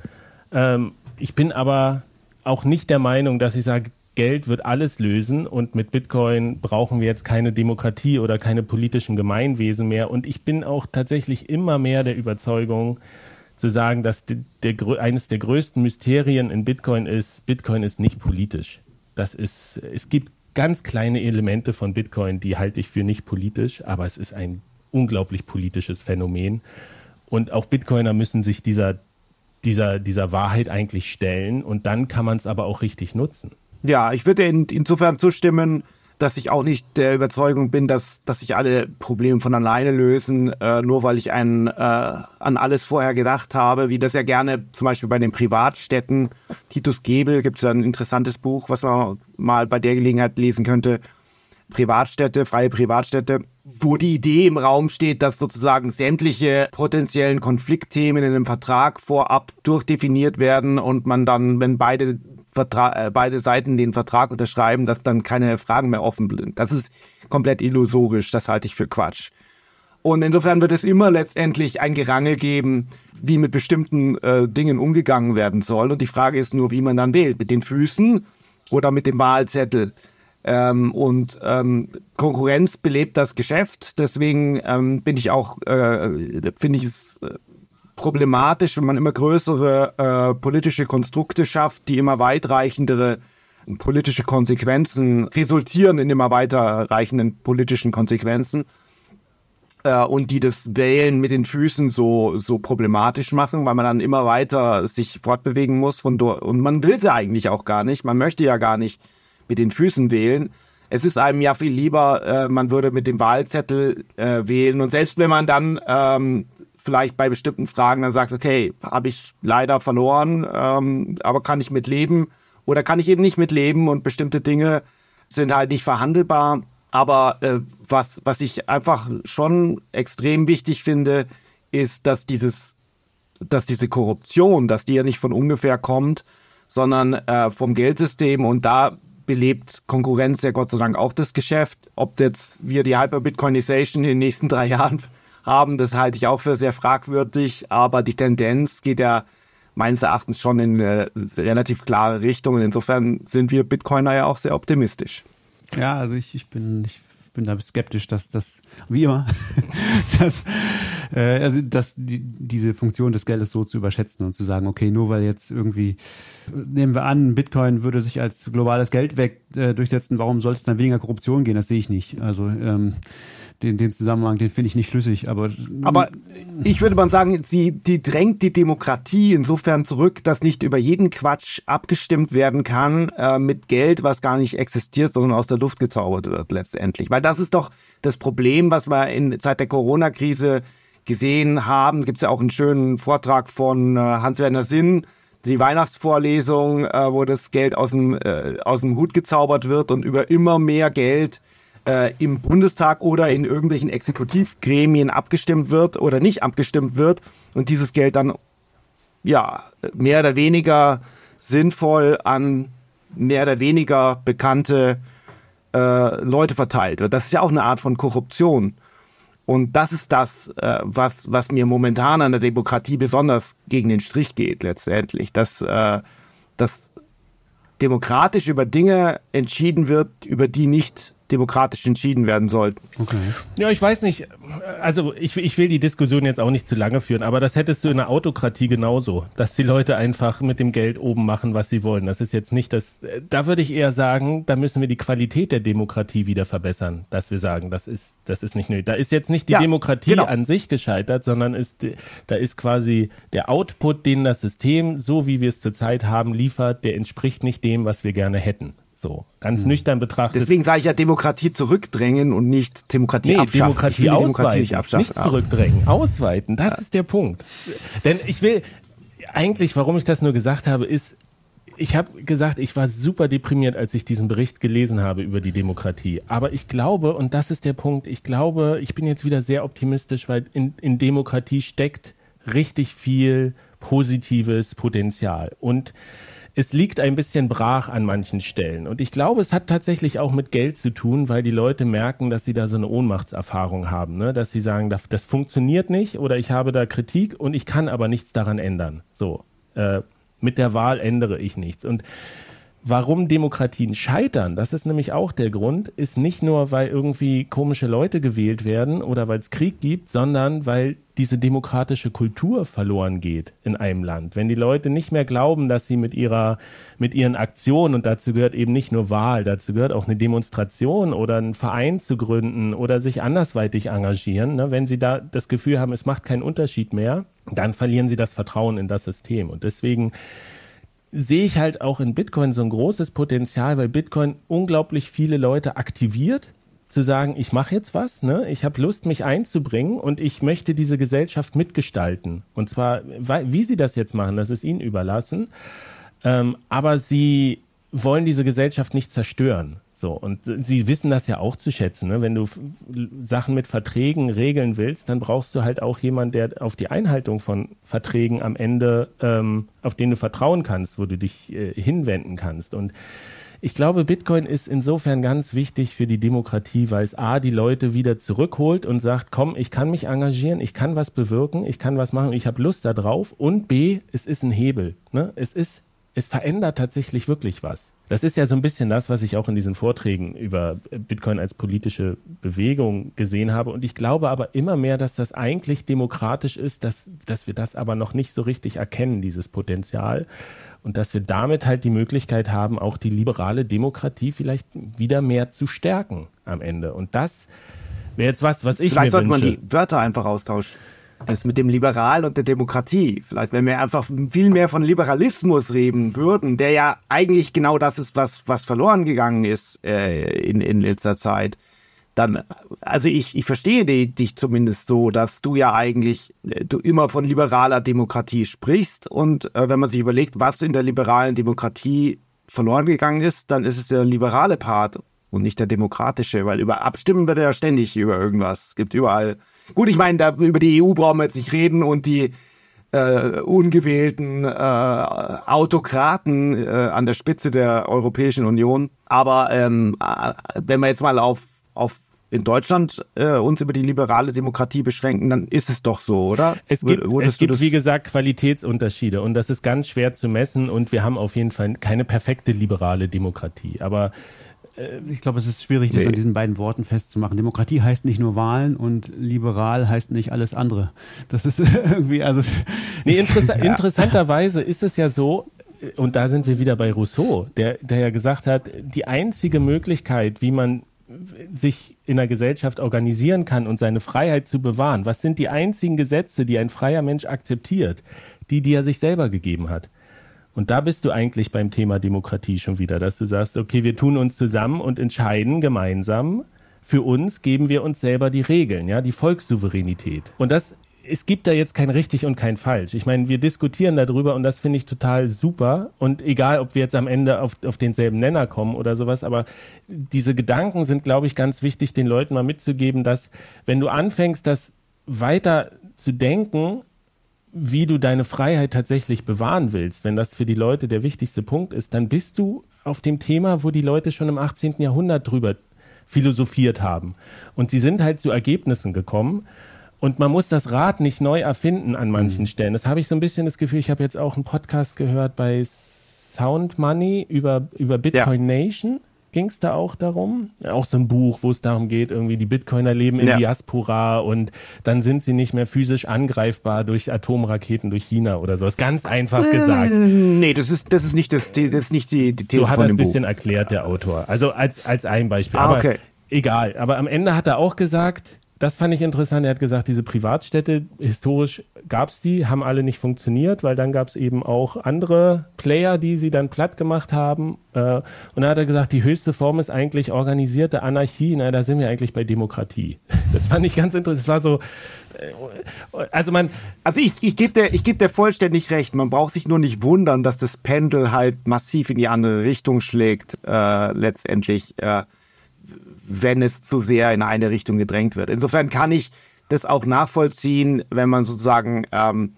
Ähm, ich bin aber auch nicht der Meinung, dass ich sage, Geld wird alles lösen und mit Bitcoin brauchen wir jetzt keine Demokratie oder keine politischen Gemeinwesen mehr. Und ich bin auch tatsächlich immer mehr der Überzeugung, zu sagen, dass der, der, eines der größten Mysterien in Bitcoin ist, Bitcoin ist nicht politisch. Das ist, es gibt ganz kleine Elemente von Bitcoin, die halte ich für nicht politisch, aber es ist ein unglaublich politisches Phänomen. Und auch Bitcoiner müssen sich dieser, dieser, dieser Wahrheit eigentlich stellen und dann kann man es aber auch richtig nutzen. Ja, ich würde in, insofern zustimmen, dass ich auch nicht der Überzeugung bin, dass, dass sich alle Probleme von alleine lösen, äh, nur weil ich ein, äh, an alles vorher gedacht habe, wie das ja gerne zum Beispiel bei den Privatstädten, Titus Gebel gibt es ein interessantes Buch, was man mal bei der Gelegenheit lesen könnte, Privatstädte, freie Privatstädte, wo die Idee im Raum steht, dass sozusagen sämtliche potenziellen Konfliktthemen in einem Vertrag vorab durchdefiniert werden und man dann, wenn beide Vertra äh, beide Seiten den Vertrag unterschreiben, dass dann keine Fragen mehr offen sind. Das ist komplett illusorisch, das halte ich für Quatsch. Und insofern wird es immer letztendlich ein Gerangel geben, wie mit bestimmten äh, Dingen umgegangen werden soll. Und die Frage ist nur, wie man dann wählt. Mit den Füßen oder mit dem Wahlzettel. Ähm, und ähm, Konkurrenz belebt das Geschäft. Deswegen ähm, bin ich auch, äh, finde ich es äh, problematisch, wenn man immer größere äh, politische Konstrukte schafft, die immer weitreichendere politische Konsequenzen resultieren in immer weiterreichenden politischen Konsequenzen äh, und die das Wählen mit den Füßen so so problematisch machen, weil man dann immer weiter sich fortbewegen muss von und man will sie eigentlich auch gar nicht, man möchte ja gar nicht mit den Füßen wählen. Es ist einem ja viel lieber, äh, man würde mit dem Wahlzettel äh, wählen. Und selbst wenn man dann ähm, vielleicht bei bestimmten Fragen dann sagt, okay, habe ich leider verloren, ähm, aber kann ich mit leben oder kann ich eben nicht mit leben und bestimmte Dinge sind halt nicht verhandelbar. Aber äh, was, was ich einfach schon extrem wichtig finde, ist, dass dieses, dass diese Korruption, dass die ja nicht von ungefähr kommt, sondern äh, vom Geldsystem und da belebt Konkurrenz ja Gott sei Dank auch das Geschäft. Ob jetzt wir die Hyper-Bitcoinization in den nächsten drei *laughs* Jahren haben, das halte ich auch für sehr fragwürdig, aber die Tendenz geht ja meines Erachtens schon in eine relativ klare Richtung und insofern sind wir Bitcoiner ja auch sehr optimistisch. Ja, also ich, ich bin, ich bin da skeptisch, dass das, wie immer, *laughs* dass, äh, also, dass die, diese Funktion des Geldes so zu überschätzen und zu sagen, okay, nur weil jetzt irgendwie, nehmen wir an, Bitcoin würde sich als globales Geld weg äh, durchsetzen, warum soll es dann weniger Korruption gehen? Das sehe ich nicht. Also ähm, den, den Zusammenhang, den finde ich nicht schlüssig. Aber, aber ich würde mal sagen, sie, die drängt die Demokratie insofern zurück, dass nicht über jeden Quatsch abgestimmt werden kann äh, mit Geld, was gar nicht existiert, sondern aus der Luft gezaubert wird letztendlich. Weil das ist doch das Problem, was wir in Zeit der Corona-Krise gesehen haben. Gibt es ja auch einen schönen Vortrag von äh, Hans-Werner Sinn, die Weihnachtsvorlesung, äh, wo das Geld aus dem, äh, aus dem Hut gezaubert wird und über immer mehr Geld äh, im Bundestag oder in irgendwelchen Exekutivgremien abgestimmt wird oder nicht abgestimmt wird und dieses Geld dann ja mehr oder weniger sinnvoll an mehr oder weniger bekannte äh, Leute verteilt wird. Das ist ja auch eine Art von Korruption. Und das ist das, äh, was, was mir momentan an der Demokratie besonders gegen den Strich geht, letztendlich. Dass, äh, dass demokratisch über Dinge entschieden wird, über die nicht demokratisch entschieden werden sollten. Okay. Ja, ich weiß nicht. Also ich, ich will die Diskussion jetzt auch nicht zu lange führen, aber das hättest du in der Autokratie genauso, dass die Leute einfach mit dem Geld oben machen, was sie wollen. Das ist jetzt nicht das. Da würde ich eher sagen, da müssen wir die Qualität der Demokratie wieder verbessern, dass wir sagen, das ist das ist nicht nötig. Da ist jetzt nicht die ja, Demokratie genau. an sich gescheitert, sondern ist da ist quasi der Output, den das System, so wie wir es zurzeit haben, liefert, der entspricht nicht dem, was wir gerne hätten. So, ganz hm. nüchtern betrachtet. Deswegen sage ich ja Demokratie zurückdrängen und nicht Demokratie nee, abschaffen. Demokratie ich ausweiten, Demokratie nicht, abschaffen, nicht zurückdrängen, ausweiten. Das ja. ist der Punkt. Denn ich will eigentlich, warum ich das nur gesagt habe, ist, ich habe gesagt, ich war super deprimiert, als ich diesen Bericht gelesen habe über die Demokratie. Aber ich glaube, und das ist der Punkt, ich glaube, ich bin jetzt wieder sehr optimistisch, weil in, in Demokratie steckt richtig viel positives Potenzial. Und es liegt ein bisschen brach an manchen Stellen. Und ich glaube, es hat tatsächlich auch mit Geld zu tun, weil die Leute merken, dass sie da so eine Ohnmachtserfahrung haben, ne? dass sie sagen, das, das funktioniert nicht oder ich habe da Kritik und ich kann aber nichts daran ändern. So, äh, mit der Wahl ändere ich nichts. Und Warum Demokratien scheitern, das ist nämlich auch der Grund, ist nicht nur, weil irgendwie komische Leute gewählt werden oder weil es Krieg gibt, sondern weil diese demokratische Kultur verloren geht in einem Land. Wenn die Leute nicht mehr glauben, dass sie mit ihrer, mit ihren Aktionen, und dazu gehört eben nicht nur Wahl, dazu gehört auch eine Demonstration oder einen Verein zu gründen oder sich andersweitig engagieren, ne, wenn sie da das Gefühl haben, es macht keinen Unterschied mehr, dann verlieren sie das Vertrauen in das System. Und deswegen sehe ich halt auch in Bitcoin so ein großes Potenzial, weil Bitcoin unglaublich viele Leute aktiviert, zu sagen, ich mache jetzt was, ne? ich habe Lust, mich einzubringen und ich möchte diese Gesellschaft mitgestalten. Und zwar, wie sie das jetzt machen, das ist ihnen überlassen. Ähm, aber sie wollen diese Gesellschaft nicht zerstören. So, und sie wissen das ja auch zu schätzen. Ne? Wenn du Sachen mit Verträgen regeln willst, dann brauchst du halt auch jemanden, der auf die Einhaltung von Verträgen am Ende, ähm, auf den du vertrauen kannst, wo du dich äh, hinwenden kannst. Und ich glaube, Bitcoin ist insofern ganz wichtig für die Demokratie, weil es A, die Leute wieder zurückholt und sagt, komm, ich kann mich engagieren, ich kann was bewirken, ich kann was machen, ich habe Lust darauf. Und B, es ist ein Hebel. Ne? Es ist es verändert tatsächlich wirklich was. Das ist ja so ein bisschen das, was ich auch in diesen Vorträgen über Bitcoin als politische Bewegung gesehen habe. Und ich glaube aber immer mehr, dass das eigentlich demokratisch ist, dass, dass wir das aber noch nicht so richtig erkennen, dieses Potenzial. Und dass wir damit halt die Möglichkeit haben, auch die liberale Demokratie vielleicht wieder mehr zu stärken am Ende. Und das wäre jetzt was, was ich Vielleicht mir sollte man die Wörter einfach austauschen. Das mit dem Liberalen und der Demokratie. Vielleicht, wenn wir einfach viel mehr von Liberalismus reden würden, der ja eigentlich genau das ist, was, was verloren gegangen ist äh, in, in letzter Zeit. Dann, also ich, ich verstehe die, dich zumindest so, dass du ja eigentlich, äh, du immer von liberaler Demokratie sprichst. Und äh, wenn man sich überlegt, was in der liberalen Demokratie verloren gegangen ist, dann ist es der liberale Part und nicht der demokratische, weil über abstimmen wird ja ständig über irgendwas. Es gibt überall. Gut, ich meine, da, über die EU brauchen wir jetzt nicht reden und die äh, ungewählten äh, Autokraten äh, an der Spitze der Europäischen Union. Aber ähm, äh, wenn wir jetzt mal auf, auf in Deutschland äh, uns über die liberale Demokratie beschränken, dann ist es doch so, oder? Es gibt, es gibt das- wie gesagt, Qualitätsunterschiede und das ist ganz schwer zu messen und wir haben auf jeden Fall keine perfekte liberale Demokratie. Aber Ich glaube, es ist schwierig, das Nee. an diesen beiden Worten festzumachen. Demokratie heißt nicht nur Wahlen und liberal heißt nicht alles andere. Das ist *laughs* irgendwie, also. Nee, interessa *laughs* interessanterweise ist es ja so, und da sind wir wieder bei Rousseau, der, der ja gesagt hat, die einzige Möglichkeit, wie man sich in der Gesellschaft organisieren kann und seine Freiheit zu bewahren, was sind die einzigen Gesetze, die ein freier Mensch akzeptiert? Die, die er sich selber gegeben hat. Und da bist du eigentlich beim Thema Demokratie schon wieder, dass du sagst, okay, wir tun uns zusammen und entscheiden gemeinsam. Für uns geben wir uns selber die Regeln, ja, die Volkssouveränität. Und das, es gibt da jetzt kein richtig und kein falsch. Ich meine, wir diskutieren darüber und das finde ich total super. Und egal, ob wir jetzt am Ende auf, auf denselben Nenner kommen oder sowas, aber diese Gedanken sind, glaube ich, ganz wichtig, den Leuten mal mitzugeben, dass wenn du anfängst, das weiter zu denken, wie du deine Freiheit tatsächlich bewahren willst, wenn das für die Leute der wichtigste Punkt ist, dann bist du auf dem Thema, wo die Leute schon im 18. Jahrhundert drüber philosophiert haben. Und sie sind halt zu Ergebnissen gekommen. Und man muss das Rad nicht neu erfinden an manchen Stellen. Das habe ich so ein bisschen das Gefühl, ich habe jetzt auch einen Podcast gehört bei Sound Money über, über Bitcoin Nation. Ging es da auch darum? Auch so ein Buch, wo es darum geht, irgendwie die Bitcoiner leben in Ja. Diaspora und dann sind sie nicht mehr physisch angreifbar durch Atomraketen durch China oder so. Ist ganz einfach gesagt. Nee, das ist, das ist nicht das, das ist nicht die, die These So hat er es ein bisschen Buch. erklärt, der Autor. Also als, als ein Beispiel. Ah, Aber okay. egal. Aber am Ende hat er auch gesagt, das fand ich interessant, er hat gesagt, diese Privatstädte, historisch gab es die, haben alle nicht funktioniert, weil dann gab es eben auch andere Player, die sie dann platt gemacht haben. Äh, Und dann hat er gesagt, die höchste Form ist eigentlich organisierte Anarchie. Na, da sind wir eigentlich bei Demokratie. *laughs* Das fand ich ganz interessant. Das war so, äh, also man, Also ich, ich gebe dir, ich geb dir vollständig recht. Man braucht sich nur nicht wundern, dass das Pendel halt massiv in die andere Richtung schlägt, äh, letztendlich, äh, wenn es zu sehr in eine Richtung gedrängt wird. Insofern kann ich das auch nachvollziehen, wenn man sozusagen ähm,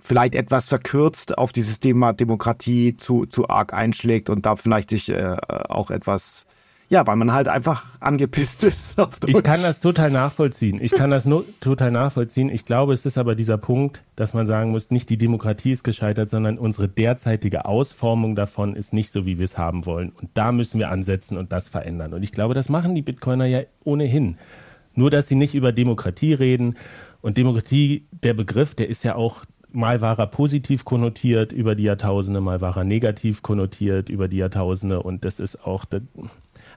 vielleicht etwas verkürzt auf dieses Thema Demokratie zu, zu arg einschlägt und da vielleicht sich äh, auch etwas, ja, weil man halt einfach angepisst *laughs* ist. Auf Ich kann das total nachvollziehen. Ich kann das nur total nachvollziehen. Ich glaube, es ist aber dieser Punkt, dass man sagen muss, nicht die Demokratie ist gescheitert, sondern unsere derzeitige Ausformung davon ist nicht so, wie wir es haben wollen. Und da müssen wir ansetzen und das verändern. Und ich glaube, das machen die Bitcoiner ja ohnehin. Nur, dass sie nicht über Demokratie reden. Und Demokratie, der Begriff, der ist ja auch mal war er positiv konnotiert über die Jahrtausende, mal war er negativ konnotiert über die Jahrtausende. Und das ist auch,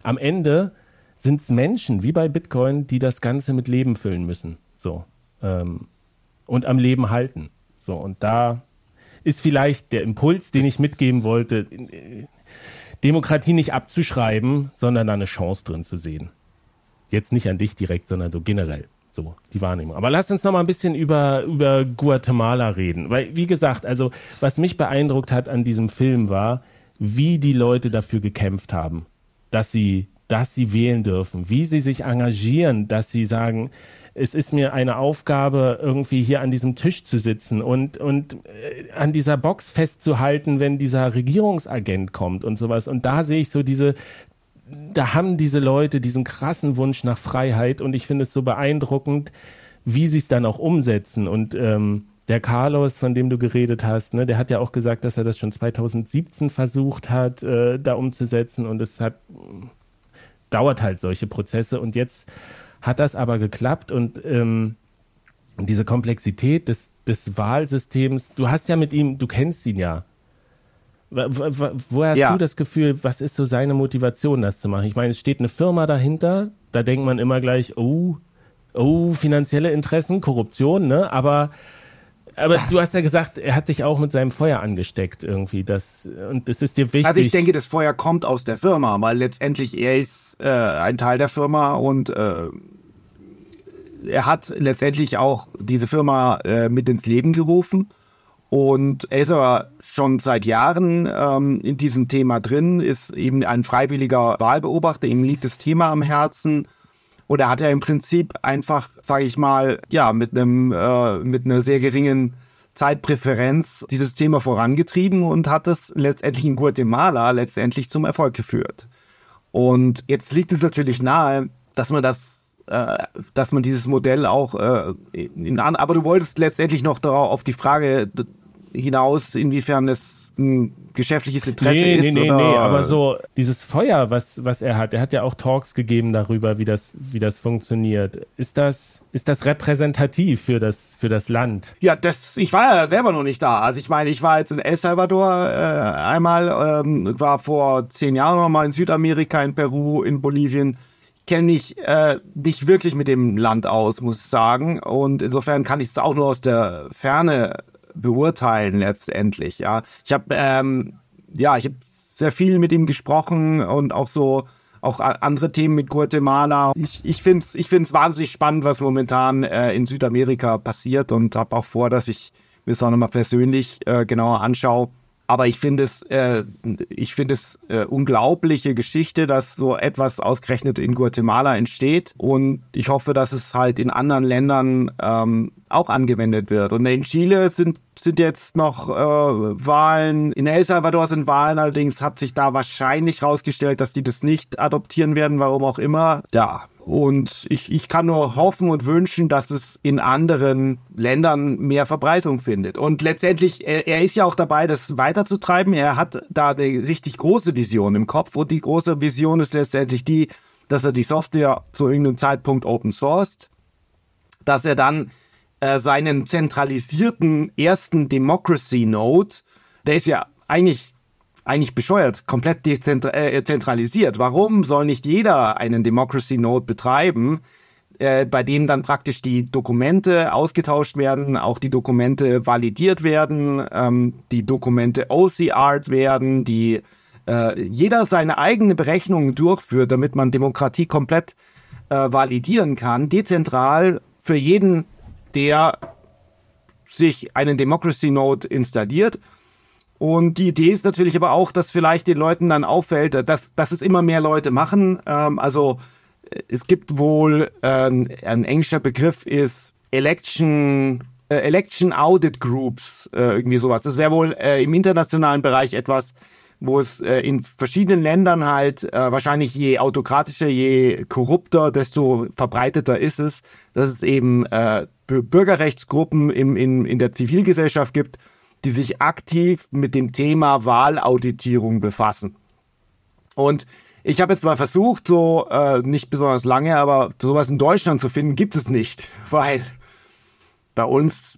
am Ende sind es Menschen, wie bei Bitcoin, die das Ganze mit Leben füllen müssen. So. Ähm, und am Leben halten. So. Und da ist vielleicht der Impuls, den ich mitgeben wollte, äh, Demokratie nicht abzuschreiben, sondern da eine Chance drin zu sehen. Jetzt nicht an dich direkt, sondern so generell. So, die Wahrnehmung. Aber lass uns noch mal ein bisschen über, über Guatemala reden. Weil, wie gesagt, also, was mich beeindruckt hat an diesem Film war, wie die Leute dafür gekämpft haben, dass sie, dass sie wählen dürfen, wie sie sich engagieren, dass sie sagen, es ist mir eine Aufgabe, irgendwie hier an diesem Tisch zu sitzen und, und äh, an dieser Box festzuhalten, wenn dieser Regierungsagent kommt und sowas. Und da sehe ich so diese, da haben diese Leute diesen krassen Wunsch nach Freiheit und ich finde es so beeindruckend, wie sie es dann auch umsetzen. Und ähm, der Carlos, von dem du geredet hast, ne, der hat ja auch gesagt, dass er das schon 2017 versucht hat, äh, da umzusetzen und es hat dauert halt solche Prozesse und jetzt hat das aber geklappt und ähm, diese Komplexität des, des Wahlsystems, du hast ja mit ihm, du kennst ihn ja. Woher hast ja. du das Gefühl, was ist so seine Motivation, das zu machen? Ich meine, es steht eine Firma dahinter, da denkt man immer gleich, oh, oh, finanzielle Interessen, Korruption, ne? Aber aber du hast ja gesagt, er hat dich auch mit seinem Feuer angesteckt irgendwie. Das, und das ist dir wichtig. Also ich denke, das Feuer kommt aus der Firma, weil letztendlich er ist äh, ein Teil der Firma und äh, er hat letztendlich auch diese Firma äh, mit ins Leben gerufen. Und er ist aber schon seit Jahren ähm, in diesem Thema drin, ist eben ein freiwilliger Wahlbeobachter, ihm liegt das Thema am Herzen. Oder hat er im Prinzip einfach, sage ich mal, ja, mit einem äh, mit einer sehr geringen Zeitpräferenz dieses Thema vorangetrieben und hat es letztendlich in Guatemala letztendlich zum Erfolg geführt. Und jetzt liegt es natürlich nahe, dass man das, äh, dass man dieses Modell auch äh, in, an, aber du wolltest letztendlich noch darauf auf die Frage hinaus, inwiefern es ein geschäftliches Interesse nee, ist. Nee, nee, nee, aber so dieses Feuer, was, was er hat, er hat ja auch Talks gegeben darüber, wie das, wie das funktioniert. Ist das, ist das repräsentativ für das, für das Land? Ja, das, ich war ja selber noch nicht da. Also ich meine, ich war jetzt in El Salvador äh, einmal, ähm, war vor zehn Jahren noch mal in Südamerika, in Peru, in Bolivien kenne mich äh, nicht wirklich mit dem Land aus, muss ich sagen. Und insofern kann ich es auch nur aus der Ferne beurteilen letztendlich. Ja, ich habe ähm, ja, ich habe sehr viel mit ihm gesprochen und auch so auch andere Themen mit Guatemala. Ich, ich finde es ich find's wahnsinnig spannend, was momentan äh, in Südamerika passiert und habe auch vor, dass ich mir das auch nochmal persönlich äh, genauer anschaue. Aber ich finde es, äh, ich finde es äh, unglaubliche Geschichte, dass so etwas ausgerechnet in Guatemala entsteht. Und ich hoffe, dass es halt in anderen Ländern ähm, auch angewendet wird. Und in Chile sind sind jetzt noch äh, Wahlen. In El Salvador sind Wahlen, allerdings hat sich da wahrscheinlich rausgestellt, dass die das nicht adoptieren werden, warum auch immer. Ja, und ich, ich kann nur hoffen und wünschen, dass es in anderen Ländern mehr Verbreitung findet. Und letztendlich, er, er ist ja auch dabei, das weiterzutreiben. Er hat da eine richtig große Vision im Kopf. Und die große Vision ist letztendlich die, dass er die Software zu irgendeinem Zeitpunkt open sourced, dass er dann äh, seinen zentralisierten ersten Democracy Node, der ist ja eigentlich eigentlich bescheuert, komplett dezentralisiert. Äh, Warum soll nicht jeder einen Democracy Node betreiben, äh, bei dem dann praktisch die Dokumente ausgetauscht werden, auch die Dokumente validiert werden, ähm, die Dokumente OCR'd werden, die äh, jeder seine eigene Berechnungen durchführt, damit man Demokratie komplett äh, validieren kann, dezentral für jeden, der sich einen Democracy Node installiert und die Idee ist natürlich aber auch, dass vielleicht den Leuten dann auffällt, dass, dass es immer mehr Leute machen. Ähm, also äh, es gibt wohl, äh, ein englischer Begriff ist Election, äh, Election Audit Groups, äh, irgendwie sowas. Das wäre wohl äh, im internationalen Bereich etwas, wo es äh, in verschiedenen Ländern halt wahrscheinlich je autokratischer, je korrupter, desto verbreiteter ist es, dass es eben Bürgerrechtsgruppen im, in, in der Zivilgesellschaft gibt, die sich aktiv mit dem Thema Wahlauditierung befassen. Und ich habe jetzt mal versucht, so äh, nicht besonders lange, aber sowas in Deutschland zu finden, gibt es nicht, *laughs* weil bei uns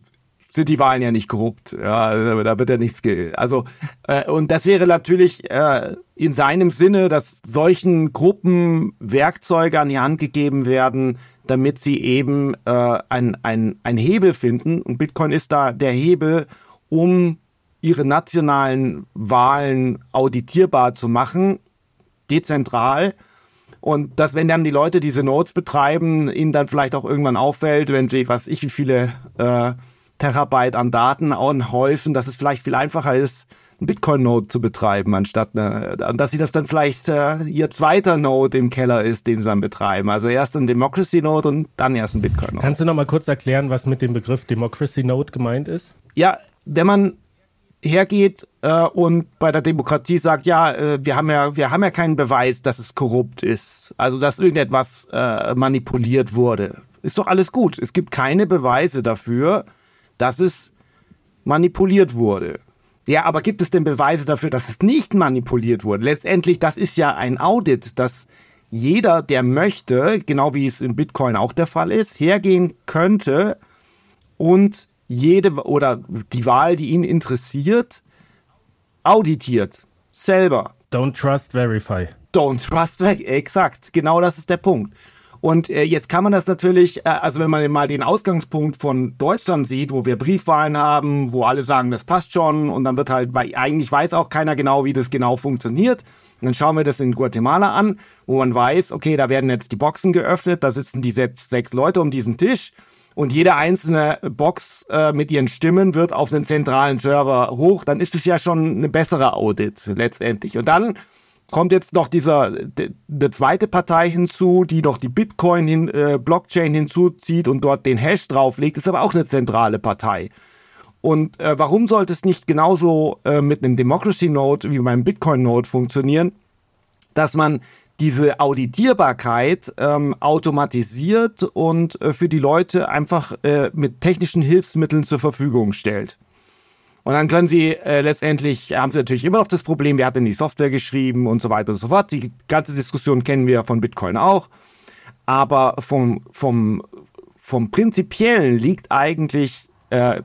sind die Wahlen ja nicht korrupt. Ja, also da wird ja nichts. Ge also äh, und das wäre natürlich äh, in seinem Sinne, dass solchen Gruppen Werkzeuge an die Hand gegeben werden, damit sie eben äh, ein, ein, ein Hebel finden. Und Bitcoin ist da der Hebel, um ihre nationalen Wahlen auditierbar zu machen, dezentral. Und dass, wenn dann die Leute diese Nodes betreiben, ihnen dann vielleicht auch irgendwann auffällt, wenn sie, was ich, wie viele äh, Terabyte an Daten anhäufen, dass es vielleicht viel einfacher ist, einen Bitcoin-Node zu betreiben, anstatt eine, dass sie das dann vielleicht äh, ihr zweiter Node im Keller ist, den sie dann betreiben. Also erst ein Democracy-Node und dann erst ein Bitcoin-Node. Kannst du noch mal kurz erklären, was mit dem Begriff Democracy-Node gemeint ist? Ja, wenn man hergeht äh, und bei der Demokratie sagt, ja, äh, wir haben ja, wir haben ja keinen Beweis, dass es korrupt ist, also dass irgendetwas äh, manipuliert wurde, ist doch alles gut. Es gibt keine Beweise dafür, dass es manipuliert wurde. Ja, aber gibt es denn Beweise dafür, dass es nicht manipuliert wurde? Letztendlich, das ist ja ein Audit, dass jeder, der möchte, genau wie es in Bitcoin auch der Fall ist, hergehen könnte und jede oder die Wahl, die ihn interessiert, auditiert. Selber. Don't trust, verify. Don't trust, exakt. Genau das ist der Punkt. Und äh, jetzt kann man das natürlich, äh, also wenn man mal den Ausgangspunkt von Deutschland sieht, wo wir Briefwahlen haben, wo alle sagen, das passt schon und dann wird halt, weil eigentlich weiß auch keiner genau, wie das genau funktioniert. Und dann schauen wir das in Guatemala an, wo man weiß, okay, da werden jetzt die Boxen geöffnet, da sitzen die sechs, sechs Leute um diesen Tisch und jede einzelne Box äh, mit ihren Stimmen wird auf den zentralen Server hoch, dann ist es ja schon eine bessere Audit letztendlich. Und dann kommt jetzt noch dieser eine zweite Partei hinzu, die noch die Bitcoin hin, äh, Blockchain hinzuzieht und dort den Hash drauflegt, ist aber auch eine zentrale Partei. Und äh, warum sollte es nicht genauso äh, mit einem Democracy Node wie beim Bitcoin Node funktionieren, dass man diese Auditierbarkeit ähm, automatisiert und äh, für die Leute einfach äh, mit technischen Hilfsmitteln zur Verfügung stellt? Und dann können sie äh, letztendlich, haben sie natürlich immer noch das Problem, wer hat denn die Software geschrieben und so weiter und so fort. Die ganze Diskussion kennen wir von Bitcoin auch. Aber vom, vom, vom Prinzipiellen liegt eigentlich, äh,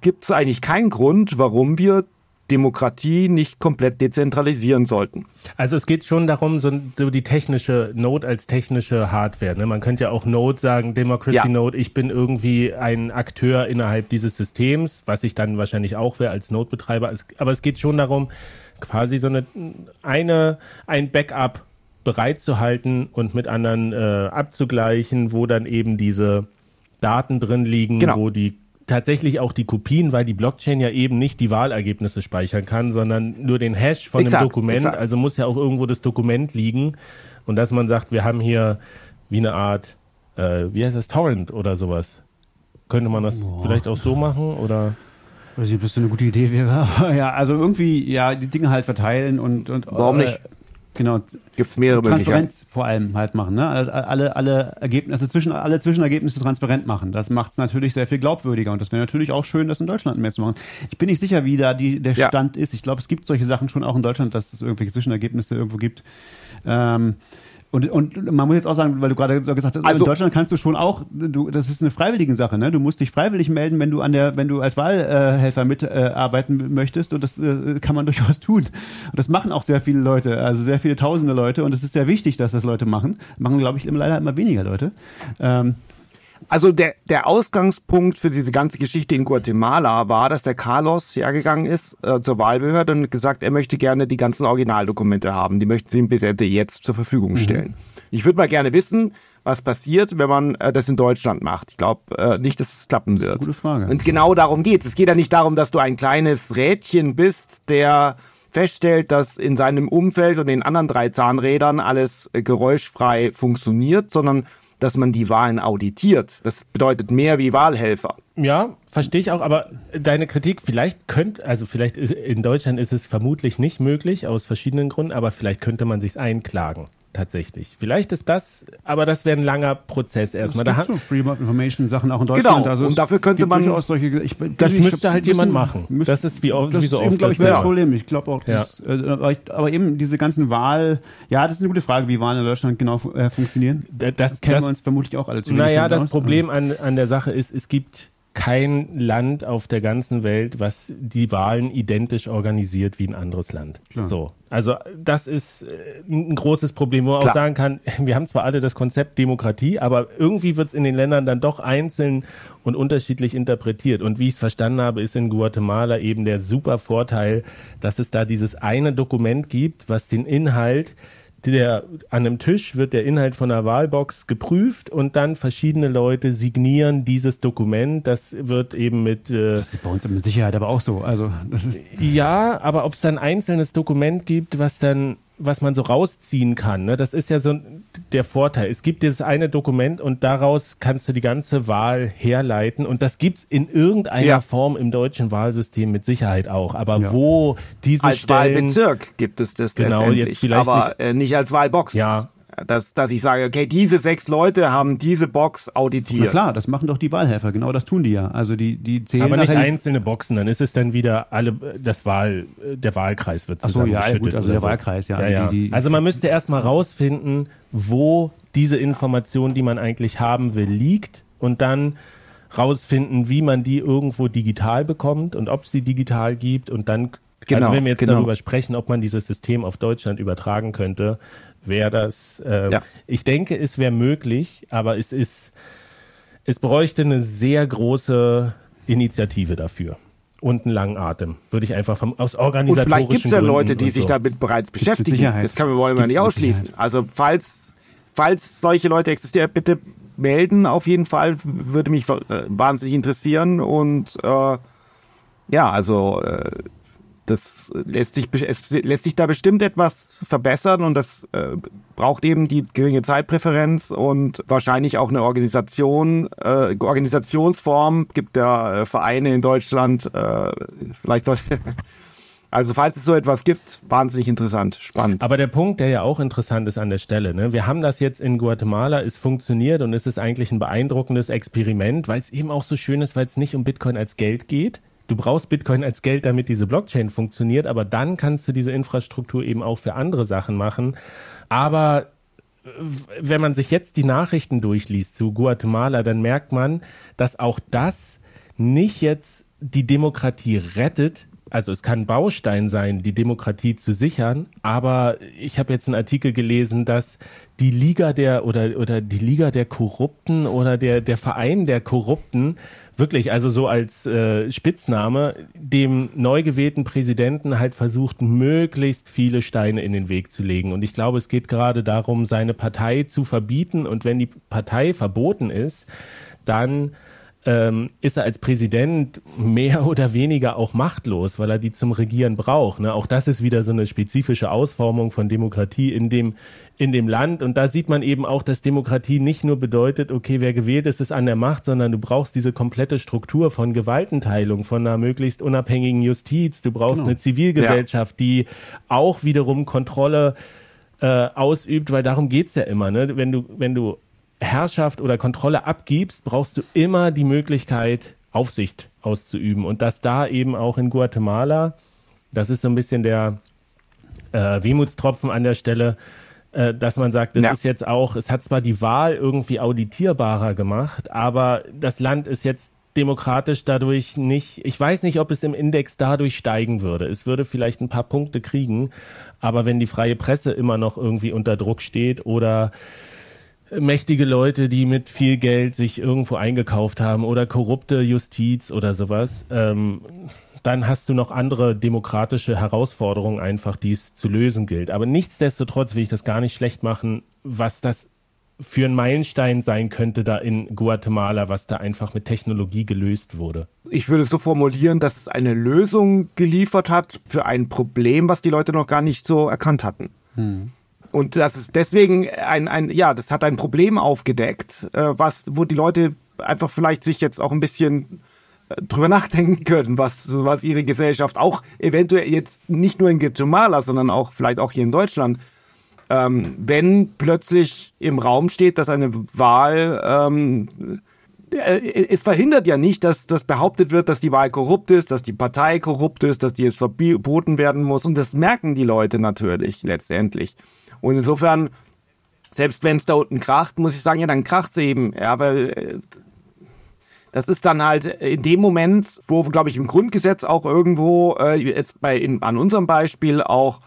gibt es eigentlich keinen Grund, warum wir Demokratie nicht komplett dezentralisieren sollten. Also es geht schon darum, so, so die technische Node als technische Hardware. Ne? Man könnte ja auch Node sagen, Democracy ja. Node, ich bin irgendwie ein Akteur innerhalb dieses Systems, was ich dann wahrscheinlich auch wäre als Node-Betreiber. Aber es geht schon darum, quasi so eine, eine ein Backup bereitzuhalten und mit anderen äh, abzugleichen, wo dann eben diese Daten drin liegen, genau. wo die tatsächlich auch die Kopien, weil die Blockchain ja eben nicht die Wahlergebnisse speichern kann, sondern nur den Hash von exakt, dem Dokument. Exakt. Also muss ja auch irgendwo das Dokument liegen. Und dass man sagt, wir haben hier wie eine Art, äh, wie heißt das, Torrent oder sowas. Könnte man das Boah. vielleicht auch so machen oder? Weiß nicht, ob das so eine gute Idee wäre, aber ja, also irgendwie, ja, die Dinge halt verteilen und, und Warum äh, nicht? Genau. Gibt es mehrere Transparenz vor allem halt machen, ne? Also alle, alle Ergebnisse, zwischen, alle Zwischenergebnisse transparent machen. Das macht es natürlich sehr viel glaubwürdiger und das wäre natürlich auch schön, das in Deutschland mehr zu machen. Ich bin nicht sicher, wie da die, der Stand ja. ist. Ich glaube, es gibt solche Sachen schon auch in Deutschland, dass es irgendwelche Zwischenergebnisse irgendwo gibt. Ähm, und, und man muss jetzt auch sagen, weil du gerade gesagt hast, also, in Deutschland kannst du schon auch, du, das ist eine freiwillige Sache, ne? Du musst dich freiwillig melden, wenn du an der, wenn du als Wahlhelfer mitarbeiten äh, möchtest und das äh, kann man *laughs* durchaus tun. Und das machen auch sehr viele Leute, also sehr viele tausende Leute und es ist sehr wichtig, dass das Leute machen. Machen, glaube ich, leider immer weniger Leute. Ähm, also der, der Ausgangspunkt für diese ganze Geschichte in Guatemala war, dass der Carlos hergegangen ist äh, zur Wahlbehörde und gesagt, er möchte gerne die ganzen Originaldokumente haben. Die möchten sie ihm bitte jetzt zur Verfügung mhm. stellen. Mhm. Ich würde mal gerne wissen, was passiert, wenn man äh, das in Deutschland macht. Ich glaube äh, nicht, dass es klappen wird. gute Frage. Und genau darum geht es. Es geht ja nicht darum, dass du ein kleines Rädchen bist, der feststellt, dass in seinem Umfeld und den anderen drei Zahnrädern alles äh, geräuschfrei funktioniert, sondern dass man die Wahlen auditiert. Das bedeutet mehr wie Wahlhelfer. Ja, verstehe ich auch, aber deine Kritik, vielleicht könnte, also vielleicht ist, in Deutschland ist es vermutlich nicht möglich, aus verschiedenen Gründen, aber vielleicht könnte man sich einklagen tatsächlich. Vielleicht ist das, aber das wäre ein langer Prozess erstmal. Es gibt da so Freedom Information Sachen auch in Deutschland. Genau. Also und dafür könnte man solche. Ich, das müsste ich, halt jemand machen. Müssen, das ist wie, das wie so oft. Das ist das Problem. Ich glaube auch. Das, ja. äh, aber eben diese ganzen Wahl. Ja, das ist eine gute Frage, wie Wahlen in Deutschland genau äh, funktionieren. Das, das kennen das, wir uns vermutlich auch alle ziemlich Naja, das aus. Problem an an der Sache ist, es gibt kein Land auf der ganzen Welt, was die Wahlen identisch organisiert wie ein anderes Land. Klar. So. Also das ist äh, ein großes Problem, wo man Klar. auch sagen kann, *laughs* wir haben zwar alle das Konzept Demokratie, aber irgendwie wird es in den Ländern dann doch einzeln und unterschiedlich interpretiert. Und wie ich es verstanden habe, ist in Guatemala eben der super Vorteil, dass es da dieses eine Dokument gibt, was den Inhalt der, an einem Tisch wird der Inhalt von der Wahlbox geprüft und dann verschiedene Leute signieren dieses Dokument. Das wird eben mit. Äh, das ist bei uns mit Sicherheit aber auch so. Also das ist ja, aber ob es dann ein einzelnes Dokument gibt, was dann was man so rausziehen kann. Ne? Das ist ja so der Vorteil. Es gibt dieses eine Dokument und daraus kannst du die ganze Wahl herleiten. Und das gibt's in irgendeiner ja. Form im deutschen Wahlsystem mit Sicherheit auch. Aber ja. wo diese als Stellen... Wahlbezirk gibt es das genau, jetzt vielleicht aber nicht, äh, nicht als Wahlbox. Ja, Dass, dass ich sage, okay, diese sechs Leute haben diese Box auditiert. Na klar, das machen doch die Wahlhelfer, genau das tun die ja. Also die, die zählen Aber nicht einzelne Boxen, dann ist es dann wieder alle, das Wahl, der Wahlkreis wird Ach so, ja, zusammengeschüttet. gut, also der so. Wahlkreis, ja, ja, also ja. die- die- also man müsste erstmal rausfinden, wo diese Information, die man eigentlich haben will, liegt und dann rausfinden, wie man die irgendwo digital bekommt und ob es die digital gibt und dann, Genau, also wenn wir jetzt genau. darüber sprechen, ob man dieses System auf Deutschland übertragen könnte, wäre das, ähm, Ja. ich denke, es wäre möglich, aber es ist, es bräuchte eine sehr große Initiative dafür. Und einen langen Atem. Würde ich einfach vom, aus Und organisatorischen vielleicht gibt es ja Gründen Leute, die und sich so. damit bereits beschäftigen. Das können wir wollen wir nicht ausschließen. Also falls, falls solche Leute existieren, bitte melden auf jeden Fall. Würde mich äh, wahnsinnig interessieren. Und äh, ja, also äh, das lässt sich, es lässt sich da bestimmt etwas verbessern und das äh, braucht eben die geringe Zeitpräferenz und wahrscheinlich auch eine Organisation, äh, Organisationsform. Gibt ja äh, Vereine in Deutschland, äh, vielleicht sollte, *laughs* also falls es so etwas gibt, wahnsinnig interessant, spannend. Aber der Punkt, der ja auch interessant ist an der Stelle, ne? wir haben das jetzt in Guatemala, es funktioniert und es ist eigentlich ein beeindruckendes Experiment, weil es eben auch so schön ist, weil es nicht um Bitcoin als Geld geht. Du brauchst Bitcoin als Geld, damit diese Blockchain funktioniert, aber dann kannst du diese Infrastruktur eben auch für andere Sachen machen. Aber äh, wenn man sich jetzt die Nachrichten durchliest zu Guatemala, dann merkt man, dass auch das nicht jetzt die Demokratie rettet. Also es kann Baustein sein, die Demokratie zu sichern, aber ich habe jetzt einen Artikel gelesen, dass die Liga der oder oder die Liga der Korrupten oder der der Verein der Korrupten wirklich, also so als äh, Spitzname, dem neu gewählten Präsidenten halt versucht, möglichst viele Steine in den Weg zu legen. Und ich glaube, es geht gerade darum, seine Partei zu verbieten. Und wenn die Partei verboten ist, dann ähm, ist er als Präsident mehr *laughs* oder weniger auch machtlos, weil er die zum Regieren braucht. Ne? Auch das ist wieder so eine spezifische Ausformung von Demokratie in dem, in dem Land. Und da sieht man eben auch, dass Demokratie nicht nur bedeutet, okay, wer gewählt ist, ist an der Macht, sondern du brauchst diese komplette Struktur von Gewaltenteilung, von einer möglichst unabhängigen Justiz. Du brauchst Genau. eine Zivilgesellschaft, die auch wiederum Kontrolle äh, ausübt, weil darum geht's ja immer. Ne? Wenn du, wenn du Herrschaft oder Kontrolle abgibst, brauchst du immer die Möglichkeit, Aufsicht auszuüben. Und dass da eben auch in Guatemala, das ist so ein bisschen der äh, Wehmutstropfen an der Stelle, äh, dass man sagt, das Ja. ist jetzt auch, es hat zwar die Wahl irgendwie auditierbarer gemacht, aber das Land ist jetzt demokratisch dadurch nicht, ich weiß nicht, ob es im Index dadurch steigen würde. Es würde vielleicht ein paar Punkte kriegen, aber wenn die freie Presse immer noch irgendwie unter Druck steht oder mächtige Leute, die mit viel Geld sich irgendwo eingekauft haben oder korrupte Justiz oder sowas, ähm, dann hast du noch andere demokratische Herausforderungen einfach, die es zu lösen gilt. Aber nichtsdestotrotz will ich das gar nicht schlecht machen, was das für ein Meilenstein sein könnte da in Guatemala, was da einfach mit Technologie gelöst wurde. Ich würde es so formulieren, dass es eine Lösung geliefert hat für ein Problem, was die Leute noch gar nicht so erkannt hatten. Und das ist deswegen ein, ein, ja, das hat ein Problem aufgedeckt, äh, was, wo die Leute einfach vielleicht sich jetzt auch ein bisschen äh, drüber *laughs* nachdenken können, was, was ihre Gesellschaft auch eventuell jetzt nicht nur in Guatemala, sondern auch vielleicht auch hier in Deutschland, ähm, wenn plötzlich im Raum steht, dass eine Wahl ähm, äh, es verhindert ja nicht, dass das behauptet wird, dass die Wahl korrupt ist, dass die Partei korrupt ist, dass die jetzt verboten werden muss. Und das merken die Leute natürlich letztendlich. Und insofern, selbst wenn es da unten kracht, muss ich sagen, ja, dann kracht es eben. Ja, weil äh, das ist dann halt in dem Moment, wo, glaube ich, im Grundgesetz auch irgendwo, äh, jetzt bei, in, an unserem Beispiel auch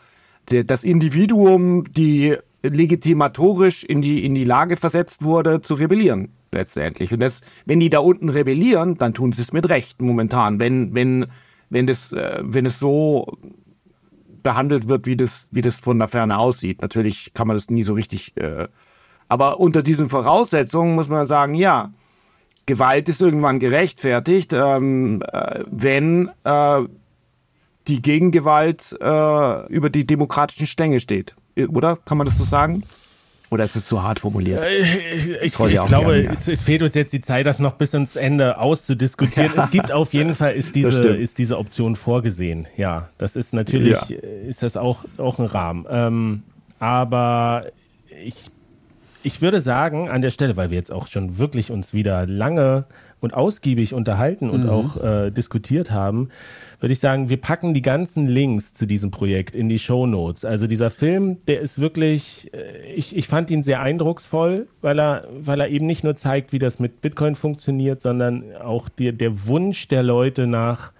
der, das Individuum, die legitimatorisch in die, in die Lage versetzt wurde, zu rebellieren, letztendlich. Und das, wenn die da unten rebellieren, dann tun sie es mit Recht momentan. Wenn, wenn, wenn das, äh, wenn es so behandelt wird, wie das, wie das von der Ferne aussieht. Natürlich kann man das nie so richtig, äh, aber unter diesen Voraussetzungen muss man sagen, ja, Gewalt ist irgendwann gerechtfertigt, ähm, äh, wenn äh, die Gegengewalt äh, über die demokratischen Stänge steht. Oder? Kann man das so sagen? Oder ist es zu hart formuliert? Ich, ich, ich auch glaube, ja. es, es fehlt uns jetzt die Zeit, das noch bis ins Ende auszudiskutieren. *laughs* Es gibt auf jeden Fall, ist diese, ist diese Option vorgesehen. Ja, das ist natürlich, Ja. äh, ist das auch, auch ein Rahmen. Ähm, aber ich ich würde sagen, an der Stelle, weil wir jetzt auch schon wirklich uns wieder lange und ausgiebig unterhalten und mhm. auch äh, diskutiert haben, würde ich sagen, wir packen die ganzen Links zu diesem Projekt in die Show Notes. Also dieser Film, der ist wirklich, äh, ich, ich fand ihn sehr eindrucksvoll, weil er, weil er eben nicht nur zeigt, wie das mit Bitcoin funktioniert, sondern auch die, der Wunsch der Leute nach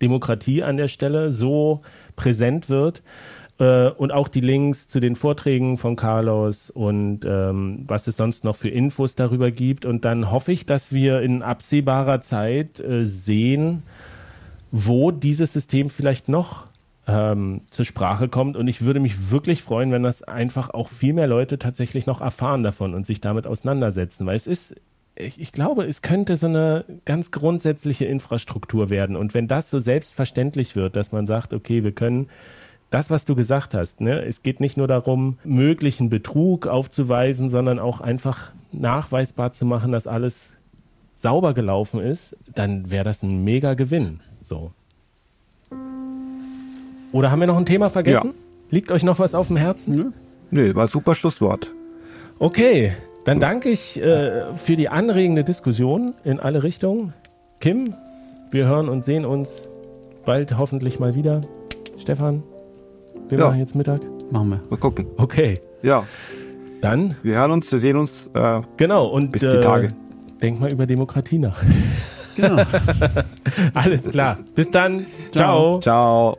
Demokratie an der Stelle so präsent wird. Äh, und auch die Links zu den Vorträgen von Carlos und ähm, was es sonst noch für Infos darüber gibt. Und dann hoffe ich, dass wir in absehbarer Zeit äh, sehen, wo dieses System vielleicht noch ähm, zur Sprache kommt. Und ich würde mich wirklich freuen, wenn das einfach auch viel mehr Leute tatsächlich noch erfahren davon und sich damit auseinandersetzen. Weil es ist, ich, ich glaube, es könnte so eine ganz grundsätzliche Infrastruktur werden. Und wenn das so selbstverständlich wird, dass man sagt, okay, wir können das, was du gesagt hast, ne, es geht nicht nur darum, möglichen Betrug aufzuweisen, sondern auch einfach nachweisbar zu machen, dass alles sauber gelaufen ist, dann wäre das ein mega Gewinn. So. Oder haben wir noch ein Thema vergessen? Ja. Liegt euch noch was auf dem Herzen? Nee, war super Schlusswort. Okay, dann danke ich äh, für die anregende Diskussion in alle Richtungen. Kim, wir hören und sehen uns bald hoffentlich mal wieder. Stefan, wir ja. machen jetzt Mittag. Machen wir. Mal gucken. Okay. Ja. Dann. Wir hören uns, wir sehen uns. Äh, genau. Und bis die Tage. Äh, denk mal über Demokratie nach. Genau. *laughs* Alles klar. Bis dann. Ciao. Ciao.